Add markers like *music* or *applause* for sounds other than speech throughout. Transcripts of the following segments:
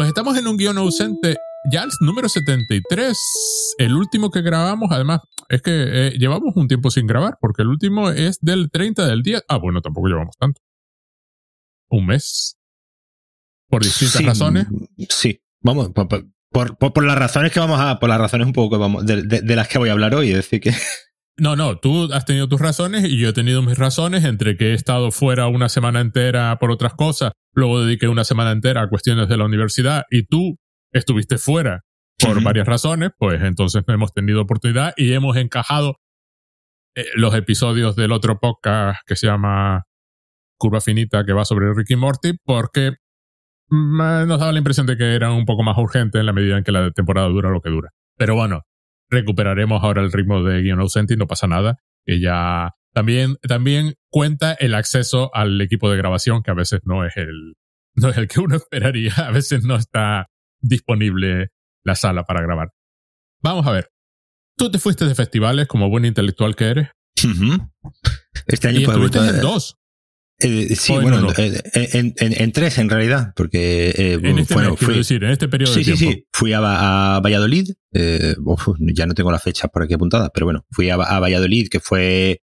Pues estamos en un guion ausente ya el número 73, el último que grabamos, además, es que eh, llevamos un tiempo sin grabar, porque el último es del 30 del día. Ah, bueno, tampoco llevamos tanto. Un mes. Por distintas razones. Sí, vamos, por, por, las razones que vamos a, por las razones un poco que vamos, de, de, las que voy a hablar hoy, es decir que. No, no, tú has tenido tus razones y yo he tenido mis razones entre que he estado fuera una semana entera por otras cosas, luego dediqué una semana entera a cuestiones de la universidad y tú estuviste fuera por varias razones, pues entonces no hemos tenido oportunidad y hemos encajado eh, los episodios del otro podcast que se llama Curva Finita, que va sobre Ricky Morty, porque nos daba la impresión de que era un poco más urgente en la medida en que la temporada dura lo que dura. Pero bueno, recuperaremos ahora el ritmo de guion ausente y no pasa nada, que ya también, también cuenta el acceso al equipo de grabación, que a veces no es el, no es el que uno *laughs* esperaría, a veces no está disponible la sala para grabar. Vamos a ver. Tú te fuiste de festivales como buen intelectual que eres. Este año y estuviste en dos. Eh, sí, bueno, eh, en, tres en realidad, porque eh, en este bueno, fui, decir, en este periodo sí, de sí, Sí, fui a, Valladolid, ya no tengo las fechas por aquí apuntadas, pero bueno, fui a, a Valladolid, que fue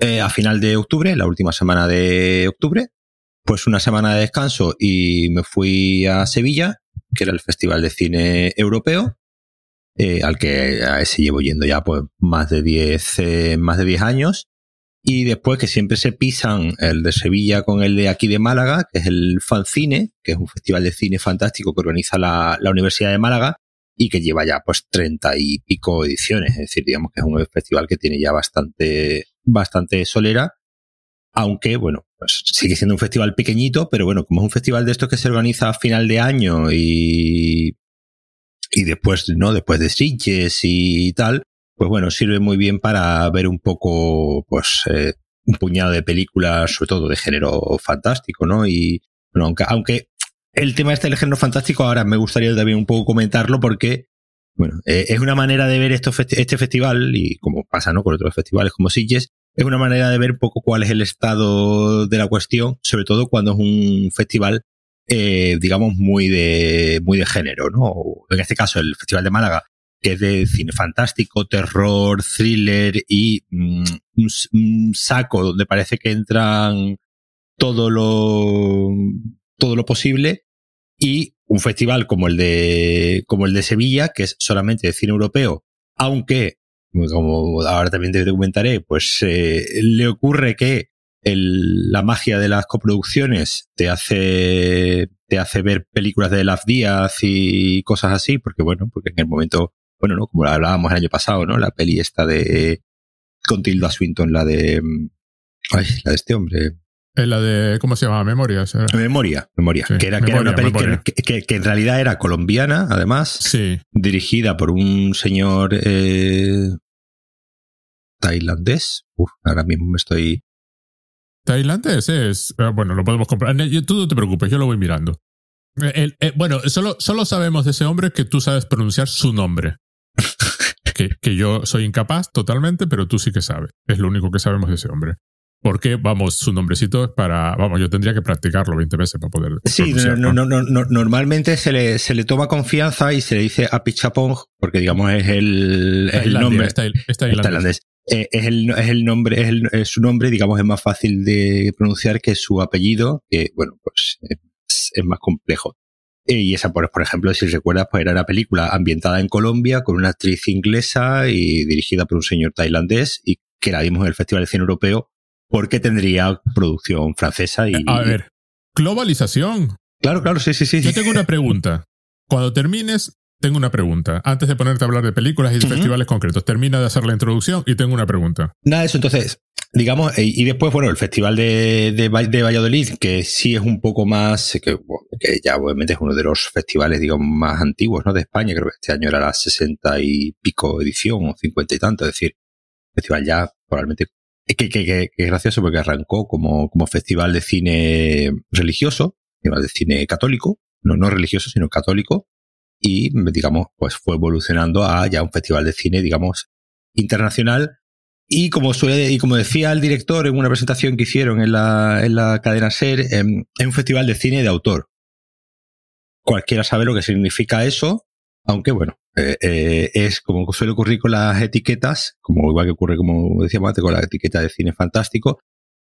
a final de octubre, la última semana de octubre, pues una semana de descanso y me fui a Sevilla que era el Festival de Cine Europeo, eh, al que a ese llevo yendo ya pues más de 10 eh, más de 10 años y después que siempre se pisan el de Sevilla con el de aquí de Málaga, que es el Fancine, que es un festival de cine fantástico que organiza la, la Universidad de Málaga y que lleva ya pues treinta y pico ediciones, es decir, digamos que es un festival que tiene ya bastante bastante solera aunque bueno, pues sigue siendo un festival pequeñito, pero bueno, como es un festival de estos que se organiza a final de año y, y después, ¿no? Después de Sitges y tal, pues bueno, sirve muy bien para ver un poco, pues, eh, un puñado de películas, sobre todo de género fantástico, ¿no? Y, bueno, aunque, aunque el tema este del género fantástico, ahora me gustaría también un poco comentarlo porque, bueno, eh, es una manera de ver esto, este festival, y como pasa, ¿no? Con otros festivales como Sitges, es una manera de ver un poco cuál es el estado de la cuestión, sobre todo cuando es un festival, eh, digamos, muy de, muy de género, ¿no? En este caso, el Festival de Málaga, que es de cine fantástico, terror, thriller y mm, un, saco donde parece que entran todo lo, todo lo posible y un festival como el de, como el de Sevilla, que es solamente de cine europeo, aunque como ahora también te documentaré, pues eh, le ocurre que la magia de las coproducciones te hace, te hace ver películas de Laf Díaz y cosas así, porque bueno, porque en el momento, bueno, ¿no? Como hablábamos el año pasado, ¿no? La peli esta de, con Tilda Swinton, la de, ay, la de este hombre. La de, ¿cómo se llama? Memoria. Memoria, Memoria. que, era, que era una peli que, que, en realidad era colombiana, además. Sí. Dirigida por un señor eh, tailandés. Uf, ahora mismo me estoy. Tailandés es. Eh, bueno, lo podemos comprar. Tú no te preocupes, yo lo voy mirando. Eh, bueno, solo, solo sabemos de ese hombre que tú sabes pronunciar su nombre. *laughs* que, que yo soy incapaz totalmente, pero tú sí que sabes. Es lo único que sabemos de ese hombre. Porque, vamos, su nombrecito es para. Vamos, yo tendría que practicarlo 20 veces para poder. Sí, no, no, no, normalmente se le, se le toma confianza y se le dice a Pichapong, porque digamos es el, es el nombre. Está, tailandés. Eh, es, el, es el nombre, es, el, su nombre, digamos, es más fácil de pronunciar que su apellido, que, bueno, pues es, es más complejo. Eh, y esa, por, por ejemplo, si recuerdas, pues era una película ambientada en Colombia con una actriz inglesa y dirigida por un señor tailandés y que la vimos en el Festival de Cine Europeo porque tendría producción francesa y... A ver, globalización. Claro, claro, sí, sí, sí. Yo tengo una pregunta. *laughs* Cuando termines, tengo una pregunta. Antes de ponerte a hablar de películas y de festivales concretos, termina de hacer la introducción y tengo una pregunta. Nada, eso entonces, digamos, eh, y después, bueno, el Festival de, de, Valladolid, que sí es un poco más, que, que, ya obviamente es uno de los festivales, digamos, más antiguos, ¿no? De España, creo que este año era la sesenta y pico edición, o cincuenta y tanto, es decir, festival ya probablemente que, que, que, es gracioso porque arrancó como, como festival de cine religioso, de cine católico, no, no religioso, sino católico, y digamos, pues fue evolucionando a ya un festival de cine, digamos, internacional. Y como suele, y como decía el director en una presentación que hicieron en la, en la cadena SER, em, es un festival de cine de autor. cualquiera sabe lo que significa eso, aunque bueno, eh, eh, es como suele ocurrir con las etiquetas, como igual que ocurre, como decíamos antes, con la etiqueta de cine fantástico,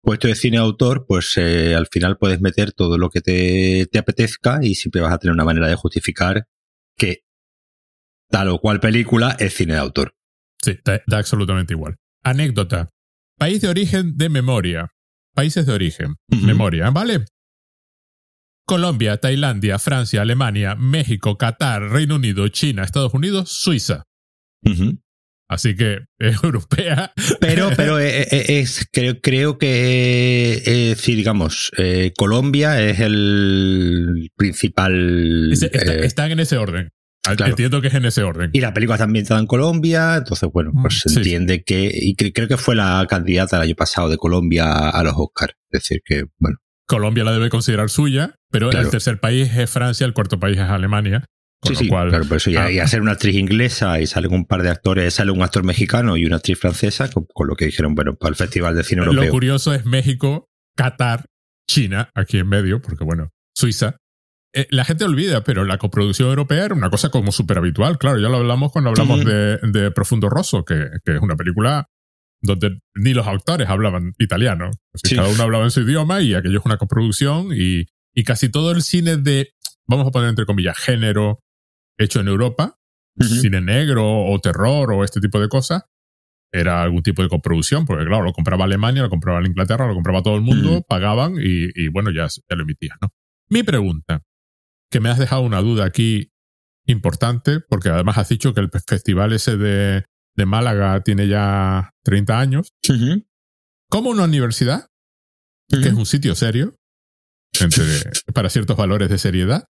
puesto de cine autor, pues eh, al final puedes meter todo lo que te, te apetezca y siempre vas a tener una manera de justificar que tal o cual película es cine de autor. Sí, da, da absolutamente igual. Anécdota. País de origen de memoria. Países de origen. Memoria, ¿vale? Colombia, Tailandia, Francia, Alemania, México, Qatar, Reino Unido, China, Estados Unidos, Suiza. Así que *laughs* es europea. Pero, pero eh, eh, es, creo, creo que, eh, sí, digamos, eh, Colombia es el principal. Está- eh, están en ese orden. claro. Entiendo que es en ese orden. y la película está ambientada en Colombia, entonces, bueno, pues se Mm, Sí. entiende que. Y cre- creo que fue la candidata el año pasado de Colombia a los Oscars. Es decir, que, bueno. Colombia la debe considerar suya, pero Claro. el tercer país es Francia, el cuarto país es Alemania. Con sí, lo sí, cual, claro, por eso ya, Ah. y a ser una actriz inglesa y salen un par de actores, sale un actor mexicano y una actriz francesa, con, con lo que dijeron, bueno, para el Festival de Cine lo Europeo. curioso es México, Qatar, China, aquí en medio, porque bueno, Suiza. Eh, la gente olvida, pero la coproducción europea era una cosa como súper habitual. Claro, ya lo hablamos cuando hablamos Ujú. de, de Profundo Rosso, que, que es una película donde ni los actores hablaban italiano. Así Sí. Cada uno hablaba en su idioma y aquello es una coproducción y, y casi todo el cine de, vamos a poner entre comillas, género hecho en Europa, cine negro o terror o este tipo de cosas, era algún tipo de coproducción, porque claro, lo compraba Alemania, lo compraba la Inglaterra, lo compraba todo el mundo, pagaban y, y bueno, ya, ya lo emitían, ¿no? Mi pregunta, que me has dejado una duda aquí importante, porque además has dicho que el festival ese de, de Málaga tiene ya 30 años, Ujú. como una universidad, que es un sitio serio, entre- para ciertos valores de seriedad,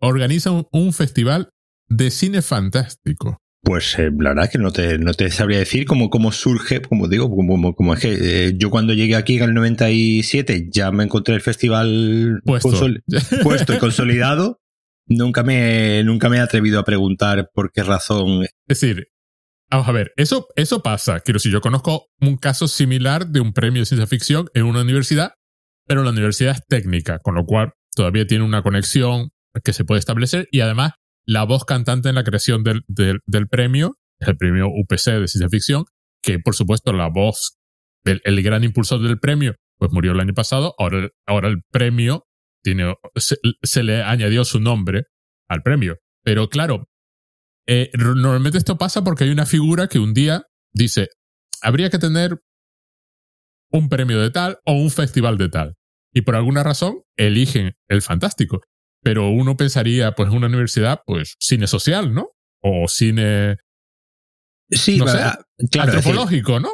organiza un, un festival de cine fantástico. Pues eh, la verdad es que no te, no te sabría decir cómo, cómo surge, como digo, como, como- es que eh, yo cuando llegué aquí en el 97 ya me encontré el festival Puesto. *laughs* puesto y consolidado. Nunca me, nunca me he atrevido a preguntar por qué razón. Es decir, vamos a ver, eso, eso pasa. Quiero decir, yo conozco un caso similar de un premio de ciencia ficción en una universidad, pero la universidad es técnica, con lo cual todavía tiene una conexión que se puede establecer y además la voz cantante en la creación del, del, premio el premio UPC de ciencia ficción, que por supuesto la voz, el, gran impulsor del premio, pues murió el año pasado, ahora, ahora el premio tiene, se, le añadió su nombre al premio. Pero claro, eh, normalmente esto pasa porque hay una figura que un día dice, habría que tener un premio de tal o un festival de tal. Y por alguna razón eligen el fantástico. Pero uno pensaría, pues, una universidad, pues, cine social, ¿no? O cine Sí, No sé, claro, decir, antropológico, ¿no?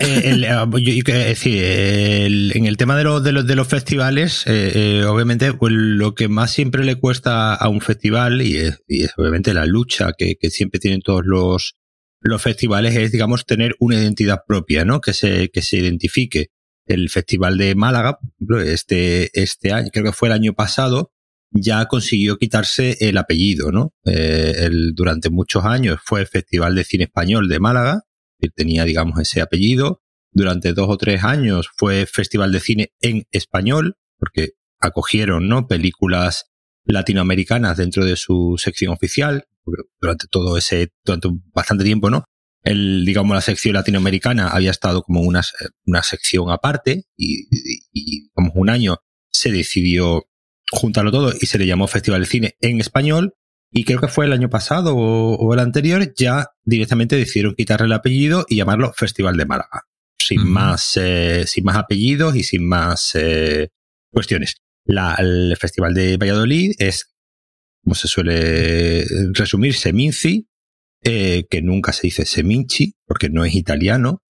Eh, el, eh, yo- yo- es decir, el- en el tema de los, de los, de los festivales, eh, eh, obviamente, pues, lo que más siempre le cuesta a un festival, y es, y es obviamente la lucha que, que siempre tienen todos los, los festivales, es, digamos, tener una identidad propia, ¿no? Que se, que se identifique. El Festival de Málaga, este, este año, creo que fue el año pasado, ya consiguió quitarse el apellido, ¿no? Eh, durante muchos años fue Festival de Cine Español de Málaga, tenía, digamos, ese apellido. Durante dos o tres años fue Festival de Cine en Español, porque acogieron, ¿no? Películas latinoamericanas dentro de su sección oficial, durante todo ese, durante bastante tiempo, ¿no? El, digamos, la sección latinoamericana había estado como una, una sección aparte y, y, y, digamos, un año se decidió juntarlo todo y se le llamó Festival de Cine en Español y creo que fue el año pasado o, o el anterior, ya directamente decidieron quitarle el apellido y llamarlo Festival de Málaga. Sin, más, eh, sin más apellidos y sin más eh, cuestiones. La, el Festival de Valladolid es, como se suele resumir, Seminci, eh, que nunca se dice Seminci, porque no es italiano,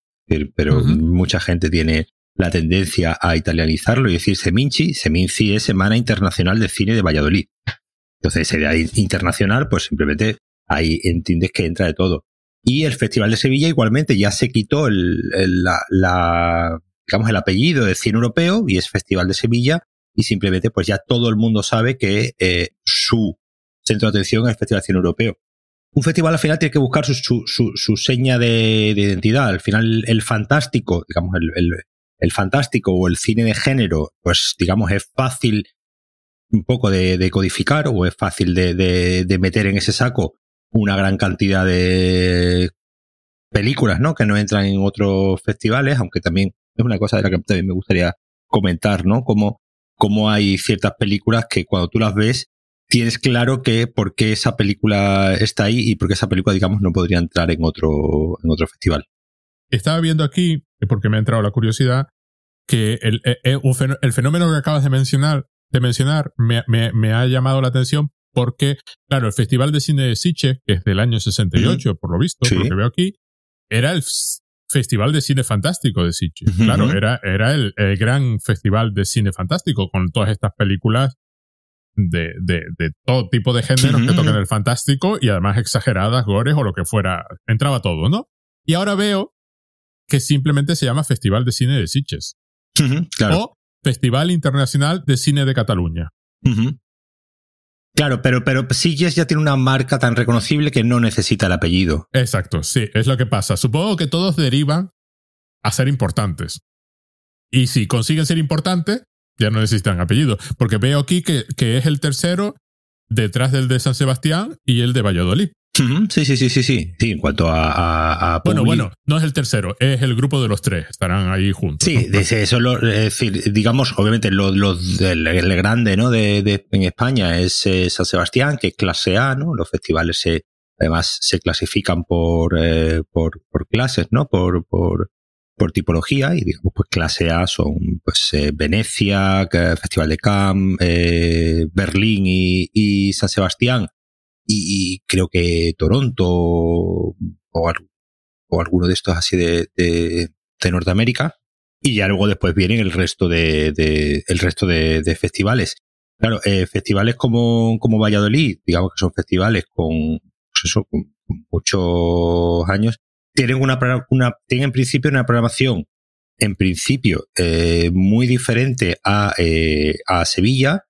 pero mucha gente tiene la tendencia a italianizarlo y decir Seminci. Seminci es Semana Internacional de Cine de Valladolid. Entonces, sería internacional, pues simplemente ahí entiendes que entra de todo. Y el Festival de Sevilla igualmente ya se quitó el, el- la, la- digamos, el apellido de cine europeo y es Festival de Sevilla y simplemente pues ya todo el mundo sabe que eh, su centro de atención es el Festival de Cine Europeo. Un festival al final tiene que buscar su, su, su, su seña de, de identidad. Al final el fantástico, digamos, el, el, el fantástico o el cine de género, pues digamos es fácil un poco de, codificar o es fácil de, meter en ese saco una gran cantidad de películas, ¿no? Que no entran en otros festivales, aunque también es una cosa de la que también me gustaría comentar, ¿no? Como, como hay ciertas películas que cuando tú las ves tienes claro que por qué esa película está ahí y por qué esa película, digamos, no podría entrar en otro, en otro festival. Estaba viendo aquí, porque me ha entrado la curiosidad, que el, eh, eh, el fenómeno que acabas de mencionar, de mencionar me, me, me, ha llamado la atención porque, claro, el Festival de Cine de Siche, que es del año 68, por lo visto, por lo que veo aquí, era el Festival de Cine Fantástico de Siche. Claro, era, era el, el, gran festival de cine fantástico con todas estas películas de, de, de todo tipo de géneros que toquen el fantástico y además exageradas, gores o lo que fuera. Entraba todo, ¿no? Y ahora veo que simplemente se llama Festival de Cine de Sitges. claro. O Festival Internacional de Cine de Cataluña. Claro, pero, pero Sitges ya tiene una marca tan reconocible que no necesita el apellido. Exacto, sí, es lo que pasa. Supongo que todos derivan a ser importantes. Y si consiguen ser importantes, ya no necesitan apellido. Porque veo aquí que, que es el tercero detrás del de San Sebastián y el de Valladolid. Sí, sí, sí, sí, sí. Sí, en cuanto a. a, bueno, bueno, no es el tercero, es el grupo de los tres. Estarán ahí juntos. Sí, eso lo, es decir, digamos, obviamente, lo, lo el, grande, ¿no? De, de, en España es eh, San Sebastián, que es clase A, ¿no? Los festivales se, además se clasifican por, eh, por, por clases, ¿no? Por, por, por tipología y digamos pues clase A son pues eh, Venecia, Festival de Cannes, eh, Berlín y, y, San Sebastián y, creo que Toronto o, o, alguno de estos así de, de, Norteamérica y ya luego después vienen el resto de, de el resto de, festivales. Claro, eh, festivales como, como Valladolid, digamos que son festivales con, pues eso, muchos años, tienen una, una tienen en principio una programación en principio eh, muy diferente a, eh, a Sevilla,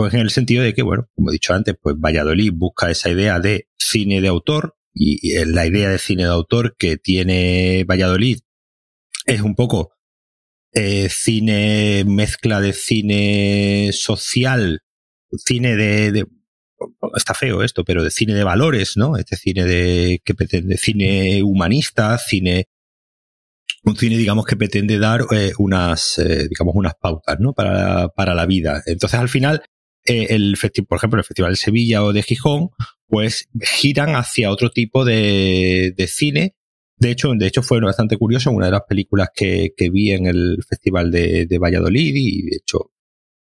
pues en el sentido de que, bueno, como he dicho antes, pues Valladolid busca esa idea de cine de autor y, la idea de cine de autor que tiene Valladolid es un poco eh, cine, mezcla de cine social, cine de, está feo esto, pero de cine de valores, ¿no? Este cine de, que pretende, cine humanista, cine, un cine, digamos, que pretende dar eh, unas, eh, digamos, unas pautas, ¿no? Para, para la vida. Entonces, al final, eh, el por ejemplo, el Festival de Sevilla o de Gijón, pues giran hacia otro tipo de, de cine. De hecho, de hecho fue bastante curioso, una de las películas que, que vi en el Festival de, de Valladolid y de hecho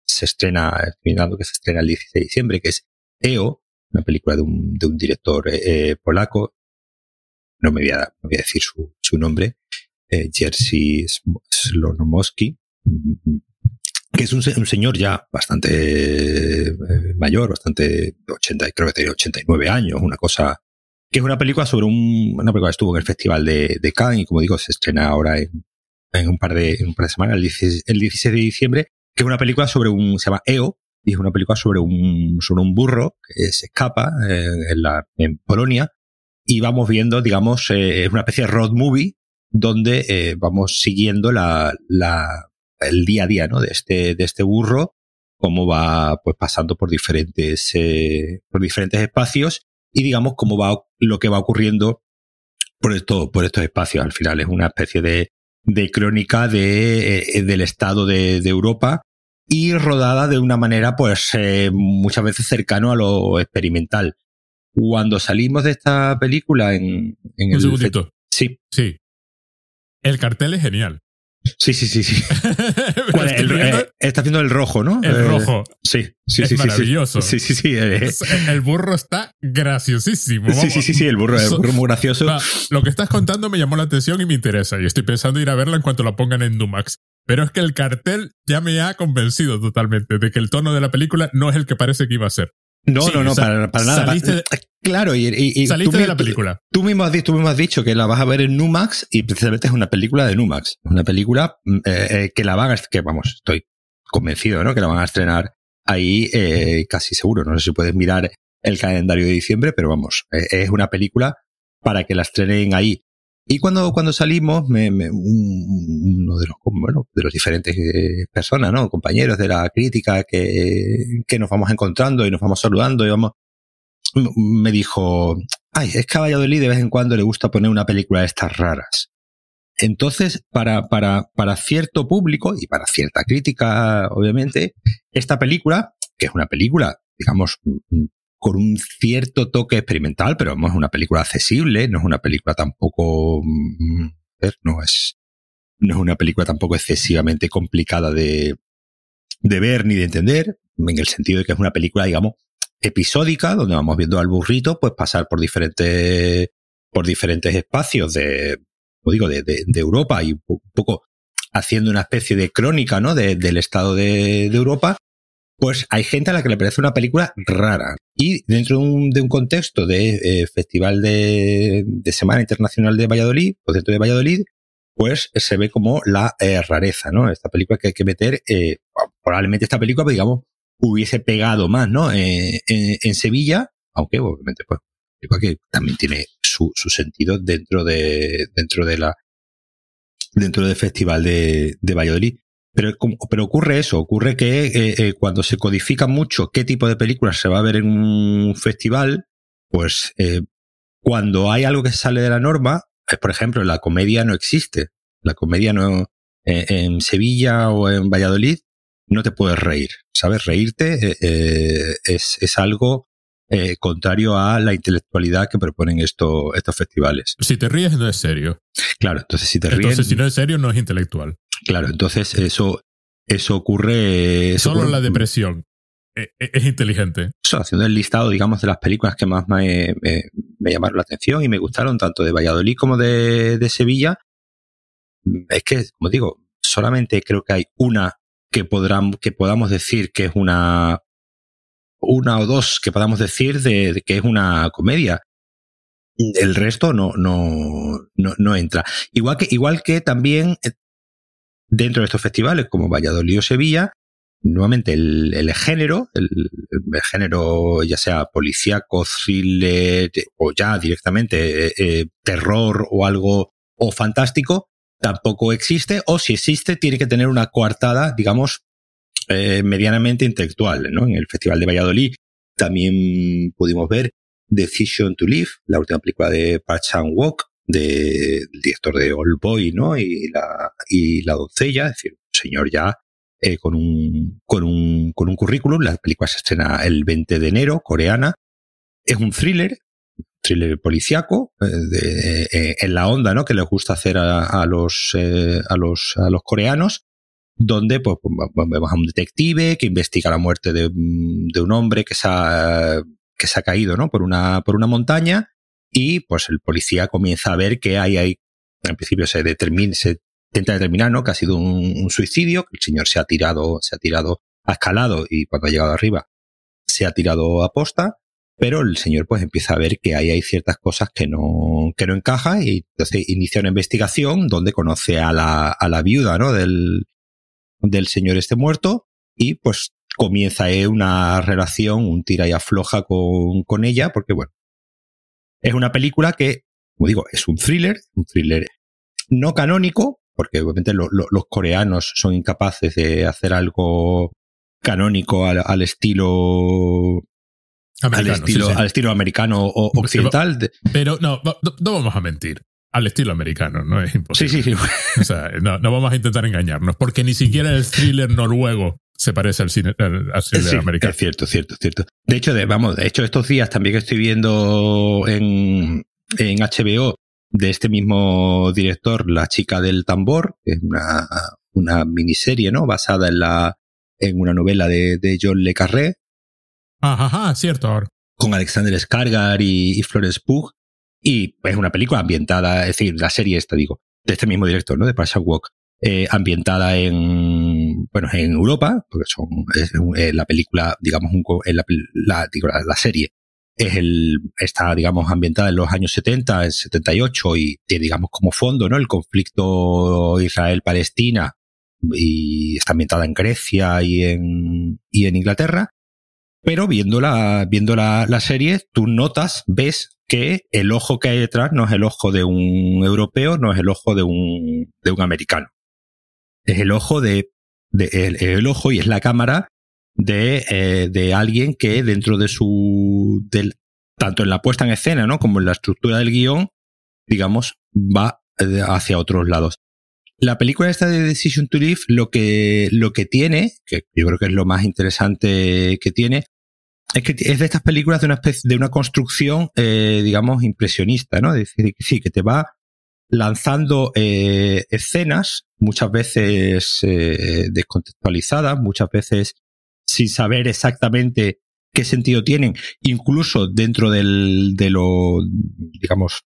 se estrena, mirando que se estrena el 16 de diciembre, que es EO, una película de un, de un director eh, polaco, no me voy a, no voy a decir su, su nombre, eh, Jerzy Slonomowski, que es un, un, señor ya bastante eh, mayor, bastante 80, creo que tiene 89 años, una cosa que es una película sobre un, una película que estuvo en el Festival de, de Cannes y como digo, se estrena ahora en, en un par de, en un par de semanas, el 16, el 16 de diciembre, que es una película sobre un, se llama EO, y es una película sobre un, sobre un burro que se escapa eh, en, la, en Polonia y vamos viendo, digamos, eh, una especie de road movie donde eh, vamos siguiendo la, la, el día a día ¿no? de, este, de este burro, cómo va pues pasando por diferentes, eh, por diferentes espacios y digamos cómo va lo que va ocurriendo por, esto, por estos espacios. Al final es una especie de, de crónica de, eh, del estado de, de Europa y rodada de una manera, pues, eh, muchas veces cercano a lo experimental. Cuando salimos de esta película en, en Un el. segundito. Sí. Sí. El cartel es genial. Sí, sí, sí, sí. *laughs* el, eh, está haciendo el rojo, ¿no? El eh, rojo. Sí, sí, es sí. maravilloso. Sí, sí, sí. Eh. El burro está graciosísimo. Sí, sí, sí, sí, el burro, el burro muy gracioso. lo que estás contando me llamó la atención y me interesa. Y estoy pensando ir a verla en cuanto la pongan en Numax. Pero es que el cartel ya me ha convencido totalmente de que el tono de la película no es el que parece que iba a ser. No, no, no, para, nada. Saliste claro, y, y, saliste de la película. Tú mismo, has, tú mismo has dicho que la vas a ver en Numax y precisamente es una película de Numax. Una película mm, eh, eh, que la van a, que vamos, estoy convencido, ¿no? Que la van a estrenar ahí eh, casi seguro. No sé si puedes mirar el calendario de diciembre, pero vamos, es una película para que la estrenen ahí. Y cuando, cuando salimos, me, me, uno de los, bueno, de los diferentes eh, personas, ¿no? Compañeros de la crítica que, que nos vamos encontrando y nos vamos saludando y vamos, me dijo, ay, es que a Valladolid de vez en cuando le gusta poner una película de estas raras. Entonces, para, para, para cierto público y para cierta crítica, obviamente, esta película, que es una película, digamos, con un cierto toque experimental, pero es una película accesible, no es una película tampoco, mm, no es, no es una película tampoco excesivamente complicada de, de ver ni de entender, en el sentido de que es una película, digamos, episódica, donde vamos viendo al burrito, pues pasar por diferentes, por diferentes espacios de, como digo, de, de, de Europa y un poco haciendo una especie de crónica, ¿no? De, del estado de, de, Europa, pues hay gente a la que le parece una película rara. Y dentro de un, de un contexto de eh, Festival de, Semana Internacional de Valladolid, o dentro de Valladolid, pues se ve como la eh, rareza, ¿no? Esta película que hay que meter, eh, probablemente esta película, pues, digamos, hubiese pegado más, ¿no? en, en, Sevilla, aunque obviamente, pues, que también tiene su, su sentido dentro de, dentro de la, dentro del Festival de, de Valladolid. Pero, pero ocurre eso, ocurre que eh, eh, cuando se codifica mucho qué tipo de películas se va a ver en un festival, pues eh, cuando hay algo que sale de la norma, eh, por ejemplo, la comedia no existe. La comedia no eh, en Sevilla o en Valladolid no te puedes reír, ¿sabes? Reírte es, es algo eh, contrario a la intelectualidad que proponen esto, estos festivales. Si te ríes no es serio. Claro, entonces si te ríes... Entonces si no es serio no es intelectual. Claro, entonces eso, eso ocurre... Solo en la depresión. E, e, es inteligente. Eso, haciendo el listado, digamos, de las películas que más me, me, me llamaron la atención y me gustaron, tanto de Valladolid como de, de Sevilla, es que, como digo, solamente creo que hay una que, podrán, que podamos decir que es una una o dos que podamos decir de, de que es una comedia. El resto no, no, no, no entra. Igual que, igual que también eh, dentro de estos festivales como Valladolid o Sevilla, nuevamente el, el género, el, el, género ya sea policíaco, thriller o ya directamente eh, eh, terror o algo o fantástico, tampoco existe o si existe tiene que tener una coartada, digamos, eh, medianamente intelectual, ¿no? En el Festival de Valladolid también pudimos ver Decision to Live, la última película de Park Chan-wook, de, del director de Old Boy, ¿no? Y la, y la doncella, es decir, un señor ya eh, con, un, con, un, con un currículum. La película se estrena el 20 de enero, coreana. Es un thriller, thriller policiaco, eh, de, eh, en la onda, ¿no? Que les gusta hacer a, a los, eh, a los, a los coreanos donde pues, vemos a un detective que investiga la muerte de, de, un hombre que se ha, que se ha caído ¿no? por, una, por una montaña y pues el policía comienza a ver que hay, hay en principio se determina, se intenta determinar ¿no? que ha sido un, un suicidio, que el señor se ha tirado, se ha tirado, ha escalado y cuando ha llegado arriba se ha tirado a posta, pero el señor pues empieza a ver que ahí hay ciertas cosas que no, que no encaja y entonces inicia una investigación donde conoce a la, a la viuda, ¿no? Del, del señor este muerto y pues comienza eh, una relación, un tira y afloja con, con ella, porque bueno, es una película que, como digo, es un thriller, un thriller no canónico, porque obviamente lo, lo, los coreanos son incapaces de hacer algo canónico al, al estilo Americano, al estilo, sí, sí. al estilo americano o occidental. Pero no, no, no, vamos a mentir al estilo americano, no es imposible. Sí, sí, sí. O sea, no, no, vamos a intentar engañarnos, porque ni siquiera el thriller noruego se parece al cine al, al thriller sí, americano. Es cierto, cierto, cierto. De hecho, de, vamos, de hecho, estos días también que estoy viendo en, en HBO de este mismo director, La chica del tambor, que es una, una miniserie, ¿no? Basada en la, en una novela de, de John Le Carré. Ajá, ajá, cierto ahora. Con Alexander Skargar y, y Florence Pugh. Y es una película ambientada, es decir, la serie esta, digo, de este mismo director, ¿no? De Park Walk, eh, ambientada en, bueno, en Europa, porque son, es, eh, la película, digamos, un, digo, la, la, serie es el, está, digamos, ambientada en los años 70, en 78, y tiene, digamos, como fondo, ¿no? El conflicto Israel-Palestina, y está ambientada en Grecia y en, y en Inglaterra. Pero viendo la, viendo la, la serie, tú notas, ves que el ojo que hay detrás no es el ojo de un europeo, no es el ojo de un, de un americano. Es el ojo de, el, el ojo y es la cámara de, eh, de alguien que dentro de su, del, tanto en la puesta en escena, ¿no? Como en la estructura del guion, digamos, va eh, hacia otros lados. La película esta de Decision to Live, lo que, lo que tiene, que yo creo que es lo más interesante que tiene, es que es de estas películas de una especie, de una construcción, eh, digamos, impresionista, ¿no? Es decir, sí, que te va lanzando eh, escenas, muchas veces eh, descontextualizadas, muchas veces sin saber exactamente qué sentido tienen, incluso dentro del, de lo, digamos,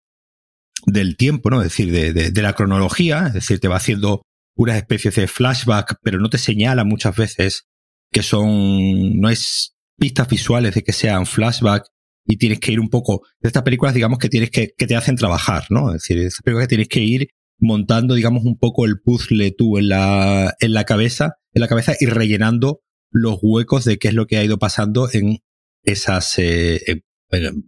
del tiempo, ¿no? Es decir, de, de, de la cronología, es decir, te va haciendo unas especies de flashback, pero no te señala muchas veces que son, no es pistas visuales de que sean flashback y tienes que ir un poco, de estas películas digamos que tienes que, que te hacen trabajar, ¿no? Es decir, estas películas que tienes que ir montando digamos un poco el puzzle tú en la, en la cabeza, en la cabeza y rellenando los huecos de qué es lo que ha ido pasando en esas, eh, en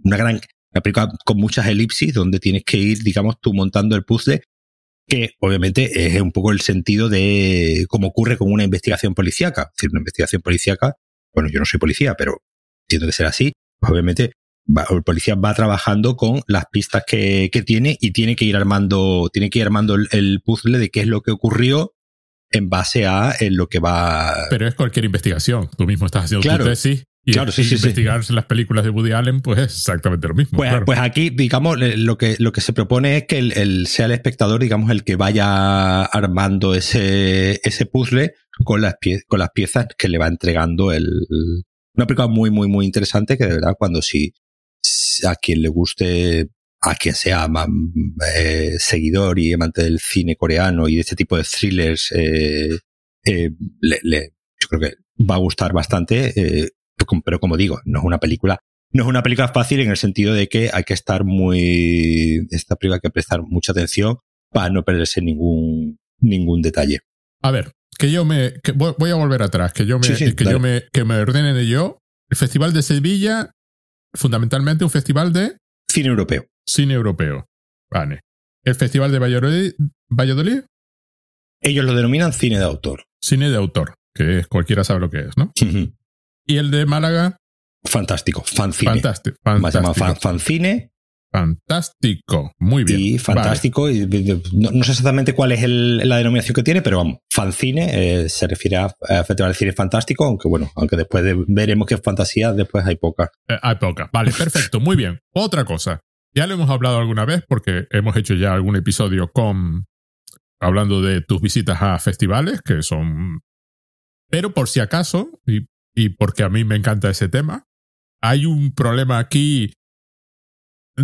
una gran, una película con muchas elipsis donde tienes que ir, digamos, tú montando el puzzle que obviamente es un poco el sentido de cómo ocurre con una investigación policíaca. Es decir, una investigación policíaca, bueno, yo no soy policía, pero entiendo que será así, pues obviamente va, el policía va trabajando con las pistas que, que, tiene y tiene que ir armando, tiene que ir armando el, el, puzzle de qué es lo que ocurrió en base a en lo que va. Pero es cualquier investigación. Tú mismo estás haciendo claro. tu tesis y, claro, sí, sí, investigar sí. las películas de Woody Allen, pues es exactamente lo mismo. Pues, claro. pues aquí, digamos, lo que, lo que se propone es que el, el, sea el espectador, digamos, el que vaya armando ese, ese puzzle con las, con las piezas que le va entregando el. Una película muy, muy, muy interesante que de verdad, cuando si, a quien le guste, a quien sea eh, seguidor y amante del cine coreano y de este tipo de thrillers, eh, eh, yo creo que va a gustar bastante eh, pero como digo, no es una película, no es una película fácil en el sentido de que hay que estar muy, esta película hay que prestar mucha atención para no perderse ningún, ningún detalle. A ver, que yo me, que voy a volver atrás, que yo me, sí, sí, que dale. yo me, que me ordenen de yo. El Festival de Sevilla, fundamentalmente un festival de cine europeo. Cine europeo. Vale. El Festival de Valladolid, Valladolid. Ellos lo denominan cine de autor. Cine de autor, que es, cualquiera sabe lo que es, ¿no? Uh -huh. ¿Y el de Málaga? Fantástico, fancine. Fantástico. Más llamado fan, fancine. Fantástico, muy bien. Y fantástico, vale. y, no, no, sé exactamente cuál es el, la denominación que tiene, pero vamos, fancine eh, se refiere a, a Festival de Cine Fantástico, aunque bueno, aunque después de, veremos que es fantasía, después hay poca. Eh, hay poca, vale, perfecto, muy bien. Otra cosa, ya lo hemos hablado alguna vez porque hemos hecho ya algún episodio con hablando de tus visitas a festivales, que son... Pero por si acaso, y y porque a mí me encanta ese tema, hay un problema aquí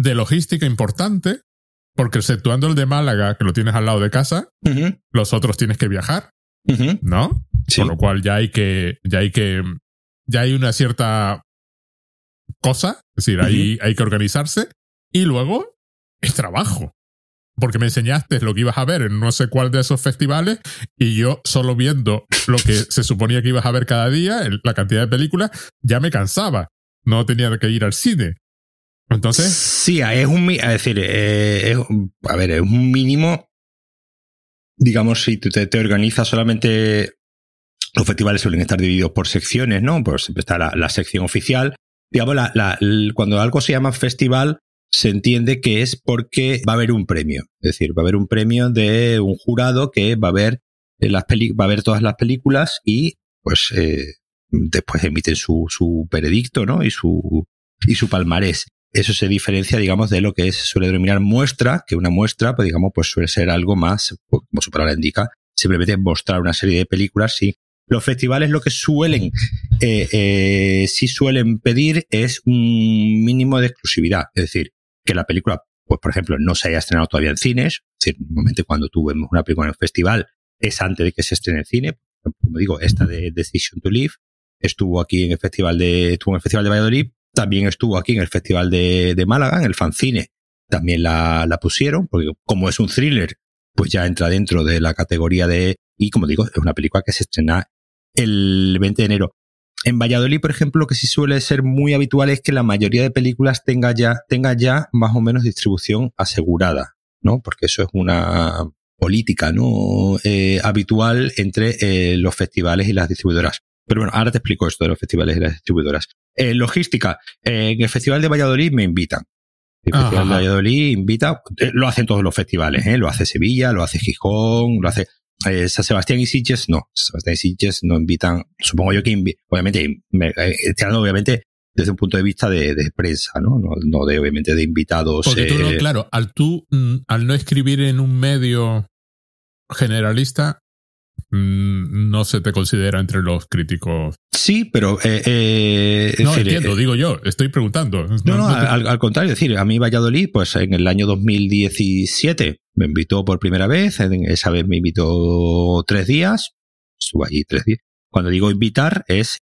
de logística importante, porque exceptuando el de Málaga, que lo tienes al lado de casa, uh -huh. los otros tienes que viajar, uh -huh. ¿no? Sí. Con lo cual ya hay que, ya hay que, ya hay una cierta cosa, es decir, uh -huh. ahí hay que organizarse, y luego es trabajo porque me enseñaste lo que ibas a ver en no sé cuál de esos festivales y yo solo viendo lo que se suponía que ibas a ver cada día, la cantidad de películas, ya me cansaba. No tenía que ir al cine. Entonces. Sí, es un. Es decir, eh, es, a ver, es un mínimo. Digamos, si tú te, organizas solamente. Los festivales suelen estar divididos por secciones, ¿no? Pues siempre está la, sección oficial. Digamos, la, la, cuando algo se llama festival, se entiende que es porque va a haber un premio. Es decir, va a haber un premio de un jurado que va a ver las peli va a ver todas las películas y pues eh, después emiten su, su veredicto, ¿no? Y su, y su palmarés. Eso se diferencia, digamos, de lo que es, suele denominar muestra, que una muestra, pues digamos, pues suele ser algo más, pues, como su palabra indica, simplemente mostrar una serie de películas, sí. Los festivales lo que suelen, *laughs* eh, eh, sí suelen pedir es un mínimo de exclusividad. Es decir, que la película, pues por ejemplo, no se haya estrenado todavía en cines. Es decir, normalmente cuando tú vemos una película en el festival es antes de que se estrene en cine. Como digo, esta de Decision to Live estuvo aquí en el festival de, estuvo en el festival de Valladolid, también estuvo aquí en el festival de, de Málaga, en el Fancine. También la, la pusieron, porque como es un thriller, pues ya entra dentro de la categoría de, y como digo, es una película que se estrena el 20 de enero. en Valladolid, por ejemplo, lo que sí suele ser muy habitual es que la mayoría de películas tenga ya, tenga ya más o menos distribución asegurada, ¿no? Porque eso es una política, ¿no? Eh, habitual entre eh, los festivales y las distribuidoras. Pero bueno, ahora te explico esto de los festivales y las distribuidoras. Eh, logística. en el Festival de Valladolid me invitan. El Festival de Valladolid invita, lo hacen todos los festivales, ¿eh? Lo hace Sevilla, lo hace Gijón, lo hace eh, San Sebastián y Sitges no. San Sebastián y Sitges no invitan, supongo yo que obviamente, me, este obviamente desde un punto de vista de, prensa, ¿no? ¿no? de obviamente de invitados. Porque tú no, claro, al tú, mm, al no escribir en un medio generalista, no se te considera entre los críticos. Sí, pero... Eh, eh, no, entiendo, digo yo, estoy preguntando. No, no, al, al, contrario, es decir, a mí Valladolid, pues en el año 2017 me invitó por primera vez, esa vez me invitó tres días, estuve allí tres días. Cuando digo invitar es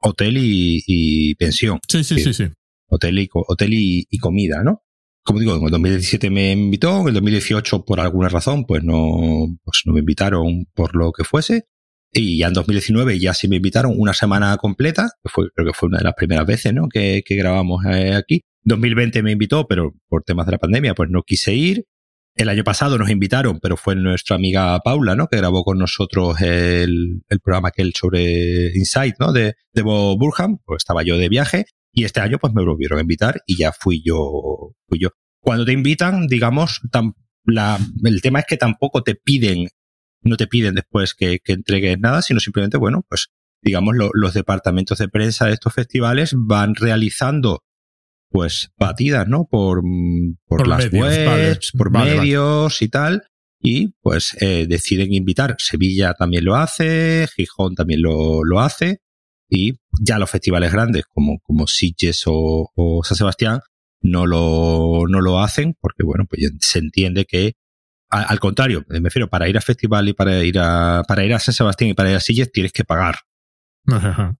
hotel y, pensión. Sí, sí, sí, sí. Hotel y, hotel y, comida, ¿no? Como digo, en el 2017 me invitó, en el 2018 por alguna razón pues no, pues no me invitaron por lo que fuese. Y ya en 2019 ya sí me invitaron una semana completa, que fue, creo que fue una de las primeras veces ¿no? que, que grabamos eh, aquí. 2020 me invitó, pero por temas de la pandemia pues no quise ir. El año pasado nos invitaron, pero fue nuestra amiga Paula, ¿no? Que grabó con nosotros el, el programa aquel sobre Insight, ¿no? De, de Bob Burham, pues estaba yo de viaje. Y este año, pues me volvieron a invitar y ya fui yo, fui yo. Cuando te invitan, digamos, la, el tema es que tampoco te piden, no te piden después que, que entregues nada, sino simplemente, bueno, pues digamos, los departamentos de prensa de estos festivales van realizando pues batidas, ¿no? Por, por, las webs, por medios y tal. Y pues eh, deciden invitar. Sevilla también lo hace, Gijón también lo, lo hace. Y ya los festivales grandes como, como Sitges o, o San Sebastián no lo, no lo hacen porque, bueno, pues se entiende que al contrario, me refiero, para ir a festival y para ir a, para ir a San Sebastián y para ir a Sitges tienes que pagar.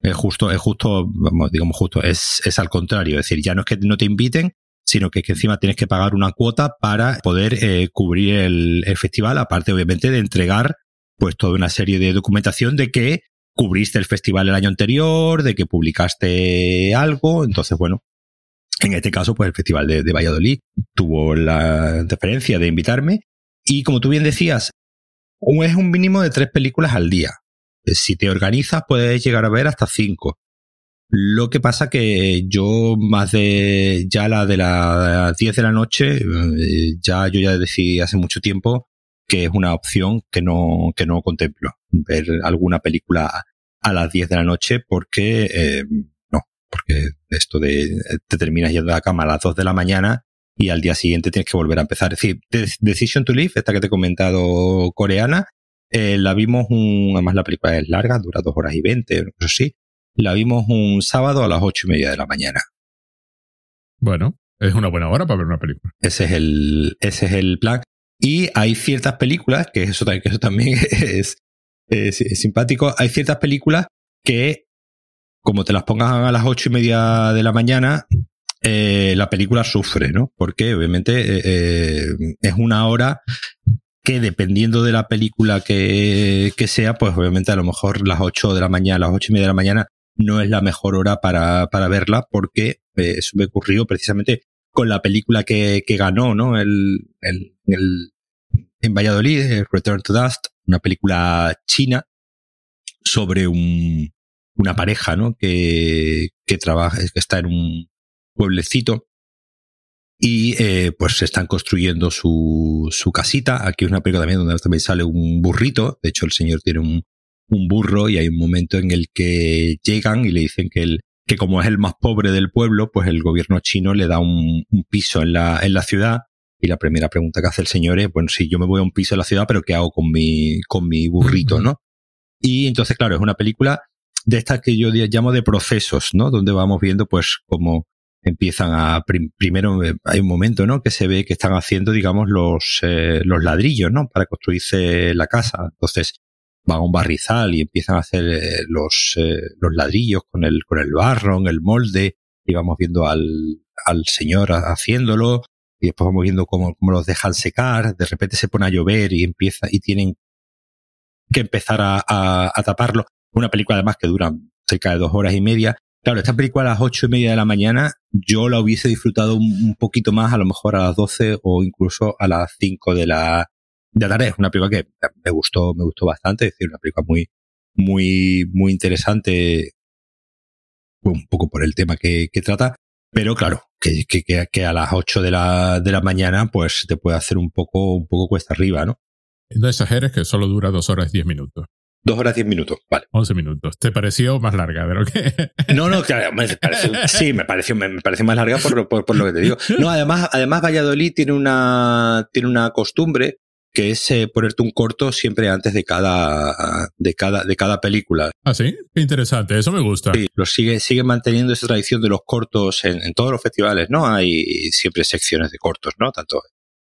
Es justo, es justo, digamos justo, es, es al contrario. Es decir, ya no es que no te inviten, sino que, que encima tienes que pagar una cuota para poder eh, cubrir el, el, festival, aparte obviamente de entregar pues toda una serie de documentación de que cubriste el festival el año anterior, de que publicaste algo, entonces bueno, en este caso pues el festival de, Valladolid tuvo la deferencia de invitarme y como tú bien decías, es un mínimo de tres películas al día. Eh, si te organizas puedes llegar a ver hasta cinco. Lo que pasa que yo más de ya la de las 10 de la noche, eh, ya yo ya decidí hace mucho tiempo que es una opción que no, que no contemplo. Ver alguna película a las 10 de la noche porque eh, no, porque esto de te terminas yendo a la cama a las 2 de la mañana y al día siguiente tienes que volver a empezar. Es decir, Decision to Live, esta que te he comentado coreana, eh, la vimos un, además la película es larga, dura dos horas y veinte, eso sí. La vimos un sábado a las ocho y media de la mañana. Bueno, es una buena hora para ver una película. Ese es el, ese es el plan. Y hay ciertas películas, que eso, que eso también *laughs* es, es, simpático, hay ciertas películas que, como te las pongas a las ocho y media de la mañana, eh, la película sufre, ¿no? Porque obviamente eh, eh es una hora que dependiendo de la película que, que, sea, pues obviamente a lo mejor las 8 de la mañana, las ocho y media de la mañana no es la mejor hora para, para verla porque eh, eso me ocurrió precisamente con la película que, que ganó, ¿no? El, en Valladolid, Return to Dust, una película china sobre un, una pareja, ¿no? Que, que trabaja, que está en un pueblecito y eh, pues se están construyendo su, su casita. Aquí es una película también donde también sale un burrito. De hecho, el señor tiene un, un burro y hay un momento en el que llegan y le dicen que, que como es el más pobre del pueblo, pues el gobierno chino le da un, un piso en la, en la ciudad. Y la primera pregunta que hace el señor es, bueno, si yo me voy a un piso en la ciudad, pero ¿qué hago con mi, con mi burrito, no? Y entonces, claro, es una película de estas que yo llamo de procesos, ¿no? Donde vamos viendo, pues, como empiezan a primero eh, hay un momento no que se ve que están haciendo digamos los eh, los ladrillos no para construirse la casa. Entonces van a un barrizal y empiezan a hacer eh, los los ladrillos con el con el barro en el molde y vamos viendo al al señor haciéndolo y después vamos viendo cómo, cómo los dejan secar de repente se pone a llover y empieza y tienen que empezar a, a, taparlo una película además que dura cerca de dos horas y media. Claro, esta película a las ocho y media de la mañana, yo la hubiese disfrutado un, poquito más, a lo mejor a las doce o incluso a las cinco de la, de la tarde. Es una película que me gustó, me gustó bastante, es decir, una película muy, muy, muy interesante, un poco por el tema que, que trata, pero claro, que, que, que, a las 8 de la, de la mañana, pues te puede hacer un poco, un poco cuesta arriba, ¿no? No exageres que solo dura dos horas y diez minutos. Dos horas diez minutos, vale. Once minutos. ¿Te pareció más larga de lo que.? *laughs* No, no, claro, me pareció, sí, me pareció, me, pareció más larga por, por, por, lo que te digo. No, además, además Valladolid tiene una, tiene una costumbre que es eh, ponerte un corto siempre antes de cada, de cada, de cada película. Ah, sí, qué interesante, eso me gusta. Sí, lo sigue, sigue manteniendo esa tradición de los cortos en, en, todos los festivales, ¿no? Hay siempre secciones de cortos, ¿no? Tanto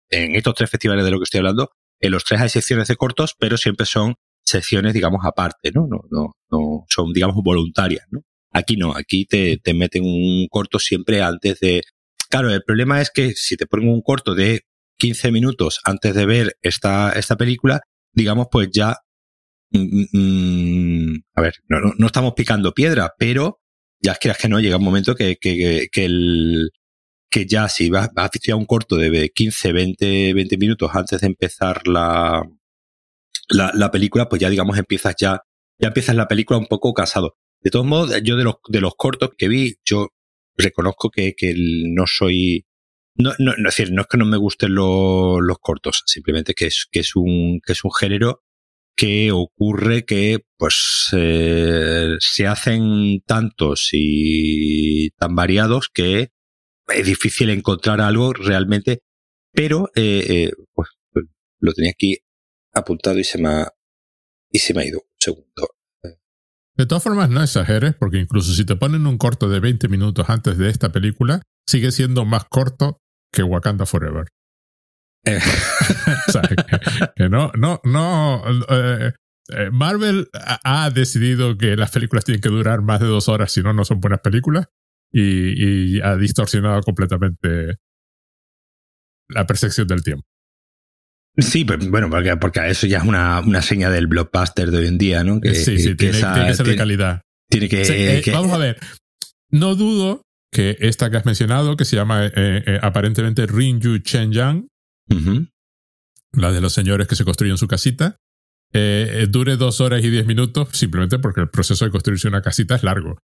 en estos tres festivales de lo que estoy hablando, en los tres hay secciones de cortos, pero siempre son secciones, digamos, aparte, ¿no? No, no, no son, digamos, voluntarias, ¿no? Aquí no, aquí te, te meten un corto siempre antes de, Claro, el problema es que si te ponen un corto de 15 minutos antes de ver esta, esta película, digamos, pues ya, mm, mm, mm, a ver, no, no, estamos picando piedra, pero ya es que, que no, llega un momento que, que, que, el, que ya si vas, a a un corto de 15, 20, 20 minutos antes de empezar la, la, la, película, pues ya digamos empiezas ya, ya empiezas la película un poco casado. De todos modos, yo de los, de los cortos que vi, yo reconozco que, que no soy, no, no, no, es decir, no es que no me gusten los, los cortos, simplemente que es, que es un, que es un género que ocurre que pues eh, se hacen tantos y tan variados que es difícil encontrar algo realmente, pero eh, eh, pues, lo tenía aquí apuntado y se me ha, y se me ha ido un segundo. De todas formas, no exageres, porque incluso si te ponen un corto de 20 minutos antes de esta película, sigue siendo más corto que Wakanda Forever. Eh. *laughs* o sea, que, no, no, no. Eh, eh, Marvel ha decidido que las películas tienen que durar más de dos horas, si no, no son buenas películas. Y, ha distorsionado completamente la percepción del tiempo. Sí, pues, bueno, porque, porque eso ya es una, una seña del blockbuster de hoy en día, ¿no? Que, sí, sí, tiene, que ser de calidad. Tiene que, Vamos a ver. No dudo que esta que has mencionado, que se llama eh, eh, aparentemente Rinju Chenyang, la de los señores que se construyen su casita, eh, dure dos horas y diez minutos simplemente porque el proceso de construirse una casita es largo.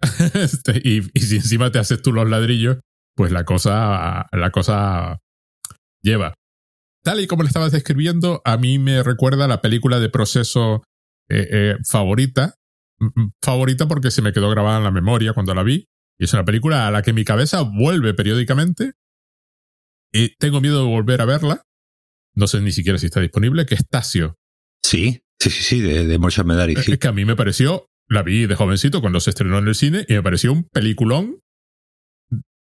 *laughs* Este, y, si encima te haces tú los ladrillos, pues la cosa, la cosa lleva. Tal y como le estabas describiendo, a mí me recuerda la película de proceso favorita. Favorita porque se me quedó grabada en la memoria cuando la vi, y es una película a la que mi cabeza vuelve periódicamente. Y tengo miedo de volver a verla. No sé ni siquiera si está disponible, que es Tasio. Sí, sí, sí, sí, de, de Motion Medari. Es que a mí me pareció, la vi de jovencito cuando se estrenó en el cine y me pareció un peliculón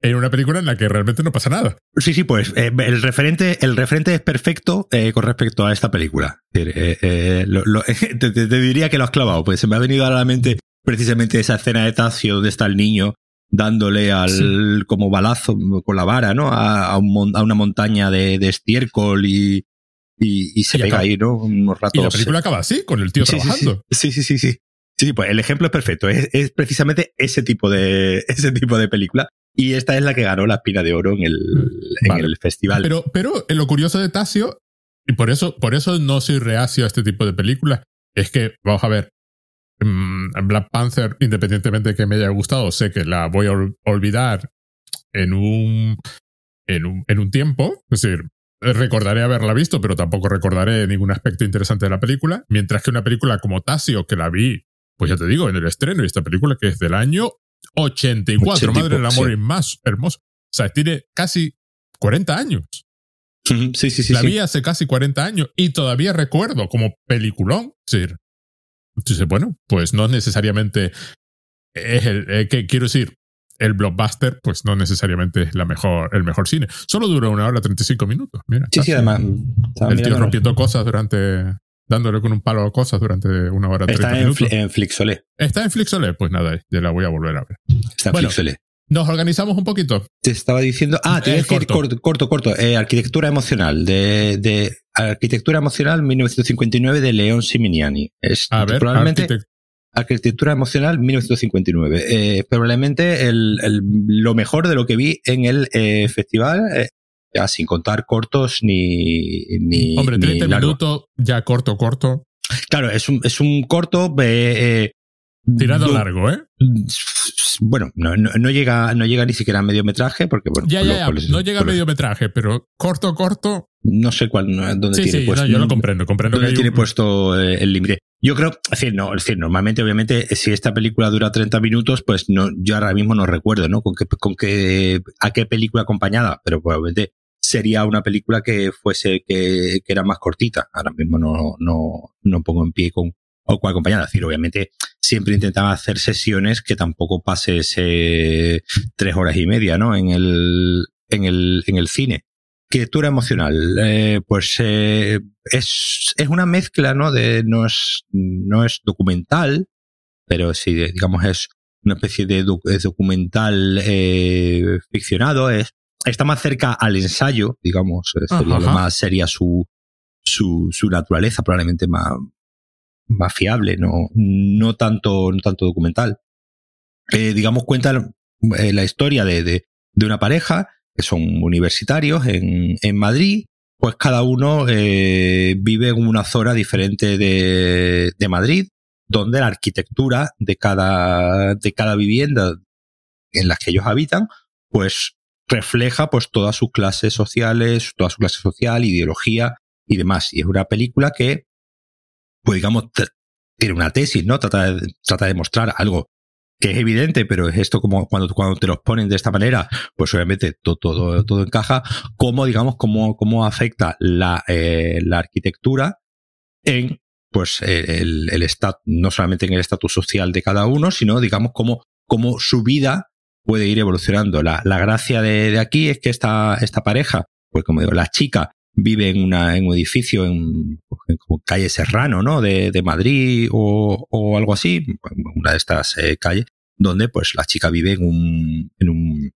en una película en la que realmente no pasa nada. Sí, sí, pues eh, el, referente, el referente es perfecto eh, con respecto a esta película. Eh, *laughs* te, te, diría que lo has clavado, pues se me ha venido a la mente precisamente esa escena de Tasio donde está el niño dándole al como balazo con la vara, ¿no? A, a, un, a una montaña de, de estiércol y, y, y se pega ahí, ¿no? Unos ratos. Y la película acaba así, con el tío trabajando. Sí, sí, sí, sí. Sí, pues el ejemplo es perfecto. Es, es, precisamente ese tipo de, *laughs* ese tipo de película. Y esta es la que ganó la espina de oro en el, en el festival. Pero, pero lo curioso de Tasio, y por eso, por eso no soy reacio a este tipo de películas, es que, vamos a ver, Black Panther, independientemente de que me haya gustado, sé que la voy a olvidar en un, en un, en un tiempo. Es decir, recordaré haberla visto, pero tampoco recordaré ningún aspecto interesante de la película. Mientras que una película como Tasio, que la vi, pues ya te digo, en el estreno, y esta película que es del año 84, madre del amor y más hermoso. O sea, tiene casi 40 años. Sí, sí, sí. La vi hace casi 40 años y todavía recuerdo como peliculón. Es decir, entonces, bueno, pues no necesariamente es el, eh, que quiero decir, el blockbuster, pues no necesariamente es la mejor, el mejor cine. Solo dura una hora 35 minutos. Mira, sí, sí, además. El tío rompiendo cosas durante. dándole con un palo a cosas durante una hora 30 Está minutos. Está en Flixolé. Está en Flixolé, pues nada, ya la voy a volver a ver. Está en bueno, Flixolé. Nos organizamos un poquito. Te estaba diciendo. Ah, te voy a decir corto, corto, corto. Eh, arquitectura emocional. De, de Arquitectura emocional 1959 de León Siminiani. Es a ver, probablemente. Arquitectura Emocional 1959. Eh, probablemente el, lo mejor de lo que vi en el eh, festival, eh, ya sin contar cortos ni. ni Hombre, 30 minutos, ya corto, corto. Claro, es un, es un corto. Eh, Tirado largo, ¿eh? Bueno, no, no, llega, no llega ni siquiera a mediometraje, porque bueno. Ya, ya, ya. no llega a mediometraje, pero corto, corto. No sé cuál, dónde sí, tiene sí, puesto. yo lo comprendo, comprendo dónde que tiene un... puesto el límite. Yo creo, es decir, no, es decir, normalmente, obviamente, si esta película dura 30 minutos, pues no, yo ahora mismo no recuerdo, ¿no? Con qué, con qué, a qué película acompañada, pero probablemente sería una película que fuese, que, que era más cortita. Ahora mismo no, no, no pongo en pie con, o cual acompañada. Es decir, obviamente siempre intentaba hacer sesiones que tampoco pase ese tres horas y media, ¿no? En el, en el, en el cine. Arquitectura emocional, eh, pues eh, es, es una mezcla, ¿no? De, no es, no es documental, pero sí, digamos, es una especie de es documental eh, ficcionado, es, está más cerca al ensayo, digamos, sería lo más sería su, su, su naturaleza, probablemente más, más fiable, no, no tanto, no tanto documental. Eh, digamos, cuenta eh, la historia de, de, de, una pareja que son universitarios en, en Madrid, pues cada uno eh, vive en una zona diferente de, de, Madrid, donde la arquitectura de cada, de cada vivienda en las que ellos habitan, pues refleja pues todas sus clases sociales, toda su clase social, ideología y demás. Y es una película que pues digamos, tiene una tesis, ¿no? Trata de, trata de mostrar algo que es evidente, pero es esto como cuando, cuando te los ponen de esta manera, pues obviamente todo, todo, todo encaja, cómo, digamos, cómo, cómo afecta la, eh, la arquitectura en, pues, el, el estado, no solamente en el estatus social de cada uno, sino, digamos, cómo, cómo su vida puede ir evolucionando. La, la gracia de, de aquí es que esta, esta pareja, pues como digo, la chica vive en, una, en un edificio en, calle Serrano, ¿no? De, de Madrid o, o, algo así, una de estas eh, calles, donde pues la chica vive en un, en un,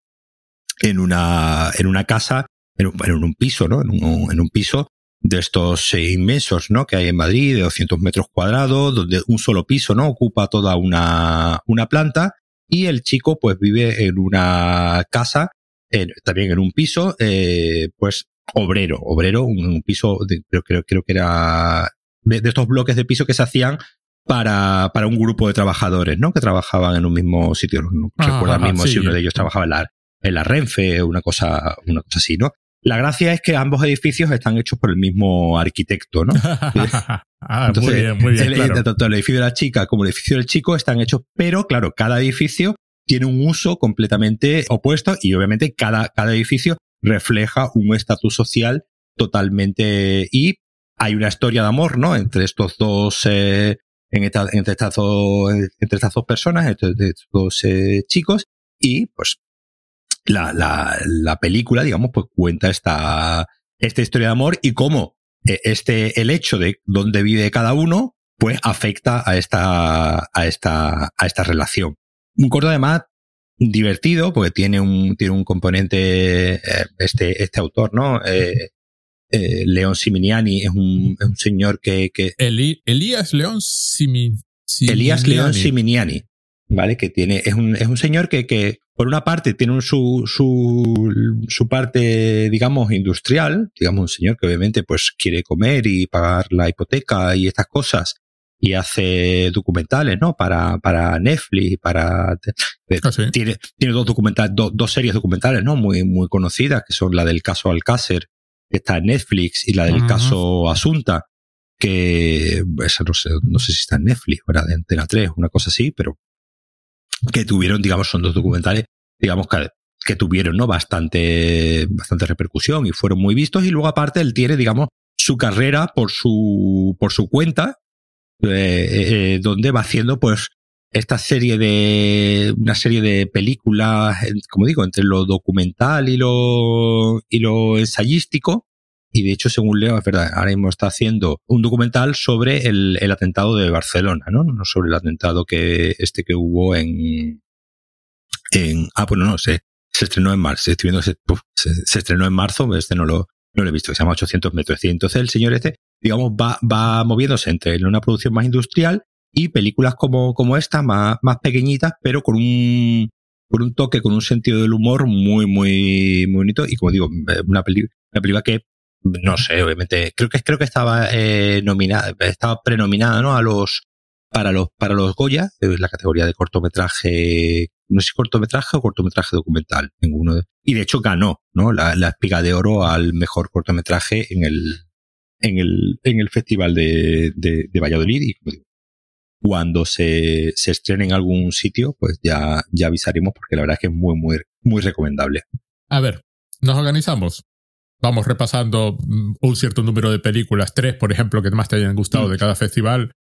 en una, en una casa, en un, en un piso, ¿no? En un, en un piso de estos eh, inmensos, ¿no? Que hay en Madrid, de 200 metros cuadrados, donde un solo piso, ¿no? Ocupa toda una, una planta y el chico pues vive en una casa, también en un piso, eh, pues obrero, obrero, un, piso, de, creo, creo, creo que era de, de, estos bloques de piso que se hacían para, para un grupo de trabajadores, ¿no? Que trabajaban en un mismo sitio. No ah, recuerdo mismo sí. si uno de ellos trabajaba en la, en la Renfe, una cosa, una cosa así, ¿no? La gracia es que ambos edificios están hechos por el mismo arquitecto, ¿no? *laughs* *laughs* ah, Entonces, muy bien, muy bien. El, claro. Tanto el edificio de la chica como el edificio del chico están hechos, pero claro, cada edificio tiene un uso completamente opuesto y obviamente cada, cada edificio refleja un estatus social totalmente y hay una historia de amor, ¿no? Entre estos dos, eh, entre, estas dos, entre dos personas, entre estos dos eh, chicos y pues la, la, la película, digamos, pues cuenta esta, esta historia de amor y cómo eh, este, el hecho de dónde vive cada uno, pues afecta a esta, a esta, a esta relación. Un corto además divertido porque tiene un, tiene un componente, eh, este, este autor, ¿no? Eh, eh, León Siminiani es un, es un señor que... que Eli, Elías León Simi, Siminiani. Elías León Siminiani, ¿vale? Que tiene, es un, es un señor que, que por una parte tiene un, su, su, su parte, digamos, industrial, digamos, un señor que obviamente pues quiere comer y pagar la hipoteca y estas cosas, y hace documentales, ¿no? Para, para Netflix, para... Ah, sí. tiene, tiene dos documentales, do, dos series documentales, ¿no? Muy, muy conocidas, que son la del caso Alcácer, que está en Netflix, y la del uh -huh. caso Asunta, que esa no sé, no sé si está en Netflix, ¿verdad? De Antena 3, una cosa así, pero que tuvieron, digamos, son dos documentales, digamos, que, que tuvieron, ¿no? Bastante, bastante repercusión y fueron muy vistos, y luego aparte él tiene, digamos, su carrera por su, por su cuenta, donde va haciendo pues esta serie de una serie de películas como digo entre lo documental y lo y lo ensayístico y de hecho según leo es verdad ahora mismo está haciendo un documental sobre el, el atentado de Barcelona no no sobre el atentado que este que hubo en en ah bueno no sé se estrenó en marzo estoy se, se, se estrenó en marzo este no lo no lo he visto, se llama 800 metros. Y entonces el señor este, digamos, va, va moviéndose entre una producción más industrial y películas como, como esta, más, más pequeñitas, pero con un, con un toque, con un sentido del humor muy, muy, muy bonito. Y como digo, eh, una, peli una película que, no sé, obviamente, creo que, creo que estaba eh, nominada, estaba prenominada, ¿no? A los, para los, para los Goya, es la categoría de cortometraje, no sé si cortometraje o cortometraje documental, ninguno de, y de hecho ganó, ¿no? La, la espiga de oro al mejor cortometraje en el, en el, en el festival de, de, de Valladolid y como digo, cuando se, se estrene en algún sitio, pues ya, ya avisaremos porque la verdad es que es muy, muy, muy recomendable. A ver, nos organizamos. Vamos repasando mm, un cierto número de películas, tres, por ejemplo, que más te hayan gustado Mm. de cada festival.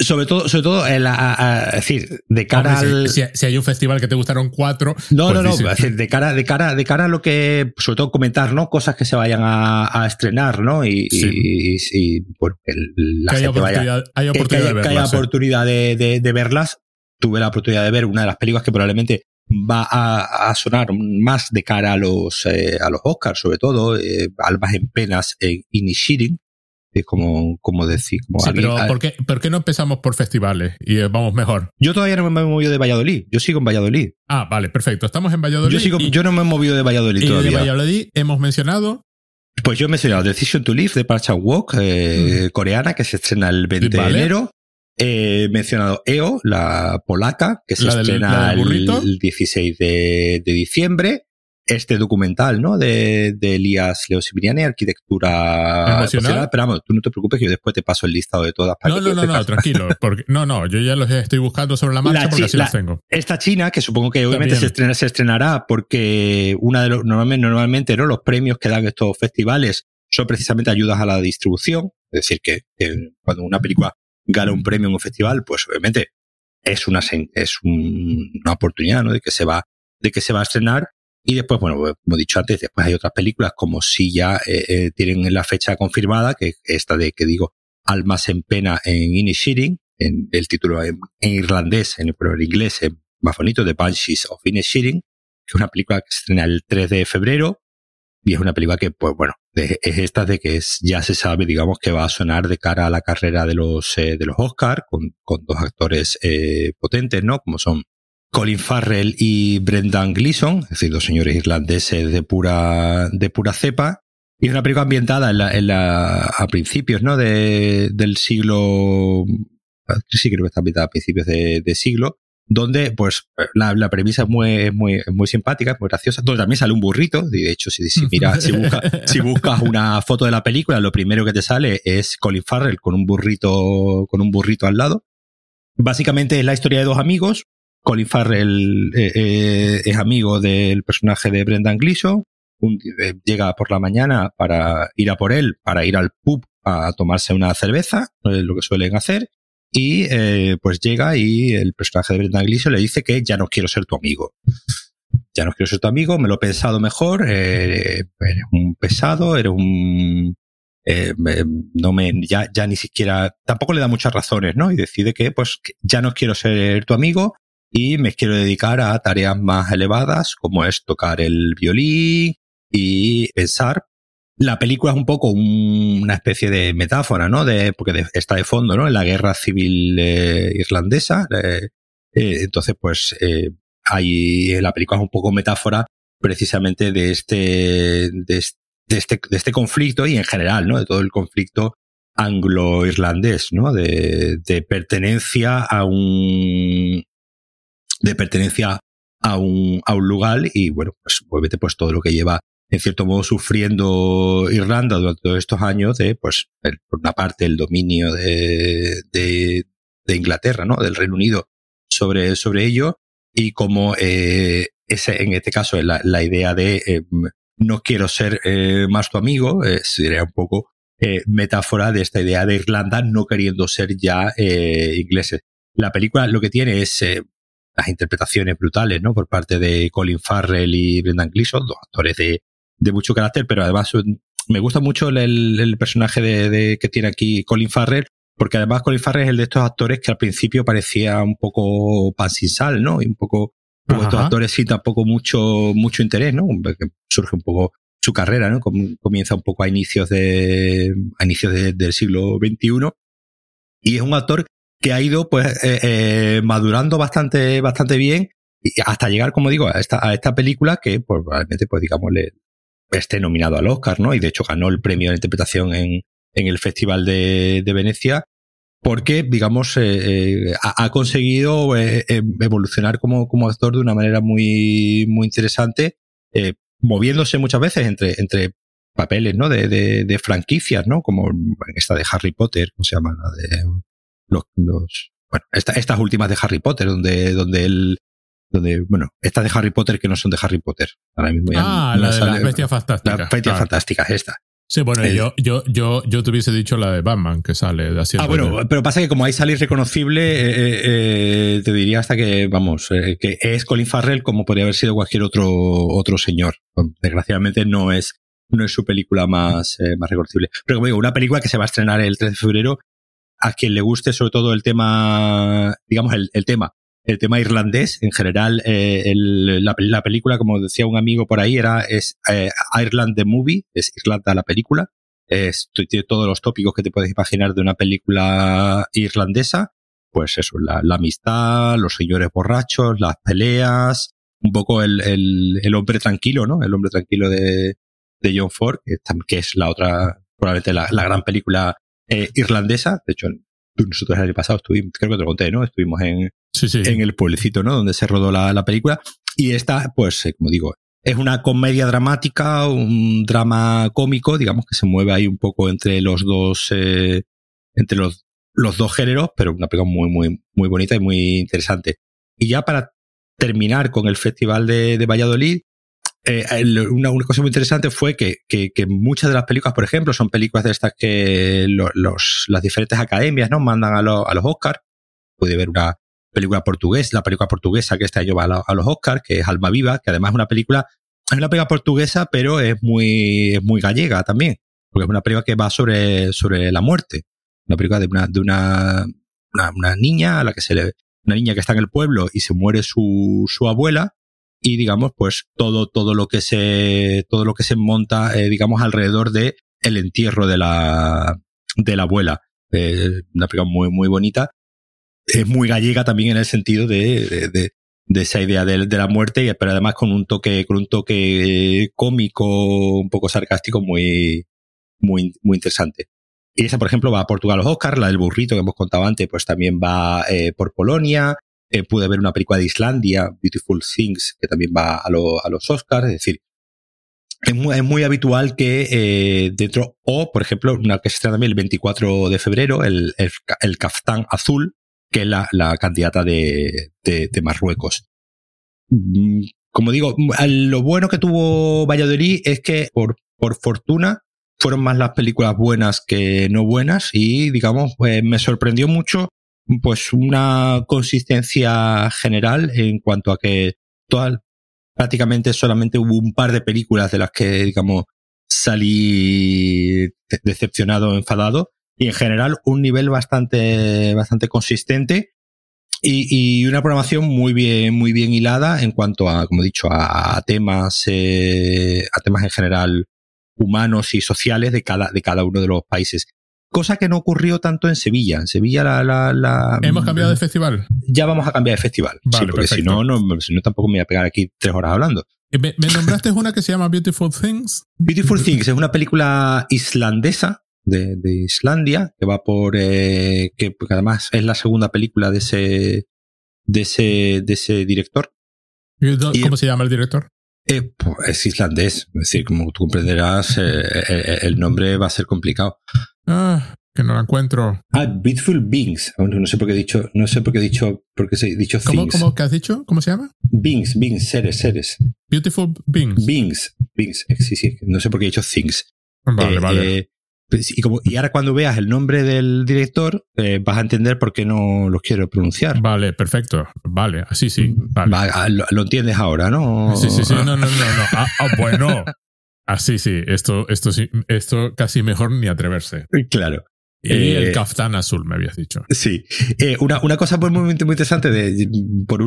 Sobre todo, sobre todo, el, a- a- es decir, de cara Hombre, al. si, hay un festival que te gustaron cuatro. No, pues no, no, dices- es decir, de cara, de cara, de cara a lo que, sobre todo comentar, ¿no? Cosas que se vayan a, a estrenar, ¿no? Y, y- y- y, bueno, que la que hay gente oportunidad, hay que de que haya verlas. ¿eh? oportunidad de, de- de verlas. Tuve la oportunidad de ver una de las películas que probablemente va a, a sonar más de cara a los, eh, a los Oscars, sobre todo, eh, Almas en Penas en Inishirin, es como, como decir, como Sí, pero ¿por qué, por qué no empezamos por festivales y eh, vamos mejor? yo todavía no me he movido de Valladolid, yo sigo en Valladolid. Ah, vale, perfecto. Estamos en Valladolid. Yo, sigo, y, yo no me he movido de Valladolid y de todavía. Valladolid hemos mencionado. Pues yo he mencionado Decision to Live de Park Chan Wook, eh, coreana, que se estrena el 20 Vale. de enero. He mencionado EO, la polaca, que se La estrena del el 16 de, de diciembre. Este documental, ¿no? De, de Elías Leo Sibiriani, arquitectura Emocional. Pero vamos, tú no te preocupes que yo después te paso el listado de todas. para No, no, no, no, tranquilo. *laughs* Porque, no, no, yo ya los estoy buscando sobre la marcha La porque así la- los tengo. Esta China, que supongo que obviamente se, estrena- se estrenará porque una de los, normalmente, normalmente, ¿no? Los premios que dan estos festivales son precisamente ayudas a la distribución. Es decir, que, que cuando una película gana un premio en un festival, pues obviamente es una, es un- una oportunidad, ¿no? De que se va, de que se va a estrenar. Y después, bueno, pues, como he dicho antes, después hay otras películas como si ya eh, eh, tienen la fecha confirmada, que esta de que digo, Almas en pena en Inishirin, en el título en, en irlandés, en el, inglés es más bonito, The Banshees of Inishirin, que es una película que se estrena el 3 de febrero, y es una película que, pues bueno, es esta de que es, ya se sabe, digamos, que va a sonar de cara a la carrera de los, eh, de los Oscar, con, con dos actores eh, potentes, ¿no? Como son Colin Farrell y Brendan Gleeson, es decir, dos señores irlandeses de pura, de pura cepa. Y es una película ambientada en la, en la, a principios, ¿no? De, del siglo, sí creo que está ambientada a principios de, de siglo, donde, pues, la, la premisa es muy, es muy, es muy simpática, muy graciosa, donde también sale un burrito, de hecho, si, si mira, si buscas, si buscas una foto de la película, lo primero que te sale es Colin Farrell con un burrito, con un burrito al lado. Básicamente es la historia de dos amigos. Colin Farrell eh, eh, es amigo del personaje de Brendan Gleeson. Eh, llega por la mañana para ir a por él, para ir al pub a tomarse una cerveza, lo que suelen hacer. Y pues llega y el personaje de Brendan Gleeson le dice que ya no quiero ser tu amigo. Ya no quiero ser tu amigo, me lo he pensado mejor, eres un pesado, eres un... no me, ya, ya ni siquiera, tampoco le da muchas razones, ¿no? Y decide que pues que ya no quiero ser tu amigo y me quiero dedicar a tareas más elevadas como es tocar el violín y pensar. La película es un poco un- una especie de metáfora, ¿no? De, porque de- está de fondo, ¿no? En la guerra civil eh, irlandesa. eh, eh, entonces, pues, eh, hay, la película es un poco metáfora precisamente de este, de este, de este, de este conflicto y en general, ¿no? De todo el conflicto anglo-irlandés, ¿no? De, de pertenencia a un, de pertenencia a un, a un lugar y bueno, pues obviamente pues todo lo que lleva en cierto modo sufriendo Irlanda durante todos estos años de pues por una parte el dominio de, de, de Inglaterra, ¿no? Del Reino Unido sobre, sobre ello y como eh, ese, en este caso la, la idea de eh, no quiero ser eh, más tu amigo eh, sería un poco eh, metáfora de esta idea de Irlanda no queriendo ser ya eh, ingleses. La película lo que tiene es las interpretaciones brutales, ¿no? Por parte de Colin Farrell y Brendan Gleeson, dos actores de, de mucho carácter, pero además me gusta mucho el, el personaje de, de- que tiene aquí Colin Farrell, porque además Colin Farrell es el de estos actores que al principio parecía un poco pan sin sal, ¿no? Y un poco, como estos actores sin tampoco mucho, mucho interés, ¿no? Que surge un poco su carrera, ¿no? Com- Comienza un poco a inicios de, a inicios de- del siglo XXI. Y es un actor que ha ido pues madurando bastante, bastante bien hasta llegar, como digo, a esta, a esta película que pues probablemente, pues digamos, le esté nominado al Oscar, ¿no? Y de hecho ganó el premio de interpretación en, en el Festival de, de Venecia porque, digamos, eh, eh, ha, conseguido eh, evolucionar como, como actor de una manera muy, muy interesante, moviéndose muchas veces entre, entre papeles, ¿no? De, de, de, franquicias, ¿no? Como esta de Harry Potter, ¿cómo se llama? La de los, los bueno, esta, estas últimas de Harry Potter, donde, donde él, donde, bueno, estas de Harry Potter que no son de Harry Potter. Ahora mismo ah, la de las bestias fantásticas. Las bestias fantásticas, esta. Sí, bueno, yo, yo, yo, yo te hubiese dicho la de Batman que sale de Ah, bueno, pero pasa que como ahí sale reconocible, eh, eh, eh, te diría hasta que, vamos, que es Colin Farrell como podría haber sido cualquier otro, otro señor. Desgraciadamente no es, no es su película más, más reconocible. Pero como digo, una película que se va a estrenar el 3 de febrero, a quien le guste sobre todo el tema, digamos, el, el tema el tema irlandés. En general, eh, la, película, como decía un amigo por ahí, era es eh, Ireland the Movie, es Irlanda la película. Es, tiene todos los tópicos que te puedes imaginar de una película irlandesa. Pues eso, la, amistad, los señores borrachos, las peleas, un poco el, el, hombre tranquilo, ¿no? El hombre tranquilo de, de John Ford, que, es la otra, probablemente la, gran película eh, irlandesa. De hecho, nosotros el año pasado estuvimos, creo que te lo conté, ¿no? Estuvimos en, en el pueblecito, ¿no? Donde se rodó la, la película. Y esta, pues, eh, como digo, es una comedia dramática, un drama cómico, digamos, que se mueve ahí un poco entre los dos, eh, entre los, los dos géneros, pero una película muy, muy, muy bonita y muy interesante. Y ya para terminar con el Festival de, de Valladolid, eh, una, una, cosa muy interesante fue que, muchas de las películas, por ejemplo, son películas de estas que los, las diferentes academias ¿no? mandan a, los a los Oscars. Puede ver una película portuguesa, la película portuguesa que este año va a, los Oscars, que es Alma Viva, que además es una película, es una película portuguesa, pero es muy, es muy gallega también, porque es una película que va sobre, sobre la muerte. Una película de una, de una, una, una niña a la que se le, una niña que está en el pueblo y se muere su, su abuela y digamos pues todo todo lo que se todo lo que se monta eh, digamos alrededor de el entierro de la de la abuela. Eh, una película muy muy bonita. Es muy gallega también en el sentido de, de, de, esa idea de, la muerte pero además con un toque con un toque cómico un poco sarcástico muy muy muy interesante. Y esa por ejemplo va a Portugal los Oscars la del burrito que hemos contado antes pues también va eh, por Polonia eh, pude ver una película de Islandia, Beautiful Things, que también va a, a los Oscars. Es decir, es muy, es muy habitual que eh, dentro, o por ejemplo, una que se estrena también el 24 de febrero, el, el, Caftán Azul, que es la, la candidata de, de, Marruecos. Mm, como digo, lo bueno que tuvo Valladolid es que por, por fortuna fueron más las películas buenas que no buenas y digamos, pues, me sorprendió mucho pues una consistencia general en cuanto a que todas, prácticamente solamente hubo un par de películas de las que, digamos, salí decepcionado, enfadado, y en general un nivel bastante, bastante consistente y, y, una programación muy bien, muy bien hilada en cuanto a, como he dicho, a, temas, eh, a temas en general humanos y sociales de cada, de cada uno de los países cosa que no ocurrió tanto en Sevilla. En Sevilla la... la, la ¿Hemos cambiado de festival? Ya vamos a cambiar de festival. sí, porque si no, no, si no tampoco me voy a pegar aquí tres horas hablando. Eh, ¿Me, nombraste una que se llama Beautiful Things? Beautiful Things es una película islandesa de, de Islandia que va por... Eh, que además es la segunda película de ese, de ese, de ese director. ¿Cómo se llama el director? Eh, pues, es islandés, es decir, como tú comprenderás, eh, eh, el nombre va a ser complicado. Ah, que no la encuentro. Ah, Beautiful Beings. No sé por qué he dicho, no sé por qué he dicho, porque he dicho ¿Cómo, things. ¿Cómo que has dicho? ¿Cómo se llama? Beings, Beings, seres, seres. Beautiful Beings. Beings, Beings. Sí, sí. No sé por qué he dicho things. Vale, vale. Pues, y, como, y ahora cuando veas el nombre del director, eh, vas a entender por qué no lo quiero pronunciar. Vale, perfecto. Vale, así sí. Ah, lo, entiendes ahora, ¿no? Sí, sí, sí. No, no, no, no. Ah, ah, bueno. *laughs* Así sí. Esto, esto, esto casi mejor ni atreverse. Claro. Y el eh, caftán azul, me habías dicho. Sí. Eh, una, una cosa muy, muy, muy interesante de, por,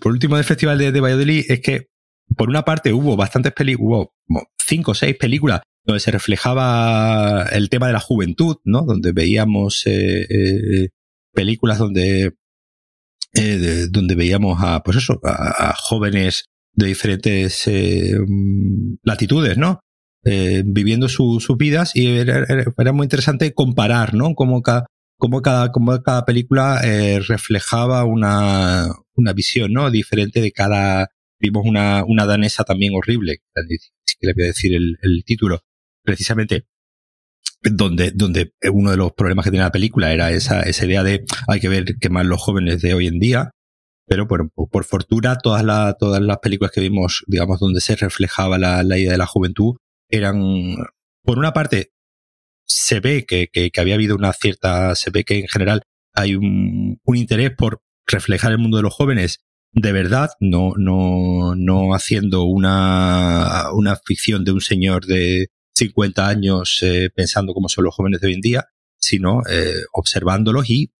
por último del Festival de, de Valladolid es que, por una parte, hubo bastantes películas, hubo cinco o seis películas donde se reflejaba el tema de la juventud, ¿no? Donde veíamos eh, eh, películas donde, eh, donde veíamos a, pues eso, a, jóvenes de diferentes eh, latitudes, ¿no? Eh, viviendo sus vidas y era, era, muy interesante comparar, ¿no? Cómo cada, cómo cada, cómo cada película eh, reflejaba una, una visión, ¿no? Diferente de cada, vimos una, una danesa también horrible, si le voy a decir el, el título, precisamente donde, donde uno de los problemas que tenía la película era esa, esa idea de hay que ver qué más los jóvenes de hoy en día. Pero por, por fortuna, todas, la, todas las películas que vimos, digamos, donde se reflejaba la, la idea de la juventud, eran, por una parte, se ve que, que, que, había habido una cierta, se ve que en general hay un, un interés por reflejar el mundo de los jóvenes de verdad, no, no, no haciendo una, una ficción de un señor de 50 años eh, pensando cómo son los jóvenes de hoy en día, sino eh, observándolos y,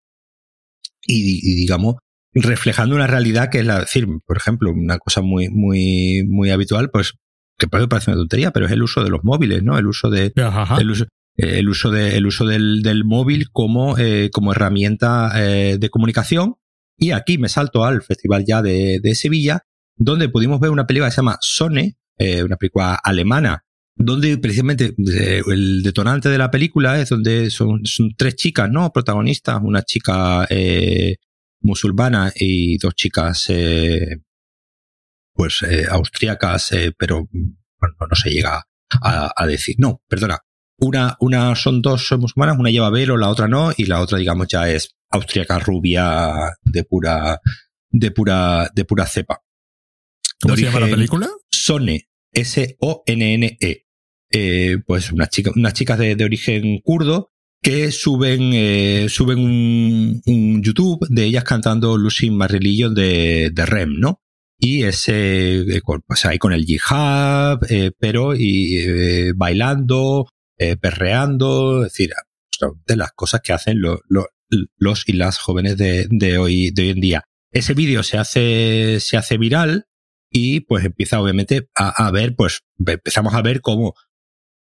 y, digamos, reflejando una realidad que es la, decir, por ejemplo, una cosa muy, muy, muy habitual, pues, que parece una tontería, pero es el uso de los móviles, ¿no? El uso de, el uso, eh, el uso de, el uso del, del móvil como, eh, como herramienta eh, de comunicación y aquí me salto al festival ya de, de Sevilla, donde pudimos ver una película que se llama Sone, eh, una película alemana, donde precisamente el detonante de la película es donde son, son tres chicas, ¿no? Protagonistas, una chica eh, musulmana y dos chicas, eh, pues, eh, austriacas, eh, pero bueno, no se llega a, a, decir. No, perdona. Una, una son dos musulmanas, una lleva velo, la otra no, y la otra, digamos, ya es austriaca rubia de pura, de pura, de pura cepa. ¿Cómo se llama la película? Sone, S-O-N-N-E. Eh, pues unas chicas, unas chicas de, de origen kurdo que suben, eh, suben un, YouTube de ellas cantando Lucy Marrelillo de, de Rem, ¿no? Y ese, eh, pues ahí con el jihad, eh, pero y eh, bailando, perreando, es decir, de las cosas que hacen lo, los y las jóvenes de, de, hoy, de hoy en día. Ese vídeo se hace, se hace viral y pues empieza obviamente a, a ver, pues empezamos a ver cómo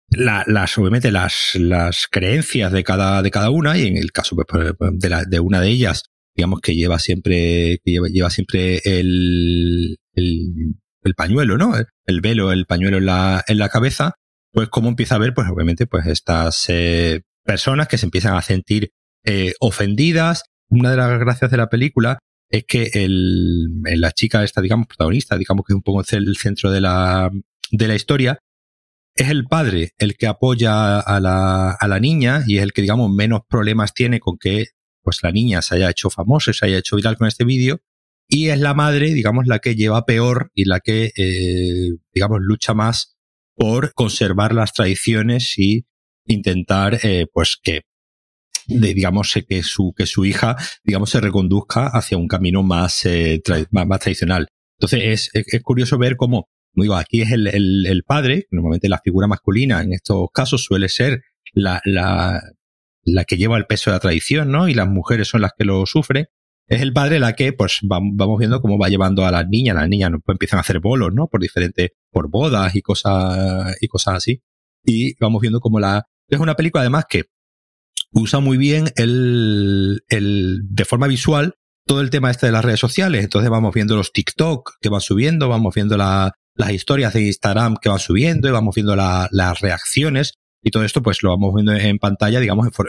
la, las, obviamente las, las creencias de cada, de cada una y en el caso pues, de, la, de una de ellas, digamos que lleva siempre, que lleva, lleva siempre el, el, el pañuelo, ¿no? El velo, el pañuelo en la, en la cabeza, pues cómo empieza a ver, pues obviamente, pues estas eh, personas que se empiezan a sentir eh, ofendidas. Una de las gracias de la película es que el, la chica esta, digamos, protagonista, digamos que es un poco el centro de la, de la historia, es el padre el que apoya a la, a la niña y es el que, digamos, menos problemas tiene con que pues la niña se haya hecho famosa, se haya hecho viral con este vídeo. Y es la madre, digamos, la que lleva peor y la que, eh, digamos, lucha más por conservar las tradiciones y intentar, eh, pues, que, digamos, que su, que su hija, digamos, se reconduzca hacia un camino más, eh, más, más, tradicional. Entonces, es, es curioso ver cómo como digo, aquí es el, el, padre, normalmente la figura masculina en estos casos suele ser la, la, la que lleva el peso de la tradición, ¿no? Y las mujeres son las que lo sufren. Es el padre la que, pues, vamos viendo cómo va llevando a las niñas. Las niñas pues, empiezan a hacer bolos, ¿no? Por diferentes, por bodas y cosas, y cosas así. Y vamos viendo cómo la, es una película además que usa muy bien el, el, de forma visual, todo el tema este de las redes sociales. Entonces vamos viendo los TikTok que van subiendo, vamos viendo la, las historias de Instagram que van subiendo y vamos viendo la, las reacciones y todo esto pues lo vamos viendo en pantalla, digamos, en, for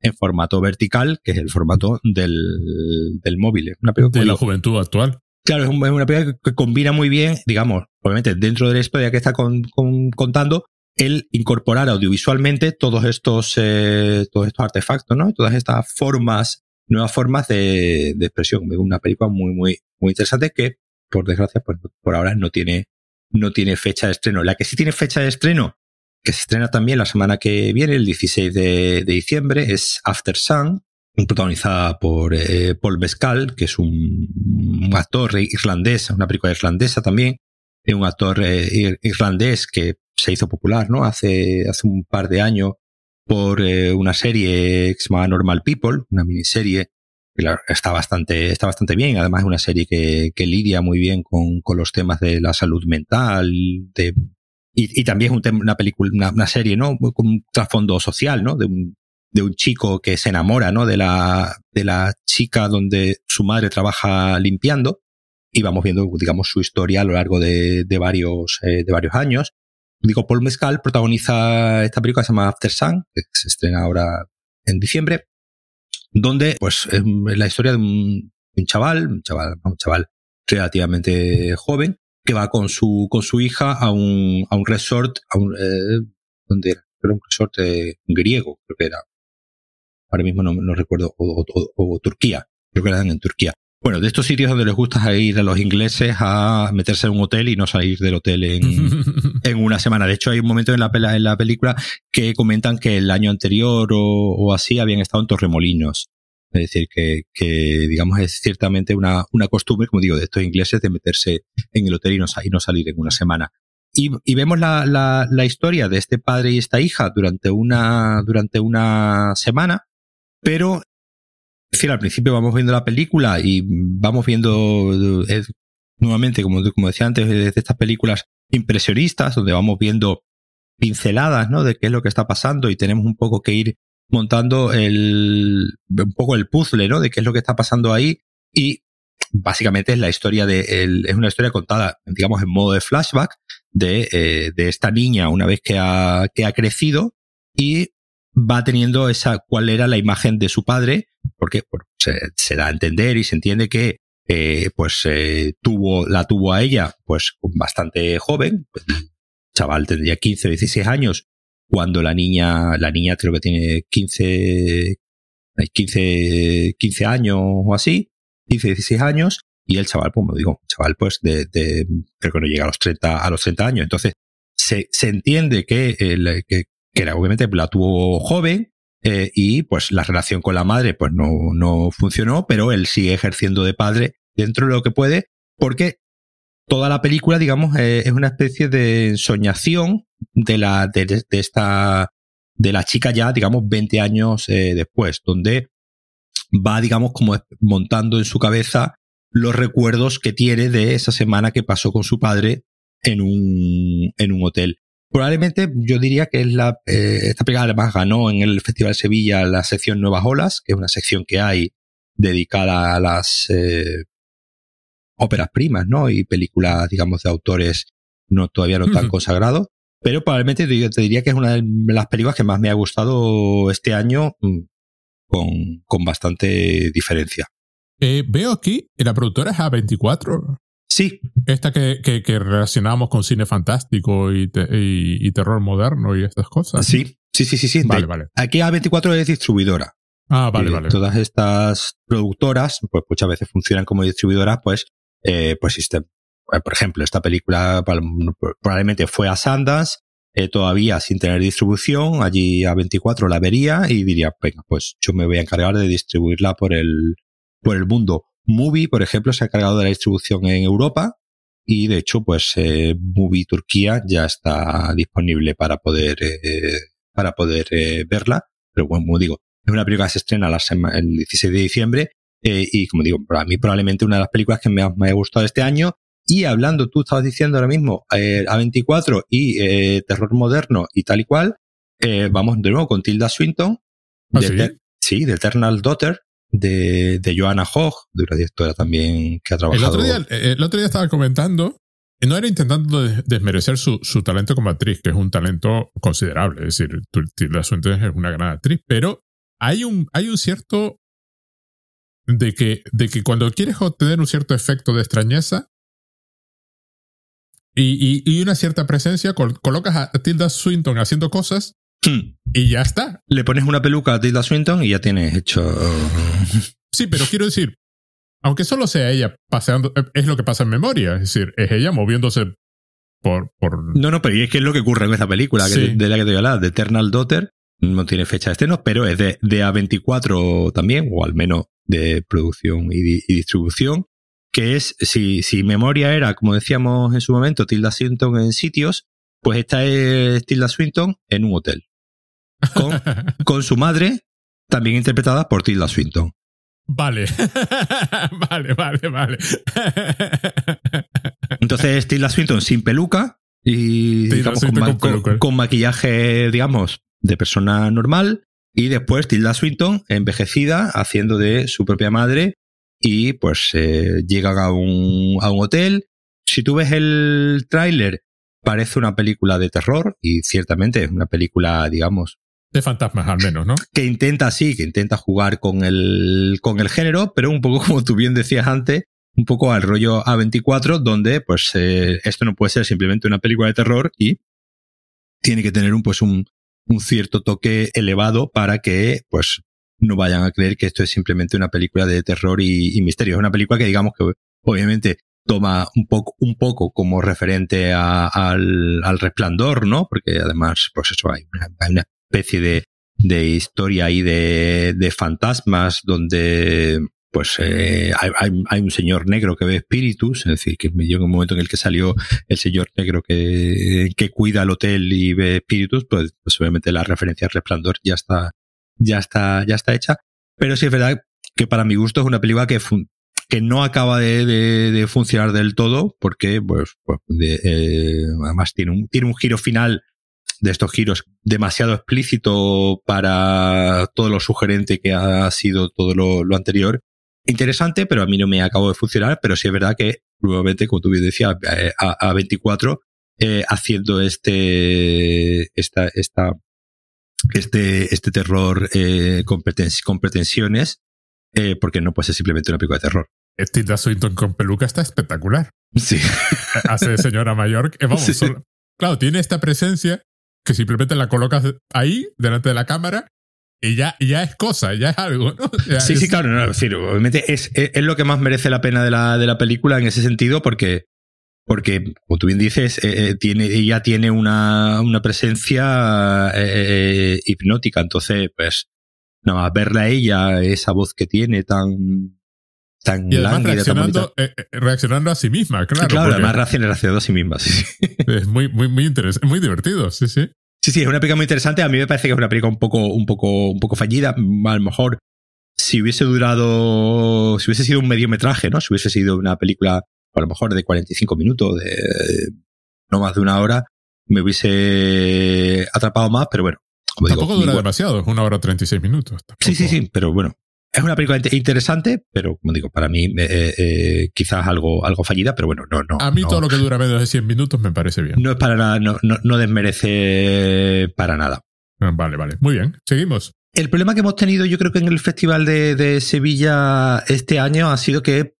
en formato vertical, que es el formato del, del móvil. Una de la juventud actual. Claro, es una película que combina muy bien, digamos, obviamente dentro de la historia que está con, con, contando, el incorporar audiovisualmente todos estos, eh, todos estos artefactos, ¿no? Todas estas formas, nuevas formas de, de expresión. Una película muy, muy, muy interesante que por desgracia, pues por ahora no tiene, no tiene fecha de estreno. La que sí tiene fecha de estreno, que se estrena también la semana que viene, el 16 de, diciembre, es After Sun, protagonizada por eh, Paul Mescal, que es un, actor irlandés, una película irlandesa también, es un actor eh, irlandés que se hizo popular, ¿no? Hace, hace un par de años por eh, una serie que se llama Normal People, una miniserie está bastante, está bastante bien. Además, es una serie que, que lidia muy bien con, con, los temas de la salud mental, de, y, y también es un tema, una película, una, una, serie, ¿no? Con un trasfondo social, ¿no? De un, de un chico que se enamora, ¿no? De la, de la chica donde su madre trabaja limpiando y vamos viendo, digamos, su historia a lo largo de, de varios, eh, de varios años. Digo, Paul Mescal protagoniza esta película que se llama After Sun, que se estrena ahora en diciembre, donde, pues, es la historia de un, chaval, un chaval, un chaval relativamente joven, que va con su, con su hija a un, a un resort, a un, eh, ¿dónde era? Un resort eh, griego, creo que era. Ahora mismo no, no recuerdo, o, o, o, Turquía, creo que eran en Turquía. Bueno, de estos sitios donde les gusta ir a los ingleses a meterse en un hotel y no salir del hotel en, *laughs* en una semana. De hecho, hay un momento en la, en la película que comentan que el año anterior o, o así habían estado en Torremolinos. Es decir, que, que digamos es ciertamente una, una costumbre, como digo, de estos ingleses de meterse en el hotel y no, y no salir en una semana. Y, y vemos la, la, la, historia de este padre y esta hija durante una, durante una semana, pero es decir, al principio vamos viendo la película y vamos viendo eh, nuevamente, como, como decía antes, de estas películas impresionistas, donde vamos viendo pinceladas, ¿no? De qué es lo que está pasando y tenemos un poco que ir montando el, un poco el puzzle, ¿no? De qué es lo que está pasando ahí y básicamente es la historia de, el, es una historia contada, digamos, en modo de flashback de, eh, de esta niña una vez que ha, que ha crecido y va teniendo esa, cuál era la imagen de su padre, porque se, da a entender y se entiende que eh, pues eh, tuvo, la tuvo a ella pues bastante joven, pues, chaval tendría 15 o 16 años, cuando la niña, la niña creo que tiene 15, 15, 15 años o así, 15, 16 años, y el chaval, pues me digo, chaval pues de, de, creo que no llega a los 30, a los 30 años. Entonces, se, se entiende que, el, que, que era, obviamente la tuvo joven, eh, y pues la relación con la madre pues no, no funcionó, pero él sigue ejerciendo de padre dentro de lo que puede, porque toda la película, digamos, eh, es una especie de ensoñación de la, de, esta, de la chica ya, digamos, 20 años eh, después, donde va, digamos, como montando en su cabeza los recuerdos que tiene de esa semana que pasó con su padre en un, en un hotel. Probablemente yo diría que es la, eh, esta película además ganó en el Festival de Sevilla la sección Nuevas Olas, que es una sección que hay dedicada a las eh, óperas primas, ¿no? Y películas, digamos, de autores no, todavía no tan uh -huh. consagrados. Pero probablemente te, te diría que es una de las películas que más me ha gustado este año mm, con, con bastante diferencia. Eh, veo aquí, la productora es A24. Sí. Esta que, que, que relacionamos con cine fantástico y, te, y, y, terror moderno y estas cosas. Sí, sí, sí, sí. sí. Vale, de, vale. Aquí A24 es distribuidora. Ah, vale, vale. Todas estas productoras, pues muchas veces funcionan como distribuidoras, pues, eh, pues existen. Por ejemplo, esta película probablemente fue a Sundance, eh, todavía sin tener distribución, allí a 24 la vería y diría, venga, pues yo me voy a encargar de distribuirla por el, por el mundo. Movie, por ejemplo, se ha encargado de la distribución en Europa y de hecho, pues eh, Movie Turquía ya está disponible para poder, eh, para poder eh, verla. Pero bueno, como digo, es una película que se estrena la el 16 de diciembre eh, y como digo, para mí probablemente una de las películas que me ha, me ha gustado este año. Y hablando, tú estabas diciendo ahora mismo, eh, A24 y eh, terror moderno y tal y cual, vamos de nuevo con Tilda Swinton. ¿Ah, de, sí? sí, de Eternal Daughter, de, de Joanna Hogg, de una directora también que ha trabajado. El otro día, el otro día estaba comentando, y no era intentando desmerecer su, su, talento como actriz, que es un talento considerable, es decir, Tilda Swinton es una gran actriz, pero hay un, hay un cierto de que, de que cuando quieres obtener un cierto efecto de extrañeza y, y, y una cierta presencia, col colocas a Tilda Swinton haciendo cosas Hmm. Y ya está. Le pones una peluca a Tilda Swinton y ya tienes hecho. Sí, pero quiero decir, aunque solo sea ella paseando, es lo que pasa en memoria. Es decir, es ella moviéndose por. por... No, no, pero es que es lo que ocurre en esa película sí. que, de la que te voy a hablar, de Eternal Daughter. No tiene fecha de estreno, pero es de, de A24 también, o al menos de producción y, y distribución. Que es, si, si memoria era, como decíamos en su momento, Tilda Swinton en sitios, pues esta es Tilda Swinton en un hotel con, con su madre, también interpretada por Tilda Swinton. Vale, *laughs* vale, vale, vale. Entonces Tilda Swinton sin peluca y digamos, con, con, con, con, maquillaje, digamos, de persona normal, Y después Tilda Swinton, envejecida, haciendo de su propia madre, y pues eh, llegan a un, a un hotel. Si tú ves el tráiler, parece una película de terror, y ciertamente es una película, digamos, de fantasmas al menos, ¿no? Que intenta, sí, que intenta jugar con el, con el género, pero un poco *laughs* como tú bien decías antes, un poco al rollo A24, donde pues eh, esto no puede ser simplemente una película de terror y tiene que tener un pues un, un cierto toque elevado para que pues no vayan a creer que esto es simplemente una película de terror y, misterio. Es una película que digamos que obviamente toma un poco, un poco como referente al, al resplandor, ¿no? Porque además, pues eso, hay hay una especie de, de historia ahí de, de fantasmas donde pues eh, hay, hay, un señor negro que ve espíritus, es decir, que me llegó un momento en el que salió el señor negro que, que cuida el hotel y ve espíritus, pues, pues obviamente la referencia al resplandor ya está, ya está, ya está hecha. Pero sí es verdad que para mi gusto es una película que, que no acaba de, de, funcionar del todo, porque pues, pues eh, además tiene un, tiene un giro final de estos giros demasiado explícito para todo lo sugerente que ha sido todo lo, lo anterior interesante, pero a mí no me acabó de funcionar, pero sí es verdad que, nuevamente, como tú bien decías, eh, a, 24, eh, haciendo este, esta, esta, este, este terror eh, con, pretensiones, eh, porque no puede ser simplemente una película de terror. Tilda Swinton con peluca está espectacular. Sí. *laughs* Hace de señora mayor. vamos, claro, tiene esta presencia que simplemente la colocas ahí, delante de la cámara, y ya, ya es cosa, ya es algo, ¿no? *laughs* sí, sí, claro, no, decir, obviamente es, es, lo que más merece la pena de la, de la película en ese sentido, porque, porque como tú bien dices, eh, eh tiene, ella tiene una, una presencia eh, hipnótica, entonces, pues, nada más verla a ella, esa voz que tiene tan, tan y además reaccionando, reaccionando a sí misma, claro. Sí, claro, además reaccionando a sí misma, sí. *laughs* Es muy, muy, muy interesante, muy divertido, sí, sí. Sí, sí, es una película muy interesante. A mí me parece que es una película un poco, un poco, un poco fallida. A lo mejor si hubiese durado, si hubiese sido un mediometraje, ¿no? Si hubiese sido una película, a lo mejor de 45 minutos, de no más de una hora, me hubiese atrapado más, pero bueno. Como Tampoco dura demasiado, es una hora 36 minutos. Sí, sí, sí, pero bueno, es una película interesante, pero como digo, para mí eh, eh, quizás algo, algo fallida, pero bueno, no, no. A mí todo lo que dura menos de 100 minutos me parece bien. No es para nada, no, no, no desmerece para nada. Ah, vale, vale. Muy bien, seguimos. El problema que hemos tenido yo creo que en el Festival de, de Sevilla este año ha sido que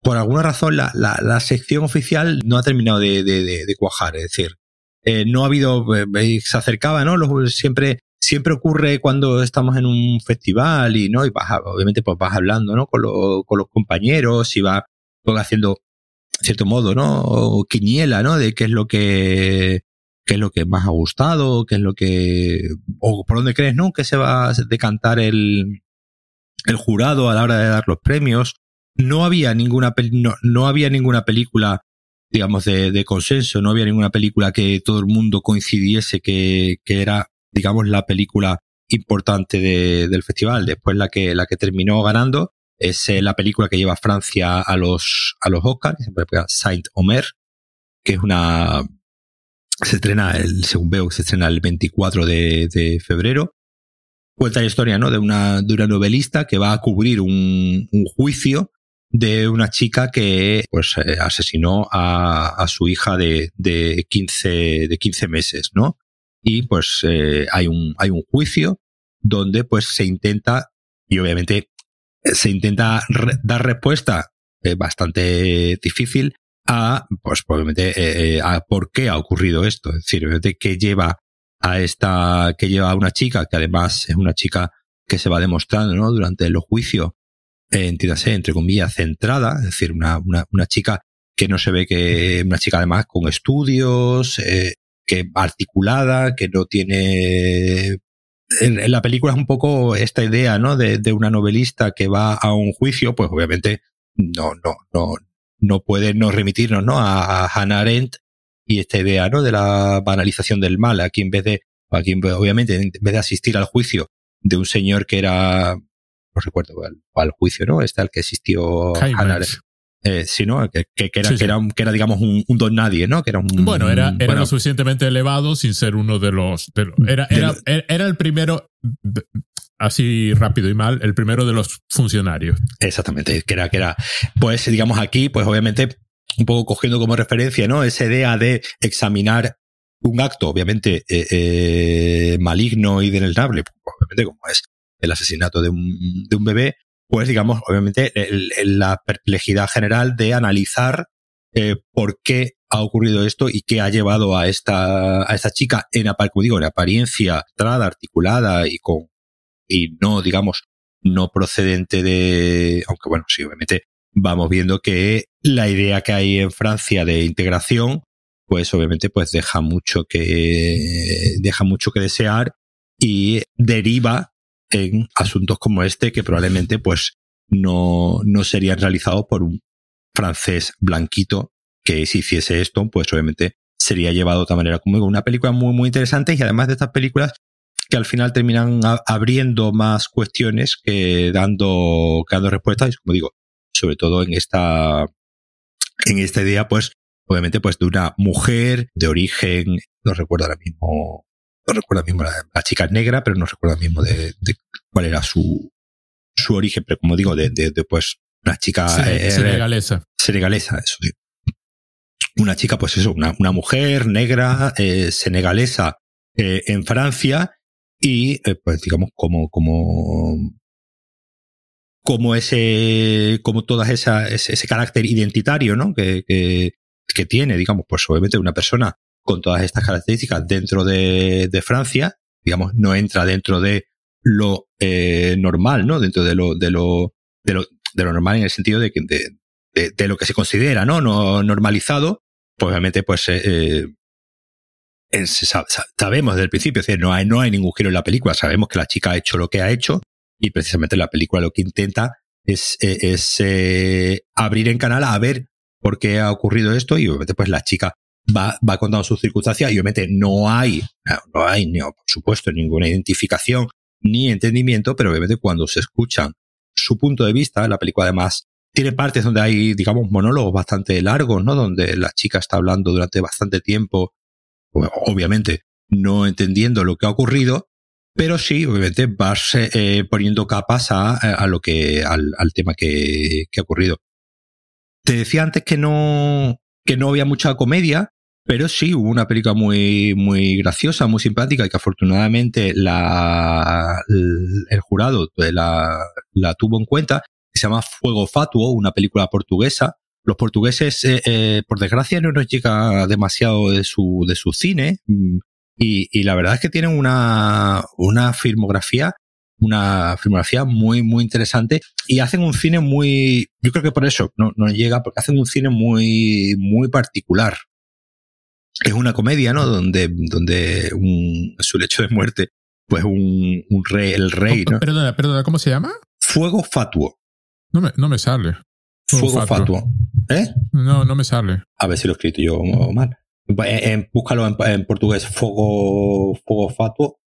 por alguna razón la, la, la sección oficial no ha terminado de, de, de cuajar. Es decir, eh, no ha habido, eh, se acercaba, ¿no? Los, siempre siempre ocurre cuando estamos en un festival y no y vas obviamente pues vas hablando no con, con los compañeros y vas pues, haciendo cierto modo no quiniela no de qué es lo que qué es lo que más ha gustado qué es lo que o por dónde crees no que se va a decantar el el jurado a la hora de dar los premios. No había ninguna no, no había ninguna película digamos de, de consenso no había ninguna película que todo el mundo coincidiese que, que era digamos, la película importante de, del festival. Después la que, la que terminó ganando es eh, la película que lleva Francia a los, a los Oscars, Saint Omer, que es una, se estrena, el, según veo, se estrena el 24 de, de febrero. Cuenta la historia, ¿no? De una, de una novelista que va a cubrir un, un juicio de una chica que pues eh, asesinó a, a, su hija de, de 15 de 15 meses, ¿no? Y pues eh, hay un hay un juicio donde pues se intenta y obviamente eh, se intenta re dar respuesta eh, bastante difícil a pues obviamente eh, a por qué ha ocurrido esto. Es decir obviamente qué lleva a esta que lleva a una chica que además es una chica que se va demostrando no durante los juicios eh, entiéndase entre comillas centrada es decir una, una, una chica que no se ve que una chica además con estudios eh, que articulada, que no tiene en, la película es un poco esta idea, ¿no? De, de, una novelista que va a un juicio, pues obviamente no, no, no, no puede no remitirnos, ¿no? A, a Hannah Arendt y esta idea, ¿no? De la banalización del mal. Aquí en vez de, aquí obviamente, en vez de asistir al juicio de un señor que era, no recuerdo al, al juicio, ¿no? Este al que asistió Hannah Arendt. Eh, sí, ¿no? Que, que, era, que, era, que era, digamos, un, un, don nadie, ¿no? Que era un, bueno, era, era bueno, lo suficientemente elevado sin ser uno de los. De los era, era, era el primero, así rápido y mal, el primero de los funcionarios. Exactamente, que era, que era. Pues, digamos, aquí, pues obviamente, un poco cogiendo como referencia, ¿no? Esa idea de examinar un acto, obviamente, eh, eh, maligno y denelnable, pues, obviamente, como es el asesinato de un, de un bebé, pues digamos, obviamente, la perplejidad general de analizar eh, por qué ha ocurrido esto y qué ha llevado a esta, a esta chica en, como digo, en apariencia trada, articulada y con, y no, digamos, no procedente de, aunque bueno, sí, obviamente vamos viendo que la idea que hay en Francia de integración, pues obviamente pues deja mucho que, deja mucho que desear y deriva en asuntos como este que probablemente pues no, no serían realizados por un francés blanquito que si hiciese esto, pues obviamente sería llevado de otra manera. Como una película muy, muy interesante y además de estas películas que al final terminan abriendo más cuestiones que dando, que dando respuestas y como digo, sobre todo en esta, en esta idea, pues, obviamente, pues de una mujer de origen, no recuerdo ahora mismo no recuerdo mismo, la, la, chica negra, pero no recuerdo mismo de, de, cuál era su, su origen, pero como digo, de, de, de pues una chica eh, senegalesa. Senegalesa, eso sí. Una chica, pues eso, una, una mujer negra, eh, senegalesa, eh, en Francia, y pues digamos, como, como, como ese, como todas esa, ese, ese carácter identitario, ¿no? Que, que, que tiene, digamos, pues obviamente una persona con todas estas características dentro de, Francia, digamos, no entra dentro de lo eh, normal, ¿no? Dentro de lo, de lo, de lo, de lo normal en el sentido de que de, lo que se considera, ¿no? No normalizado, pues obviamente, pues eh, eh, sabemos desde el principio, es decir, no hay, no hay ningún giro en la película, sabemos que la chica ha hecho lo que ha hecho y precisamente la película lo que intenta es, es eh, abrir en canal a ver por qué ha ocurrido esto y obviamente pues la chica va, va contando sus circunstancias y obviamente no hay, no hay, ni, por supuesto, ninguna identificación ni entendimiento, pero obviamente cuando se escuchan su punto de vista, la película además tiene partes donde hay, digamos, monólogos bastante largos, ¿no? Donde la chica está hablando durante bastante tiempo, obviamente no entendiendo lo que ha ocurrido, pero sí, obviamente vas eh, poniendo capas a, a lo que, al, al tema que, que ha ocurrido. Te decía antes que no, que no había mucha comedia, pero sí hubo una película muy, muy graciosa, muy simpática y que afortunadamente la, el jurado la, la tuvo en cuenta, que se llama Fuego Fatuo, una película portuguesa. Los portugueses, eh, eh, por desgracia, no nos llega demasiado de su, de su cine mm, y, y la verdad es que tienen una, una filmografía una filmografía muy, muy interesante y hacen un cine muy, yo creo que por eso no, no llega, porque hacen un cine muy, muy particular. Es una comedia, ¿no? Donde, donde un, su lecho de muerte, pues un, un rey, el rey, ¿no? Perdona, perdona, ¿cómo se llama? Fuego Fatuo. No me, no me sale. Fuego, Fuego Fatuo. Fatuo. ¿Eh? No, no me sale. A ver si lo he escrito yo mal. En, búscalo en, en, portugués, Fuego, Fuego Fatuo.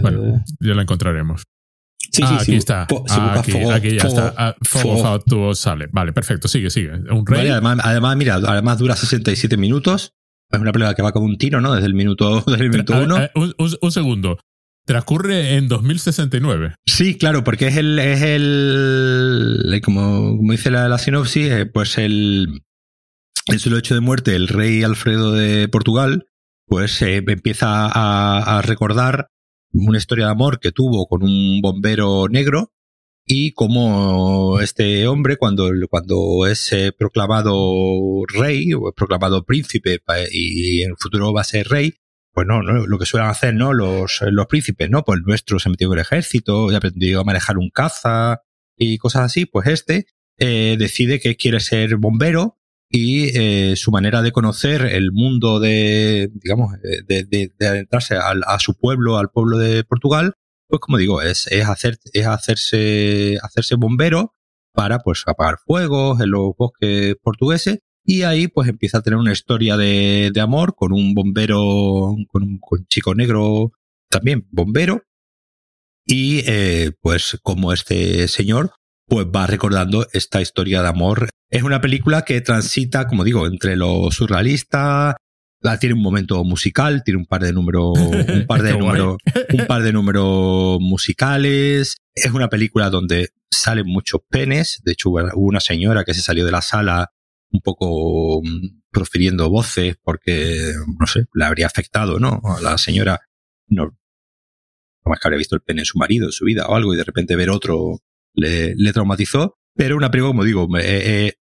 Bueno, eh, ya la encontraremos. Sí, ah, sí, aquí sí. está. Po, ah, aquí, fuego, aquí ya fuego, está. Ah, fuego, fuego. Fatuo sale. Vale, perfecto. Sigue, sigue. Un rey. Vale, además, además, mira, además dura 67 minutos. Es una película que va como un tiro, ¿no? Desde el minuto, *laughs* desde el minuto uno. a- un, un- un segundo. Transcurre en 2069. Sí, claro, porque es el, es el, como, como dice la, la sinopsis, eh, pues el, en su lecho de muerte, el rey Alfredo de Portugal, pues eh, empieza a, a recordar una historia de amor que tuvo con un bombero negro y cómo este hombre, cuando, cuando es eh, proclamado rey o proclamado príncipe y en el futuro va a ser rey, pues no, no, lo que suelen hacer, ¿no? Los, los príncipes, ¿no? Pues el nuestro se metió en el ejército y aprendió a manejar un caza y cosas así, pues este eh, decide que quiere ser bombero y eh, su manera de conocer el mundo de, digamos, eh, de, de, de adentrarse al, a su pueblo, al pueblo de Portugal, pues como digo, es, es hacer, es hacerse, hacerse bombero para pues apagar fuegos en los bosques portugueses y ahí pues empieza a tener una historia de, de amor con un bombero, con un, chico negro también bombero y eh, pues como este señor pues va recordando esta historia de amor. Es una película que transita, como digo, entre lo surrealista, tiene un momento musical, tiene un par de números, *laughs* un par de números, un par de números musicales. Es una película donde salen muchos penes. De hecho, hubo una señora que se salió de la sala un poco mm, profiriendo voces porque, no sé, le habría afectado, ¿no? A la señora, no, más que habría visto el pene en su marido en su vida o algo y de repente ver otro le, le traumatizó. Pero una película, como digo, eh, eh,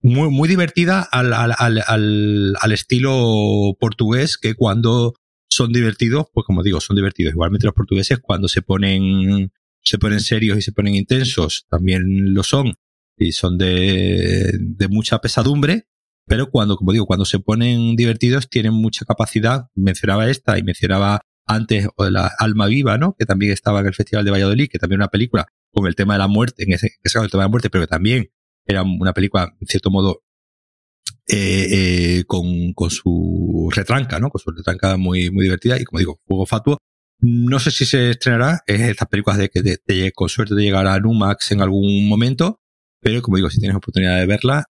muy, muy divertida al, al, al, al, estilo portugués que cuando son divertidos, pues como digo, son divertidos. Igualmente los portugueses cuando se ponen, se ponen serios y se ponen intensos, también lo son y son de, de mucha pesadumbre, pero cuando, como digo, cuando se ponen divertidos tienen mucha capacidad. Mencionaba esta y mencionaba antes la Alma Viva, ¿no? Que también estaba en el Festival de Valladolid, que también una película con el tema de la muerte, en ese, caso el tema de la muerte, pero que también era una película, en cierto modo, eh, eh, con, con su retranca, ¿no? Con su retranca muy, muy divertida y como digo, Fuego Fatuo. No sé si se estrenará, es estas películas de que te, con suerte de llegar a Numax en algún momento, pero como digo, si tienes oportunidad de verla,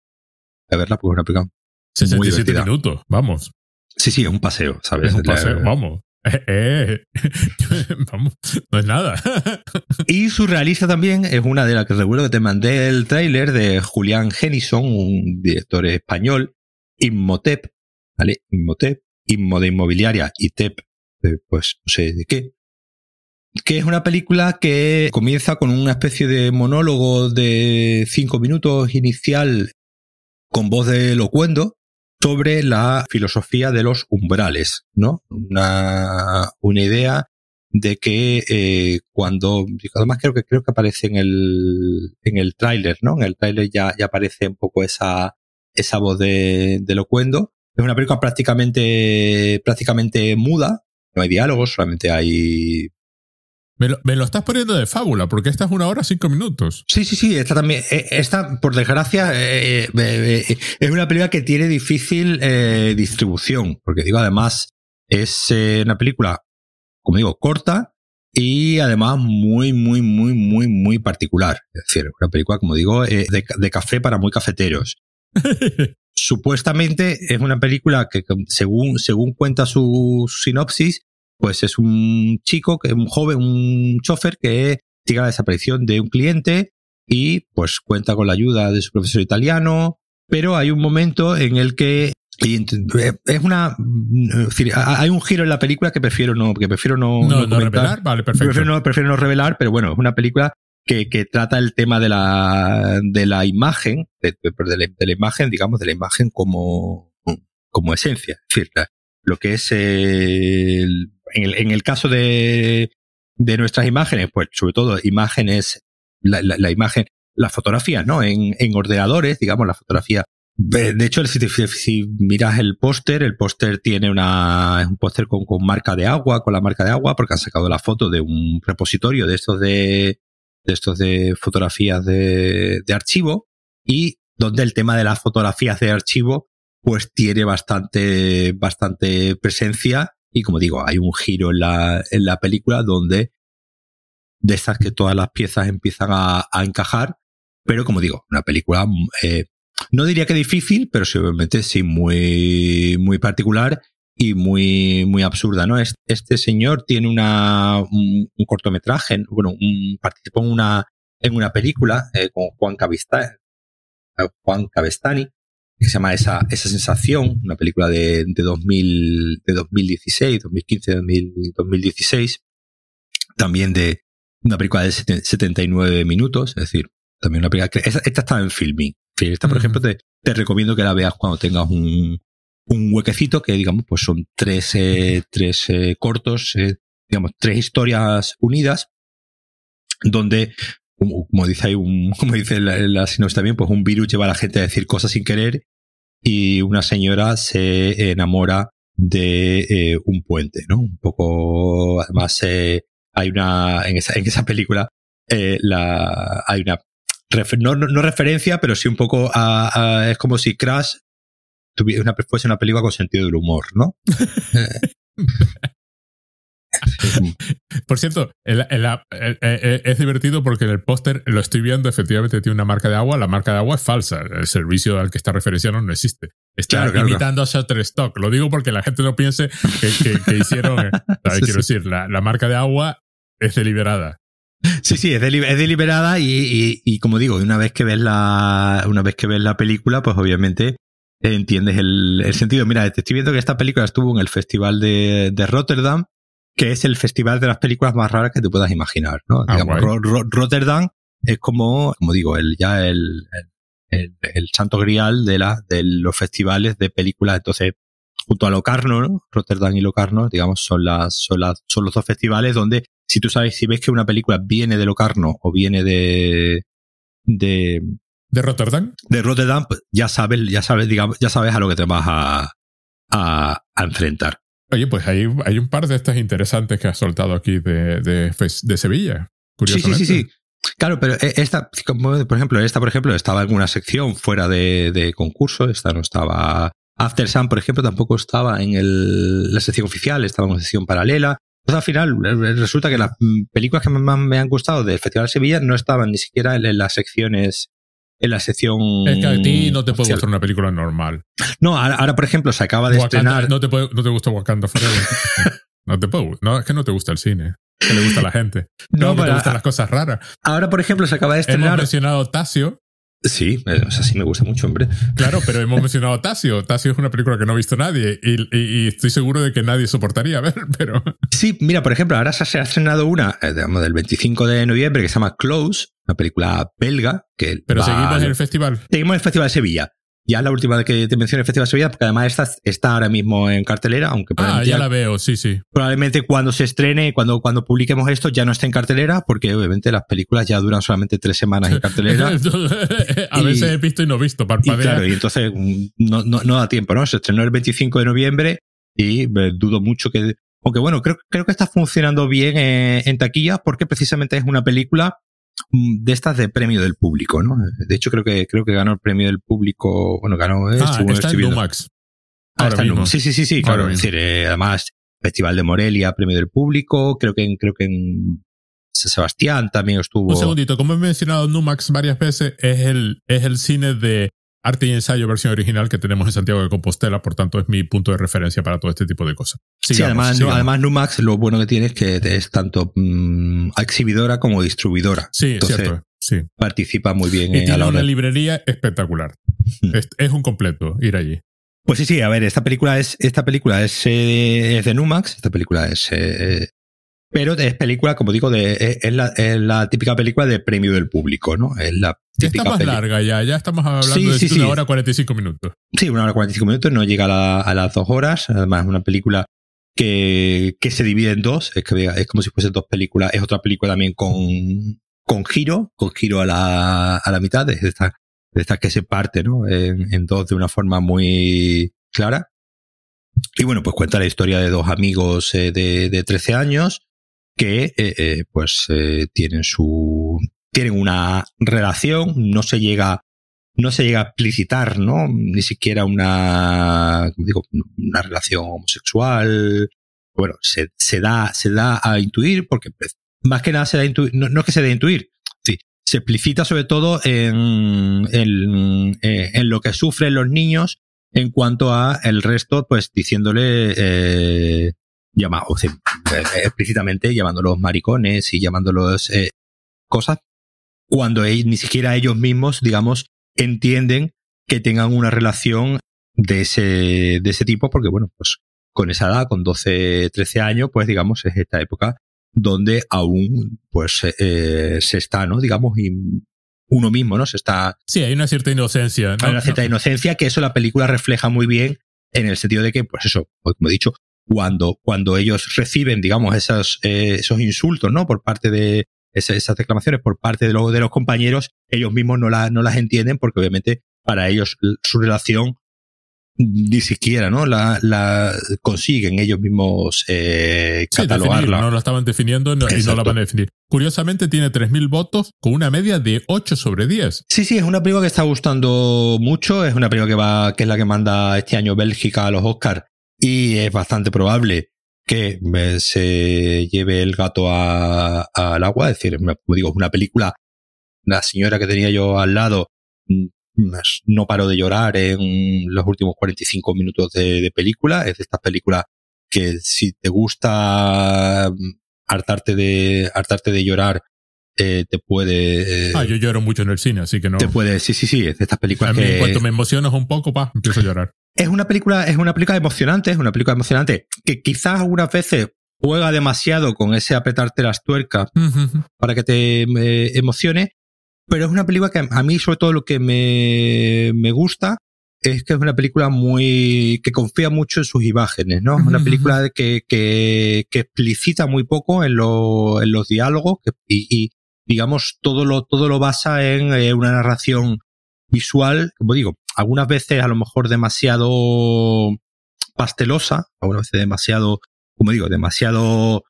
de verla, pues es una película 67 minutos, vamos. Sí, sí, es un paseo, ¿sabes? Es un paseo, vamos. Eh, eh. *laughs* Vamos, no es nada. *laughs* y surrealista también es una de las que recuerdo que te mandé el tráiler de Julián Genison, un director español, Inmotep, ¿vale? Inmotep, Inmo de Inmobiliaria y TEP, pues no sé de qué. Que es una película que comienza con una especie de monólogo de cinco minutos inicial con voz de locuendo, sobre la filosofía de los umbrales, ¿no? Una, una idea de que eh, cuando, además creo que creo que aparece en el, en el tráiler, ¿no? En el tráiler ya, ya aparece un poco esa, esa voz de, de locuendo. Es una película prácticamente, prácticamente muda, no hay diálogos, solamente hay me lo, estás poniendo de fábula, porque esta es una hora cinco minutos. Sí, sí, sí, esta también, eh, esta, por desgracia, eh, eh, es una película que tiene difícil distribución, porque digo, además, es una película, como digo, corta y además muy, muy, muy, muy, muy particular. Es decir, una película, como digo, de, de café para muy cafeteros. *laughs* Supuestamente es una película que, según, según cuenta su sinopsis, pues es un chico, que un joven, un chofer que llega la desaparición de un cliente y pues cuenta con la ayuda de su profesor italiano, pero hay un momento en el que es una hay un giro en la película que prefiero no que prefiero no, no, revelar. Vale perfecto. Prefiero no, prefiero no revelar pero bueno es una película que, que trata el tema de la de la imagen de, la, imagen digamos de la imagen como como esencia. Es decir lo que es el, en el, en el caso de, de nuestras imágenes, pues sobre todo imágenes, la, la, imagen, las fotografías, ¿no? En, en ordenadores, digamos, la fotografía. De hecho, si, si miras el póster, el póster tiene una, un póster con, con marca de agua, con la marca de agua, porque han sacado la foto de un repositorio de estos de, de estos de fotografías de, de archivo y donde el tema de las fotografías de archivo pues tiene bastante, bastante presencia y como digo, hay un giro en la, en la película donde de estas que todas las piezas empiezan a, encajar, pero como digo, una película, eh, no diría que difícil, pero sí, obviamente sí muy, muy particular y muy, muy absurda, ¿no? Este señor tiene una, un, cortometraje, bueno, un, participó en una, en una película eh, con Juan Juan Cavestani, que se llama esa, esa sensación, una película de, de, 2000, de 2016, 2015, 2016, también de una película de 79 minutos, es decir, también una película que esta, está en filming. Esta, por ejemplo, te, te, recomiendo que la veas cuando tengas un, un huequecito, que digamos, pues son tres, eh, tres eh, cortos, eh, digamos, tres historias unidas, donde como, dice ahí un, *laughs* como dice la, la sinopsis también, pues un virus lleva a la gente a decir cosas sin querer y una señora se enamora de eh, un puente, ¿no? Un poco, además, eh, hay una, en esa, en esa película, eh, la, hay una, no, no, referencia, pero sí un poco a, a, es como si Crash tuviera una, fuese una película con sentido del humor, ¿no? *laughs* *laughs* *laughs* Por cierto, es divertido porque en el póster lo estoy viendo, efectivamente tiene una marca de agua, la marca de agua es falsa, el servicio al que está referenciando no existe. Está imitando a Shutterstock. Lo digo porque la gente no piense que, hicieron, *laughs* quiero decir, la, marca de agua es deliberada. Sí, sí, es, deliberada y, como digo, una vez que ves la, una vez que ves la película, pues obviamente entiendes el, sentido. Mira, te estoy viendo que esta película estuvo en el Festival de, Rotterdam, que es el festival de las películas más raras que te puedas imaginar, ¿no? Ah, Rotterdam es como, como digo, el, ya el, el, santo grial de, la, de los festivales de películas. Entonces, junto a Locarno, ¿no? Rotterdam y Locarno, digamos, son las, son las, son los dos festivales donde si tú sabes, si ves que una película viene de Locarno o viene de, de, ¿De Rotterdam? De Rotterdam, pues, ya sabes, ya sabes, digamos, ya sabes a lo que te vas a, a, enfrentar. Oye, pues hay, hay, un par de estas interesantes que has soltado aquí de, de, de Sevilla. Curiosamente. Sí, sí, sí, sí. Claro, pero e, esta, por ejemplo, esta, por ejemplo, estaba en una sección fuera de, de concurso, esta no estaba. After Sun, por ejemplo, tampoco estaba en el, la sección oficial, estaba en una sección paralela. Entonces, al final, resulta que las mm, películas que más me han gustado del Festival de Sevilla no estaban ni siquiera en las secciones en la sección. Es que a ti no te puede gustar una película normal. No, ahora, por ejemplo, se acaba de estrenar. No te, puede, no te gusta Wakanda Forever. *laughs* no te puede, no, es que no te gusta el cine. Que le gusta a la gente. No, no te gustan las cosas raras. Ahora, por ejemplo, se acaba de estrenar. Hemos mencionado Tasio. Sí, o sea, sí me gusta mucho, hombre. Claro, pero hemos *laughs* mencionado Tasio. Tasio es una película que no ha visto nadie y, estoy seguro de que nadie soportaría ver, *laughs* pero... Sí, mira, por ejemplo, ahora se ha estrenado una, eh, digamos, del 25 de noviembre que se llama Close, una película belga. Que Pero seguimos en el festival. Seguimos en el Festival de Sevilla. Ya la última que te mencioné Festival de Sevilla, porque además está, está ahora mismo en cartelera, aunque Ah, ya la veo, sí, sí. Probablemente cuando se estrene, cuando, cuando publiquemos esto, ya no esté en cartelera, porque obviamente las películas ya duran solamente tres semanas en cartelera. *laughs* a veces he visto y no he visto, parpadea. Y claro, y entonces mm, no, no, no, da tiempo, ¿no? Se estrenó el 25 de noviembre y eh, dudo mucho que... Aunque bueno, creo, creo que está funcionando bien eh, en taquilla porque precisamente es una película de estas de premio del público, ¿no? De hecho, creo que, creo que ganó el premio del público, bueno, ganó... Eh, ah, está en Lumax. Ah, está en Sí, sí, sí, sí, claro. Es decir, eh, además, Festival de Morelia, premio del público, creo que en, creo que en Sebastián también estuvo. Un segundito, como he mencionado Numax varias veces, es el, es el cine de arte y ensayo versión original que tenemos en Santiago de Compostela, por tanto es mi punto de referencia para todo este tipo de cosas. sí, además, además Numax lo bueno que tiene es que es tanto mm, exhibidora como distribuidora. Sí, cierto. Sí. Participa muy bien. Y tiene una librería espectacular. Hmm. Es, un completo ir allí. Pues sí, sí, a ver, esta película es, esta película es, eh, de Numax, esta película es eh, pero es película, como digo, de, es, la, típica película de premio del público, ¿no? Es la típica está más larga ya, ya estamos hablando de una hora 45 minutos. Sí, una hora 45 minutos, no llega a, las dos horas. Además, es una película que, que se divide en dos. Es, que, es como si fuesen dos películas. Es otra película también con, con giro, con giro a la, a la mitad, de esta, de esta que se parte, ¿no? En, en dos de una forma muy clara. Y bueno, pues cuenta la historia de dos amigos eh, de, de 13 años que eh, eh, pues eh, tienen su tienen una relación, no se llega no se llega a explicitar, ¿no? Ni siquiera una como digo, una relación homosexual. Bueno, se, se da se da a intuir porque pues, más que nada se da a intuir, no, es que se dé a intuir, sí, se explicita sobre todo en, en, en, lo que sufren los niños en cuanto a el resto, pues diciéndole eh, llama, o sea, eh, explícitamente llamándolos maricones y llamándolos eh, cosas, cuando ni siquiera ellos mismos, digamos, entienden que tengan una relación de ese, de ese tipo, porque bueno, pues con esa edad, con 12, 13 años, pues digamos, es esta época donde aún pues eh, se está, ¿no? Digamos, y uno mismo, ¿no? Se está... Sí, hay una cierta inocencia. Hay una cierta *laughs* inocencia que eso la película refleja muy bien en el sentido de que, pues eso, pues como he dicho, cuando, cuando ellos reciben, digamos, esos, eh, esos insultos, ¿no? Por parte de esas, esas por parte de, los de los compañeros, ellos mismos no, la, no las entienden porque obviamente para ellos su relación ni siquiera no la, la consiguen ellos mismos eh, catalogarla. no la estaban definiendo y no la van a definir. Curiosamente tiene 3.000 votos con una media de 8 sobre 10. Sí, sí, es una película que está gustando mucho, es una película que va que es la que manda este año Bélgica a los Oscars y es bastante probable que se lleve el gato al agua. Es decir, como digo, es una película, la señora que tenía yo al lado mm, no paró de llorar en los últimos 45 minutos de, película. Es de estas películas que si te gusta mm, hartarte de, hartarte de llorar, eh, te puede. Eh, ah, yo lloro mucho en el cine, así que no. Te puede, sí, sí, sí, es de estas películas. A mí, en cuanto me emocionas un poco, pa, empiezo a llorar. Es una película, es una película emocionante, es una película emocionante que quizás algunas veces juega demasiado con ese apretarte las tuercas para que te eh, emocione, pero es una película que a mí sobre todo lo que me, me gusta es que es una película muy que confía mucho en sus imágenes, ¿no? Es una película que, que, que, explicita muy poco en, lo, en los diálogos y, y, digamos todo lo todo lo basa en eh, una narración visual, como digo, algunas veces a lo mejor demasiado pastelosa, algunas veces demasiado, como digo, demasiado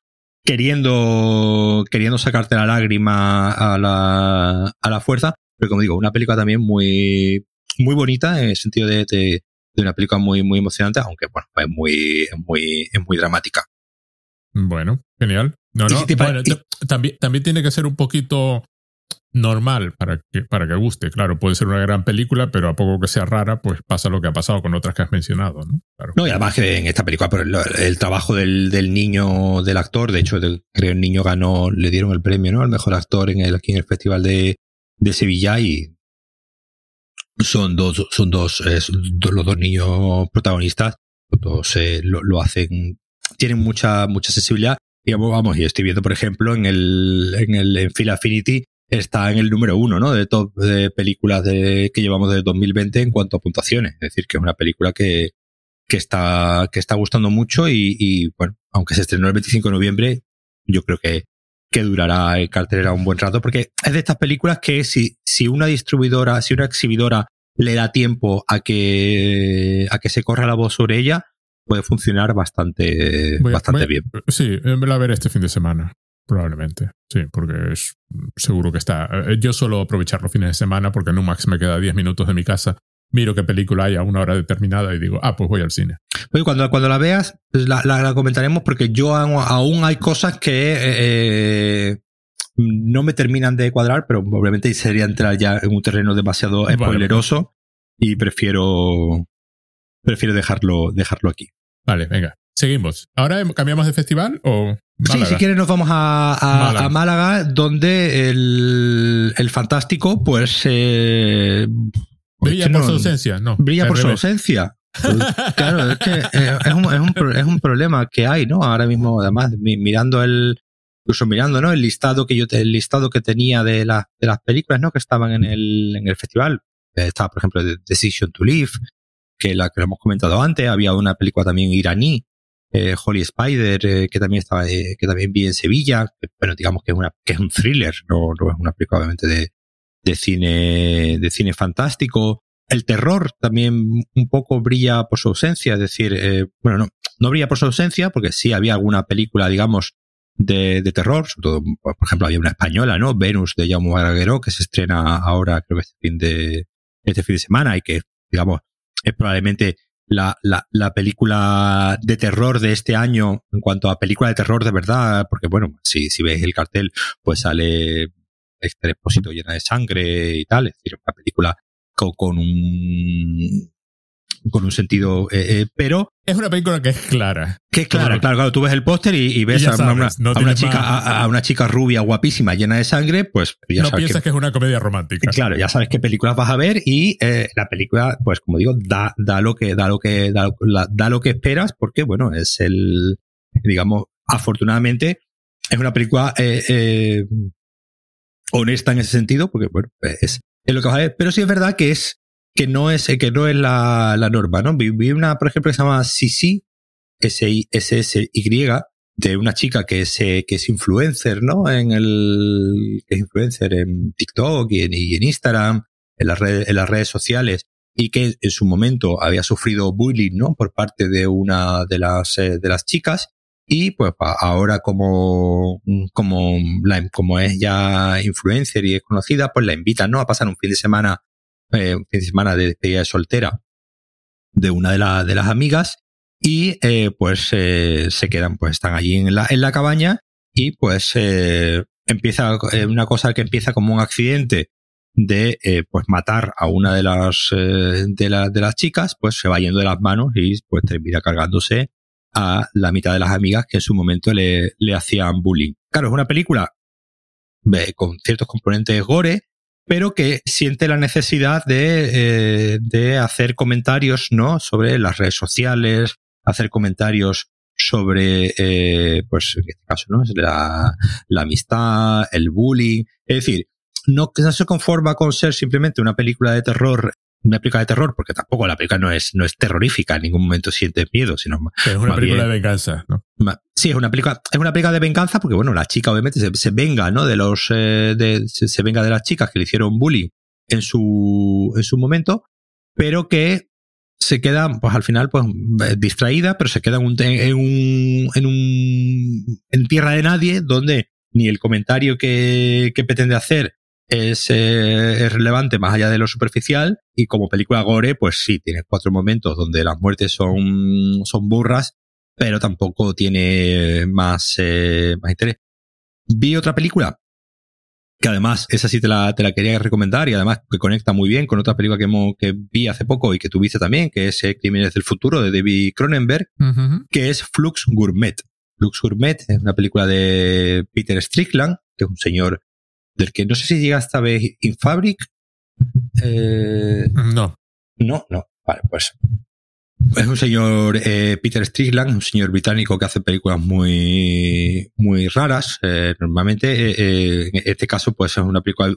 queriendo, queriendo sacarte la lágrima a la, a la fuerza, pero como digo, una película también muy, muy bonita en el sentido de, de, una película muy, muy emocionante, aunque bueno, es muy, es muy, es muy dramática. Bueno, genial. No, no, bueno, también, también tiene que ser un poquito normal para que, para que guste. Claro, puede ser una gran película, pero a poco que sea rara, pues pasa lo que ha pasado con otras que has mencionado, ¿no? No, y además que en esta película, pero el, trabajo del, del, niño, del actor, de hecho, creo el niño ganó, le dieron el premio, ¿no? Al mejor actor en el, aquí en el Festival de, de Sevilla y son dos, son dos, los dos niños protagonistas, todos eh, lo, lo, hacen, tienen mucha, mucha sensibilidad. Y vamos, y estoy viendo, por ejemplo, en el, en el, en Phil Affinity, está en el número uno, ¿no? De top de películas de, que llevamos desde 2020 en cuanto a puntuaciones. Es decir, que es una película que, que está, que está gustando mucho y, y, bueno, aunque se estrenó el 25 de noviembre, yo creo que, que durará el cartelera un buen rato porque es de estas películas que si, si una distribuidora, si una exhibidora le da tiempo a que, a que se corra la voz sobre ella, puede funcionar bastante, bastante bien. Sí, me a ver este fin de semana. Probablemente, sí, porque es seguro que está. Eh, yo suelo aprovechar los fines de semana porque en un max me queda 10 minutos de mi casa. Miro qué película hay a una hora determinada y digo, ah, pues voy al cine. Oye, cuando, cuando la veas, pues la, la, comentaremos porque yo aún, hay cosas que eh, no me terminan de cuadrar, pero obviamente sería entrar ya en un terreno demasiado spoileroso y prefiero, prefiero dejarlo, dejarlo aquí. Vale, venga. Seguimos. ¿Ahora cambiamos de festival o...? Sí, si quieres nos vamos a, Málaga. donde el, el fantástico, pues... Eh, brilla por su ausencia, no. Brilla por su ausencia. *laughs* Pues, claro, es que eh, es, un, es, un, es un problema que hay, ¿no? Ahora mismo, además, mirando el, incluso mirando, ¿no? El listado que yo, el listado que tenía de, la, de las películas, ¿no? Que estaban en el, en el festival. Estaba, por ejemplo, Decision to Live, que la que hemos comentado antes. Había una película también iraní eh, Holy Spider, eh, que también estaba, eh, que también vi en Sevilla, bueno, digamos que es una, que es un thriller, no, no es una película obviamente de, de cine, de cine fantástico. El terror también un poco brilla por su ausencia, es decir, eh, bueno, no, no brilla por su ausencia, porque sí había alguna película, digamos, de, de terror, sobre todo, por ejemplo, había una española, ¿no? Venus de Jaume Balagueró, que se estrena ahora, creo que este fin de, este fin de semana y que, digamos, es probablemente la, la, la, película de terror de este año en cuanto a película de terror de verdad, porque bueno, si, si veis el cartel, pues sale este depósito llena de sangre y tal, es decir, una película con, con un con un sentido, eh, eh, pero... Es una película que es clara. Que es clara, claro, claro. Tú ves el póster y, ves a, una, a, una, chica, a, una chica rubia, guapísima, llena de sangre, pues ya no piensas que, es una comedia romántica. Claro, ya sabes qué películas vas a ver y eh, la película, pues como digo, da, da lo que, da lo que, da, da lo que esperas porque, bueno, es el, digamos, afortunadamente, es una película honesta en ese sentido, porque, bueno, es, es lo que vas a ver. Pero sí es verdad que es que no es, que no es la, la norma, ¿no? Vi, una, por ejemplo, que se llama Sisi, S-I-S-S-Y, de una chica que es, eh, que es influencer, ¿no? En el, que es influencer en TikTok y en, Instagram, en las, redes, en las redes sociales, y que en su momento había sufrido bullying, ¿no? Por parte de una de las, eh, de las chicas, y pues ahora como, como, la, como es ya influencer y es conocida, pues la invitan, ¿no? A pasar un fin de semana eh, fin de semana de despedida de soltera de una de, de las amigas y eh, pues eh, se quedan, pues están allí en la, en la cabaña y pues eh, empieza una cosa que empieza como un accidente de pues matar a una de las de, la- de las chicas, pues se va yendo de las manos y pues termina cargándose a la mitad de las amigas que en su momento le, le hacían bullying. Claro, es una película con ciertos componentes gore, pero que siente la necesidad de, eh, de hacer comentarios, ¿no? Sobre las redes sociales, hacer comentarios sobre, eh, pues en este caso, ¿no? La, la amistad, el bullying. Es decir, no, no se conforma con ser simplemente una película de terror, una película de terror, porque tampoco la película no es, no es terrorífica, en ningún momento sientes miedo, sino más, Es una Más película bien. de venganza, ¿no? Ma- Sí, es una película, es una película de venganza porque, bueno, la chica obviamente se, se venga, ¿no? De los, eh, de, se, se venga de las chicas que le hicieron bullying en su, en su momento, pero que se queda, pues al final, pues eh, distraída, pero se queda en un, en un, en un, en tierra de nadie, donde ni el comentario que, que pretende hacer es, eh, es relevante más allá de lo superficial, y como película gore, pues sí, tiene cuatro momentos donde las muertes son, son burras, pero tampoco tiene más, eh, más interés. Vi otra película que además, esa sí te la, te la quería recomendar y además que conecta muy bien con otra película que, hemos- que vi hace poco y que tuviste también, que es eh, Crímenes del Futuro de David Cronenberg, que es Flux Gourmet. Flux Gourmet es una película de Peter Strickland, que es un señor del que no sé si llega esta vez In Fabric. Eh, No. no, no. Vale, pues. Es un señor eh, Peter Strickland, un señor británico que hace películas muy muy raras. Eh, normalmente, eh, en este caso, pues es una película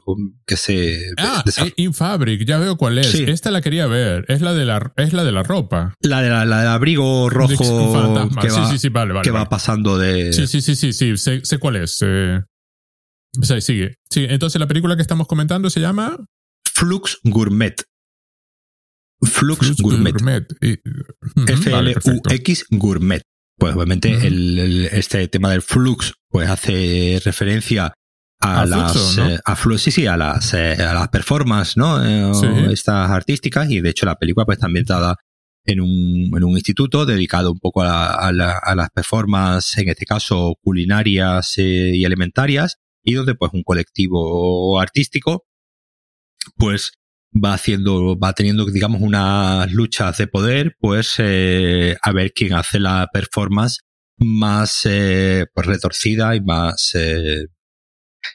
que se Ah, desa- eh, In Fabric, ya veo cuál es. Sí. Esta la quería ver. Es la de la, es la de la ropa. la, de la, la del abrigo rojo que, sí, va, sí, sí, vale, vale. que vale. va pasando de. Sí, sí, sí, sí, sí, sé, sé cuál es. O sea, sigue. Sí, entonces la película que estamos comentando se llama Flux Gourmet. Flux, Flux Gourmet. Gourmet. Y-. F-L-U-X Gourmet. Pues obviamente el, el- este tema del flux pues hace referencia a, A las fluxo, ¿no? eh, a flu- sí sí a las eh, a las performances no Eh, Sí. estas artísticas y de hecho la película pues está ambientada en un, en un instituto dedicado un poco a, la- a, la- a las performances en este caso culinarias y alimentarias y donde pues un colectivo artístico pues va haciendo, va teniendo, digamos, unas luchas de poder, pues eh, a ver quién hace la performance más eh, pues, retorcida y más eh,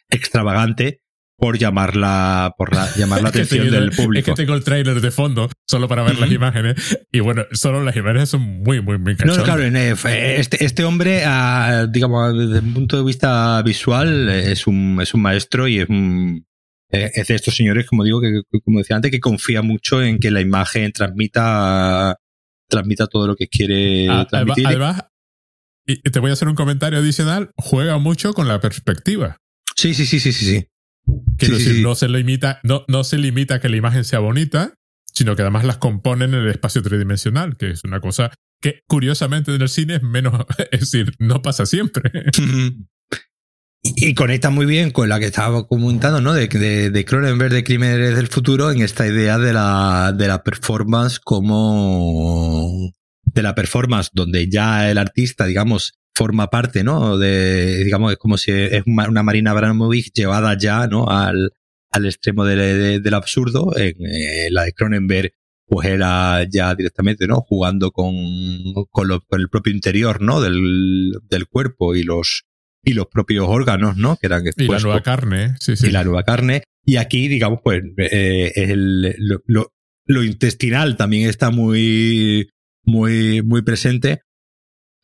extravagante por llamarla, por la, llamar la *laughs* Es atención del Es público. que tengo el trailer de fondo solo para ver las imágenes. Y bueno, solo las imágenes son muy, muy, muy No, cachondas. no, claro, en, este, este hombre, ah, digamos, desde un punto de vista visual, es un, es un maestro y es un, eh, es de estos señores, como digo, que, que- como decía antes, que confía mucho en que la imagen transmita, transmita todo lo que quiere Ah, transmitir. Además, y te voy a hacer un comentario adicional, juega mucho con la perspectiva. sí, sí, sí, sí, sí, sí. Quiero Sí, decir, sí. no se limita, no, no se limita a que la imagen sea bonita, sino que además las componen en el espacio tridimensional, que es una cosa que curiosamente en el cine es menos, *laughs* es decir, no pasa siempre. *laughs* Y, y conecta muy bien con la que estaba comentando, ¿no? De, de, de Cronenberg de Crímenes del Futuro en esta idea de la, de la performance como de la performance donde ya el artista, digamos, forma parte, ¿no? De, digamos, es como si es una Marina Abramovic llevada ya, ¿no? Al, al extremo de- de- del absurdo. En eh, la de Cronenberg, pues era ya directamente, ¿no? Jugando con, con, lo- con el propio interior, ¿no? Del, del cuerpo y los, y los propios órganos, ¿no? Que eran y la nueva carne, sí, sí. y la nueva carne. Y aquí, digamos, pues, eh, el, lo, lo- lo intestinal también está muy, muy, muy presente.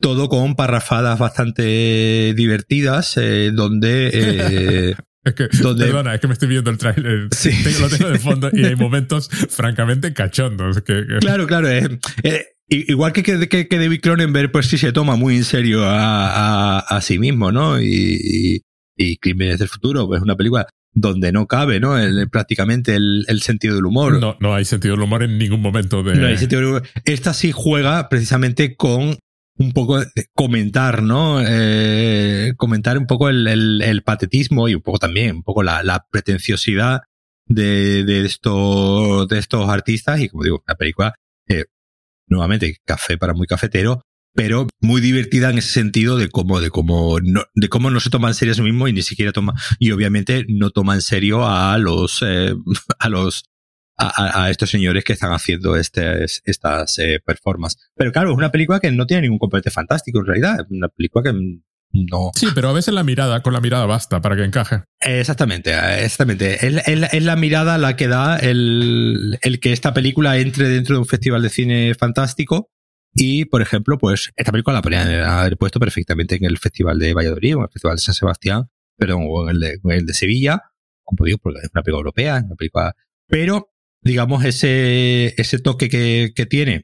Todo con parrafadas bastante divertidas, eh, donde, eh, *laughs* Es que, donde- perdona, es que me estoy viendo el trailer. Sí. Tengo- lo tengo de fondo y hay *laughs* momentos francamente cachondos. Que, que- claro, claro, eh, igual que, que, que David Cronenberg, pues sí se toma muy en serio a, a, a sí mismo, ¿no? Y, y, y Crímenes del Futuro, pues es una película donde no cabe, ¿no? El- prácticamente el, el sentido del humor. no, no hay sentido del humor en ningún momento de. No hay sentido del humor. Esta sí juega precisamente con un poco comentar, ¿no? Eh, comentar un poco el, el- el patetismo y un poco también, un poco la, la pretenciosidad de, de, estos, de estos artistas y como digo, una película eh, nuevamente, café para muy cafetero, pero muy divertida en ese sentido de cómo, de cómo, no, de cómo no se toma en serio a sí mismo y ni siquiera toma, y obviamente no toma en serio a los, eh, *laughs* a los, a, a, estos señores que están haciendo este, estas eh, performances. Pero claro, es una película que no tiene ningún componente fantástico en realidad, es una película que no. Sí, pero a veces la mirada, con la mirada basta para que encaje. Exactamente, exactamente. Es, es, es la mirada la que da el, el que esta película entre dentro de un festival de cine fantástico y, por ejemplo, pues esta película la podrían haber puesto perfectamente en el Festival de Valladolid o en el Festival de San Sebastián, perdón, o en el de, en el de Sevilla, como digo, porque es una película europea, es una película. Pero, digamos, ese, ese toque que, que tiene,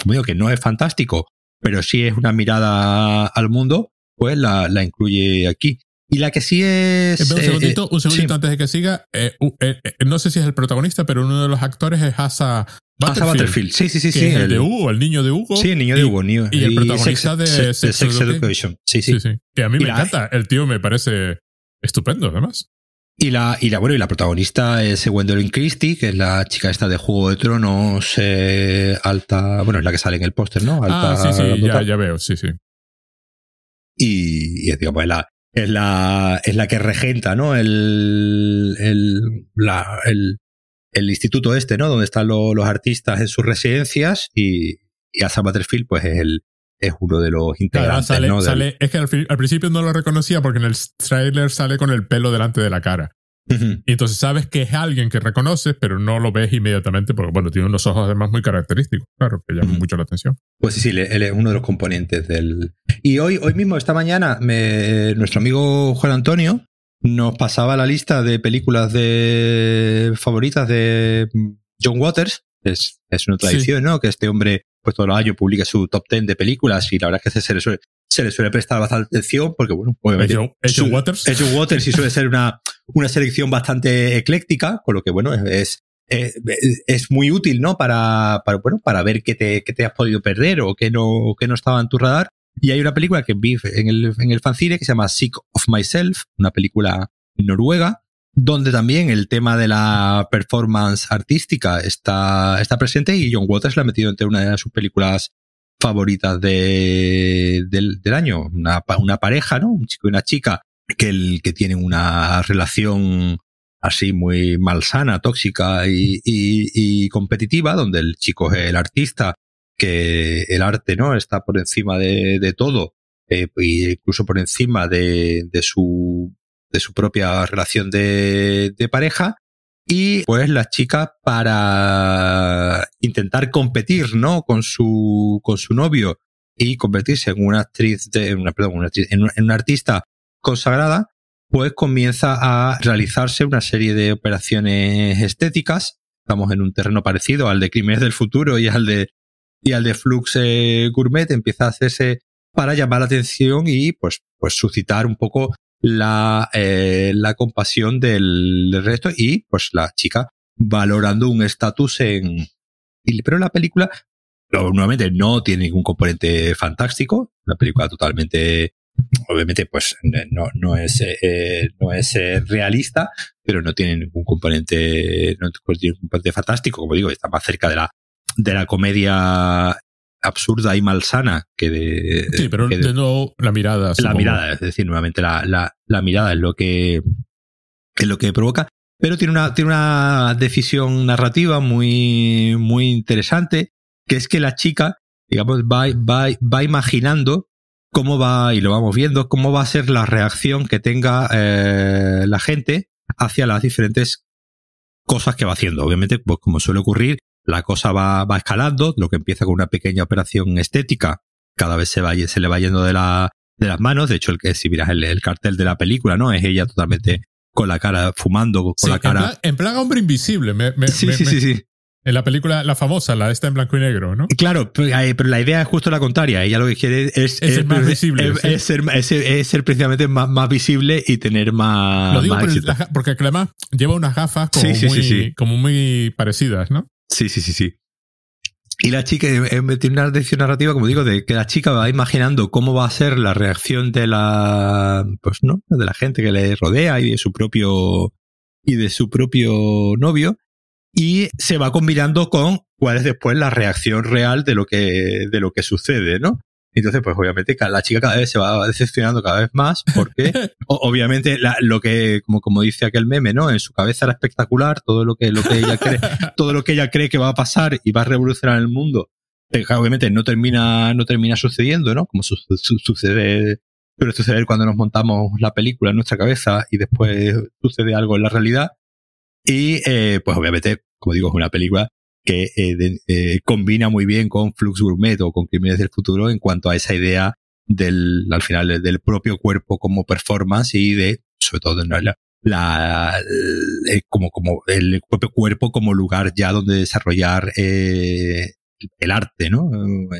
como digo, que no es fantástico, pero sí es una mirada al mundo, pues la, la incluye aquí. Y la que sí es. un segundito, un segundito sí. antes de que siga. Eh, eh, no sé si es el protagonista, pero uno de los actores es Asa Butterfield. Asa Butterfield. Sí, sí, sí. sí el, el, de Hugo, el niño de Hugo. Sí, el niño de y, Hugo. Niño, y, el protagonista de sex, Sex, sex Education. Sí, sí. sí, sí. Que a mí Y me encanta. El tío me parece estupendo, además. Y la, y la, bueno, y la protagonista es Gwendolyn Christie, que es la chica esta de Juego de Tronos, eh, alta, bueno, es la que sale en el póster, ¿no? Alta, ah, sí, sí, ya, ya veo, sí, sí. y, y digamos, es la, es la, es la que regenta, ¿no? El, el, la, el, el instituto este, ¿no? Donde están lo- los artistas en sus residencias y, y Asa Butterfield, pues es el, es uno de los Claro, integrantes, sale, ¿no? Sale, es que al, principio no lo reconocía porque en el trailer sale con el pelo delante de la cara. Y entonces sabes que es alguien que reconoces, pero no lo ves inmediatamente porque, bueno, tiene unos ojos además muy característicos, claro, que llaman mucho la atención. Pues sí, sí, él es uno de los componentes del. Y hoy, hoy mismo, esta mañana, me- nuestro amigo Juan Antonio nos pasaba la lista de películas de favoritas de John Waters. Es, es una tradición, ¿no? Que este hombre, pues todos los años publica su top 10 de películas y la verdad es que se le suele, se le suele prestar bastante atención porque, bueno, obviamente. ¿Es John- es John su- Waters? *laughs* John Waters y suele ser una, una selección bastante ecléctica, con lo que, bueno, es, es, es muy útil, ¿no? Para, para, bueno, para ver qué te, qué te has podido perder o qué no, qué no estaba en tu radar. Y hay una película que vi en el, en el fanzine que se llama Sick of Myself, una película noruega, donde también el tema de la performance artística está, está presente y John Waters la ha metido entre una de sus películas favoritas de, del, del año. Una, una pareja, ¿no? Un chico y una chica que, el, que tienen una relación así muy malsana, tóxica y, y, competitiva, donde el chico es el artista, que el arte, ¿no? Está por encima de, todo, eh, incluso por encima de, de su, de su propia relación de, pareja. Y pues la chica para intentar competir, ¿no? Con su, con su novio y convertirse en una actriz de, una, perdón, una actriz- en una- en una artista consagrada, pues comienza a realizarse una serie de operaciones estéticas. Estamos en un terreno parecido al de Crímenes del Futuro y al de, y al de Flux eh, Gourmet. Empieza a hacerse para llamar la atención y pues, pues suscitar un poco la, eh, la compasión del, resto y pues la chica valorando un estatus en... Pero la película no, nuevamente no tiene ningún componente fantástico, una película totalmente obviamente pues no, no es eh, no es eh, realista pero no tiene ningún componente no tiene ningún componente fantástico. Como digo está más cerca de la de la comedia absurda y malsana que de Sí, pero que de nuevo la mirada. la supongo. mirada, es decir, nuevamente la, la, la mirada es lo que es lo que provoca, pero tiene una, tiene una decisión narrativa muy, muy interesante, que es que la chica, digamos, va, va, va imaginando cómo va, y lo vamos viendo, cómo va a ser la reacción que tenga eh, la gente hacia las diferentes cosas que va haciendo. Obviamente, pues como suele ocurrir, la cosa va, va escalando, lo que empieza con una pequeña operación estética, cada vez se, va, se le va yendo de, la, de las manos. De hecho, el que si miras el, el cartel de la película, ¿no? Es ella totalmente con la cara fumando, con Sí, la en, cara. plan, en plan hombre invisible. Me, me- Sí, me- sí, sí, sí. En la película, la famosa, la esta en blanco y negro, ¿no? Claro, pero eh, pero la idea es justo la contraria. Ella lo que quiere es, Es ser más visible, es, sí. es ser, es, es ser precisamente más, más visible y tener más, Lo digo más por el- porque además lleva unas gafas como, Sí, sí, muy, como muy parecidas, ¿no? Sí, sí, sí, sí. Y la chica eh, eh, tiene una decisión narrativa, como digo, de que la chica va imaginando cómo va a ser la reacción de la, pues no, de la gente que le rodea y de su propio, y de su propio novio. y se va combinando con cuál es después la reacción real de lo que, de lo que sucede, ¿no? Entonces, pues obviamente la chica cada vez se va decepcionando cada vez más porque *laughs* obviamente lo que, como, como dice aquel meme, ¿no? En su cabeza era espectacular todo lo que, lo que ella cree, *laughs* todo lo que ella cree que va a pasar y va a revolucionar el mundo. Obviamente no termina, no termina sucediendo, ¿no? Como sucede, pero suceder cuando nos montamos la película en nuestra cabeza y después sucede algo en la realidad. Y, eh, pues obviamente, como digo, es una película que eh, eh, combina muy bien con Flux Gourmet o con Crímenes del Futuro en cuanto a esa idea del, al final, del propio cuerpo como performance y de, sobre todo, la, la eh, como, como el propio cuerpo como lugar ya donde desarrollar eh, el arte, ¿no?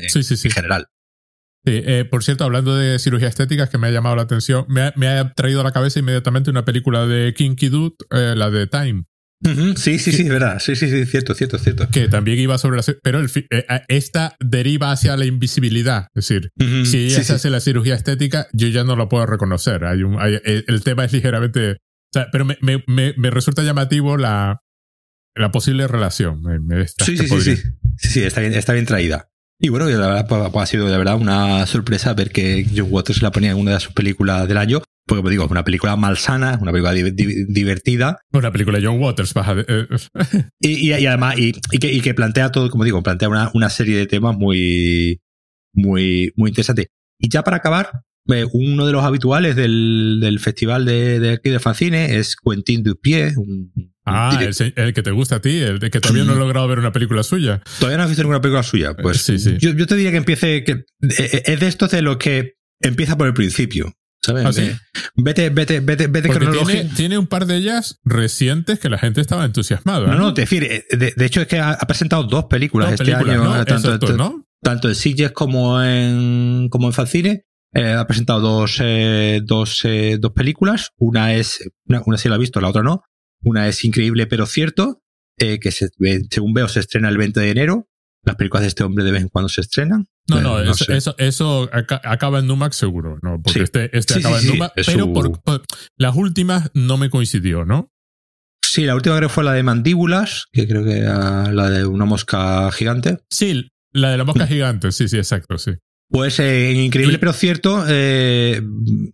Sí, sí, sí. En general. Sí, eh, por cierto, hablando de cirugía estética, que me ha llamado la atención, me ha, me ha traído a la cabeza inmediatamente una película de Kinky Dude, la de Time. Sí, sí, sí, es verdad. Sí, sí, sí, cierto, cierto, cierto. Que también iba sobre la. Pero el, eh, esta deriva hacia la invisibilidad. Es decir, si ella se hace la cirugía estética, yo ya no la puedo reconocer. Hay un, eh, el tema es ligeramente. O sea, pero me, me, me, resulta llamativo la, la posible relación. sí, sí, sí, sí, sí. está bien, está bien traída. Y bueno, la verdad pues, pues, ha sido de verdad una sorpresa ver que John Waters la ponía en una de sus películas del año porque como digo, es una película malsana, es una película divertida. Una película de John Waters, eh, *laughs* y, y, además, y, que, y, que, plantea todo, como digo, plantea una, una serie de temas muy, muy, muy interesantes. Y ya para acabar, eh, uno de los habituales del, del festival de, de aquí de Fancine es Quentin Dupieux. ah, el, que te gusta a ti, el de que todavía no he logrado ver una película suya. Todavía no has visto ninguna película suya. Pues sí, sí. Yo, yo te diría que empiece, que eh, es de estos de los que empieza por el principio. ¿Sabes? ¿Ah, vete, vete, vete, vete tiene, tiene, un par de ellas recientes que la gente estaba entusiasmada. No, no, te decir, eh, de, hecho es que ha, presentado dos películas este año, eh, tanto, tanto, en Sitges como en, como en Facine. Eh, ha presentado dos, dos, dos películas. Una es, una, una sí la ha visto, la otra no. Una es increíble pero cierto, que se, según veo se estrena el 20 de enero. Las películas de este hombre de vez en cuando se estrenan. No, no, eso, eso, acaba en Numax seguro, ¿no? Porque este, este acaba en Numax, pero por, las últimas no me coincidió, ¿no? Sí, la última creo fue la de mandíbulas, que creo que era la de una mosca gigante. Sí, la de la mosca gigante, sí, sí, exacto, sí. Pues eh, increíble, pero cierto. Eh,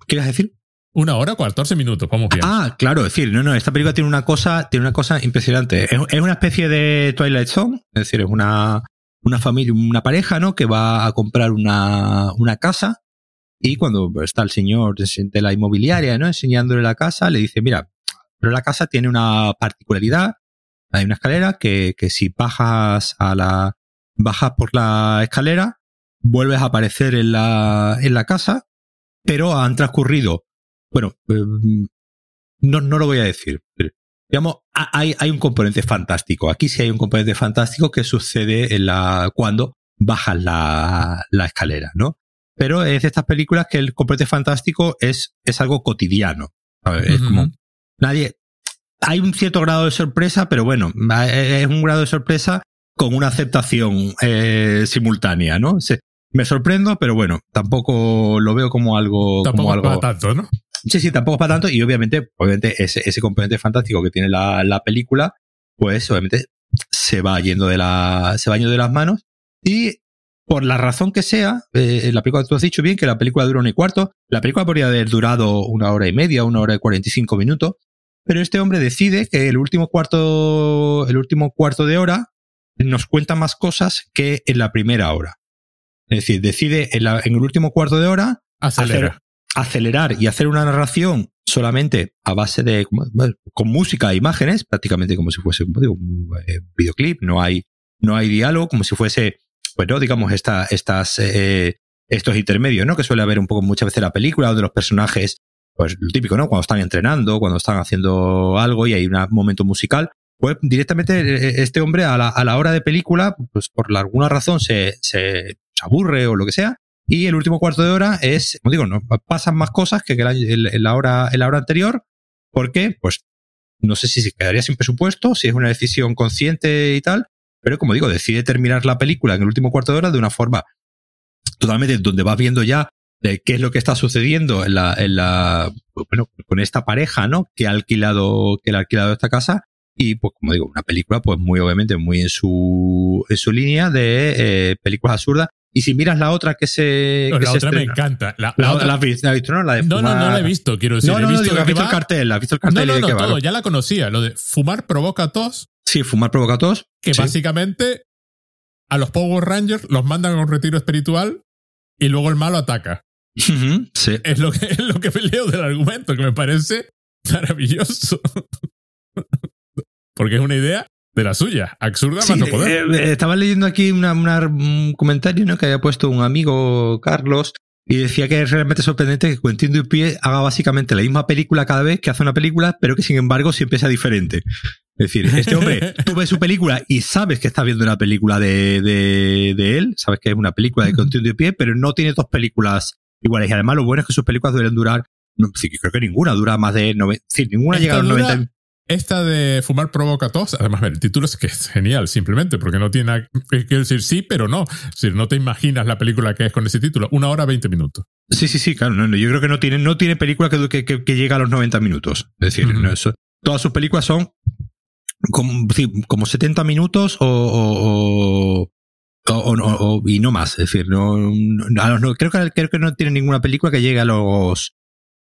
¿Quieres decir? Una hora, 14 minutos, vamos bien. Ah, claro, es decir, no, no, esta película tiene una cosa, tiene una cosa impresionante. Es, es una especie de Twilight Zone, es decir, es una, una familia, una pareja, ¿no? Que va a comprar una, una casa y cuando está el señor de la inmobiliaria, ¿no? Enseñándole la casa, le dice, mira, pero la casa tiene una particularidad. Hay una escalera que, que si bajas a la, bajas por la escalera, vuelves a aparecer en la, en la casa, pero han transcurrido, bueno, em, no, no lo voy a decir, digamos, hay, hay un componente fantástico. Aquí sí hay un componente fantástico que sucede en la, cuando bajas la, la escalera, ¿no? Pero es de estas películas que el componente fantástico es, es algo cotidiano. Es como, nadie, hay un cierto grado de sorpresa, pero bueno, es un grado de sorpresa con una aceptación eh, simultánea, ¿no? me sorprendo, pero bueno, tampoco lo veo como algo. Tampoco como algo, para tanto, ¿no? Sí, sí, tampoco es para tanto. Y obviamente, obviamente ese, ese componente fantástico que tiene la, la película, pues obviamente se va yendo de la, se va yendo de las manos. Y por la razón que sea, eh, la película, tú has dicho bien que la película dura un y cuarto. La película podría haber durado una hora y media, una hora y cuarenta y cinco minutos. Pero este hombre decide que el último cuarto, el último cuarto de hora nos cuenta más cosas que en la primera hora. Es decir, decide en, la, en el último cuarto de hora Acelera acelerar y hacer una narración solamente a base de con música e imágenes, prácticamente como si fuese un eh, videoclip, no hay no hay diálogo, como si fuese, bueno, digamos esta, estas eh, estos intermedios, ¿no? Que suele haber un poco muchas veces la película donde los personajes, pues lo típico, ¿no? Cuando están entrenando, cuando están haciendo algo y hay un momento musical, pues directamente eh, este hombre a la, a la hora de película, pues por alguna razón se, se aburre o lo que sea, y el último cuarto de hora es, como digo, pasan más cosas que en la hora, en la hora anterior. porque Pues no sé si se quedaría sin presupuesto, si es una decisión consciente y tal, pero como digo, decide terminar la película en el último cuarto de hora de una forma totalmente donde vas viendo ya de qué es lo que está sucediendo en la, en la, bueno, con esta pareja, ¿no? Que ha alquilado, que ha alquilado esta casa Y pues como digo, una película pues muy obviamente muy en su, en su línea de eh, películas absurdas. Y si miras la otra que se... No, que la se otra me estrena- encanta. La, La, la otra, ¿la has visto, ¿la has visto, no? La de no, no, no fumar- la he visto, quiero decir. No, he no, no, visto digo, ¿has visto el cartel? ¿Has visto el No, cartel no, y de no, va, todo, ya la conocía. Lo de fumar provoca tos, Sí, fumar provoca tos. que Sí. básicamente a los Power Rangers los mandan a un retiro espiritual y luego el malo ataca. Ujú, sí. Es lo que, *laughs* es lo que leo del argumento, que me parece maravilloso. *laughs* Porque es una idea de la suya, absurda Sí, más no poder. eh, eh, estaba leyendo aquí una- una- un comentario ¿no? que había puesto un amigo, Carlos, y decía que es realmente sorprendente que Quentin Dupié haga básicamente la misma película cada vez que hace una película, pero que sin embargo siempre sea diferente. Es decir, este hombre, *laughs* tú ves su película y sabes que estás viendo una película de, de, de él, sabes que es una película de Quentin Dupié, pero no tiene dos películas iguales. Y además lo bueno es que sus películas deben durar, no, sí, creo que ninguna dura más de, nove- sí, ninguna llega a los dura- 90 Esta de fumar provoca tos, además el título es que es genial, simplemente, porque no tiene quiero decir sí, pero no. Decir, no te imaginas la película que es con ese título. Una hora veinte minutos. Sí, sí, sí, claro. no, yo creo que no tiene, no tiene película que, que, que- que llega a los 90 minutos. Es decir, Ujú. no, eso- todas sus películas son como, como 70 minutos o, o, o- o- o- o- y no más. Es decir, no, no- a los no- creo, que, creo que no tiene ninguna película que llegue a los,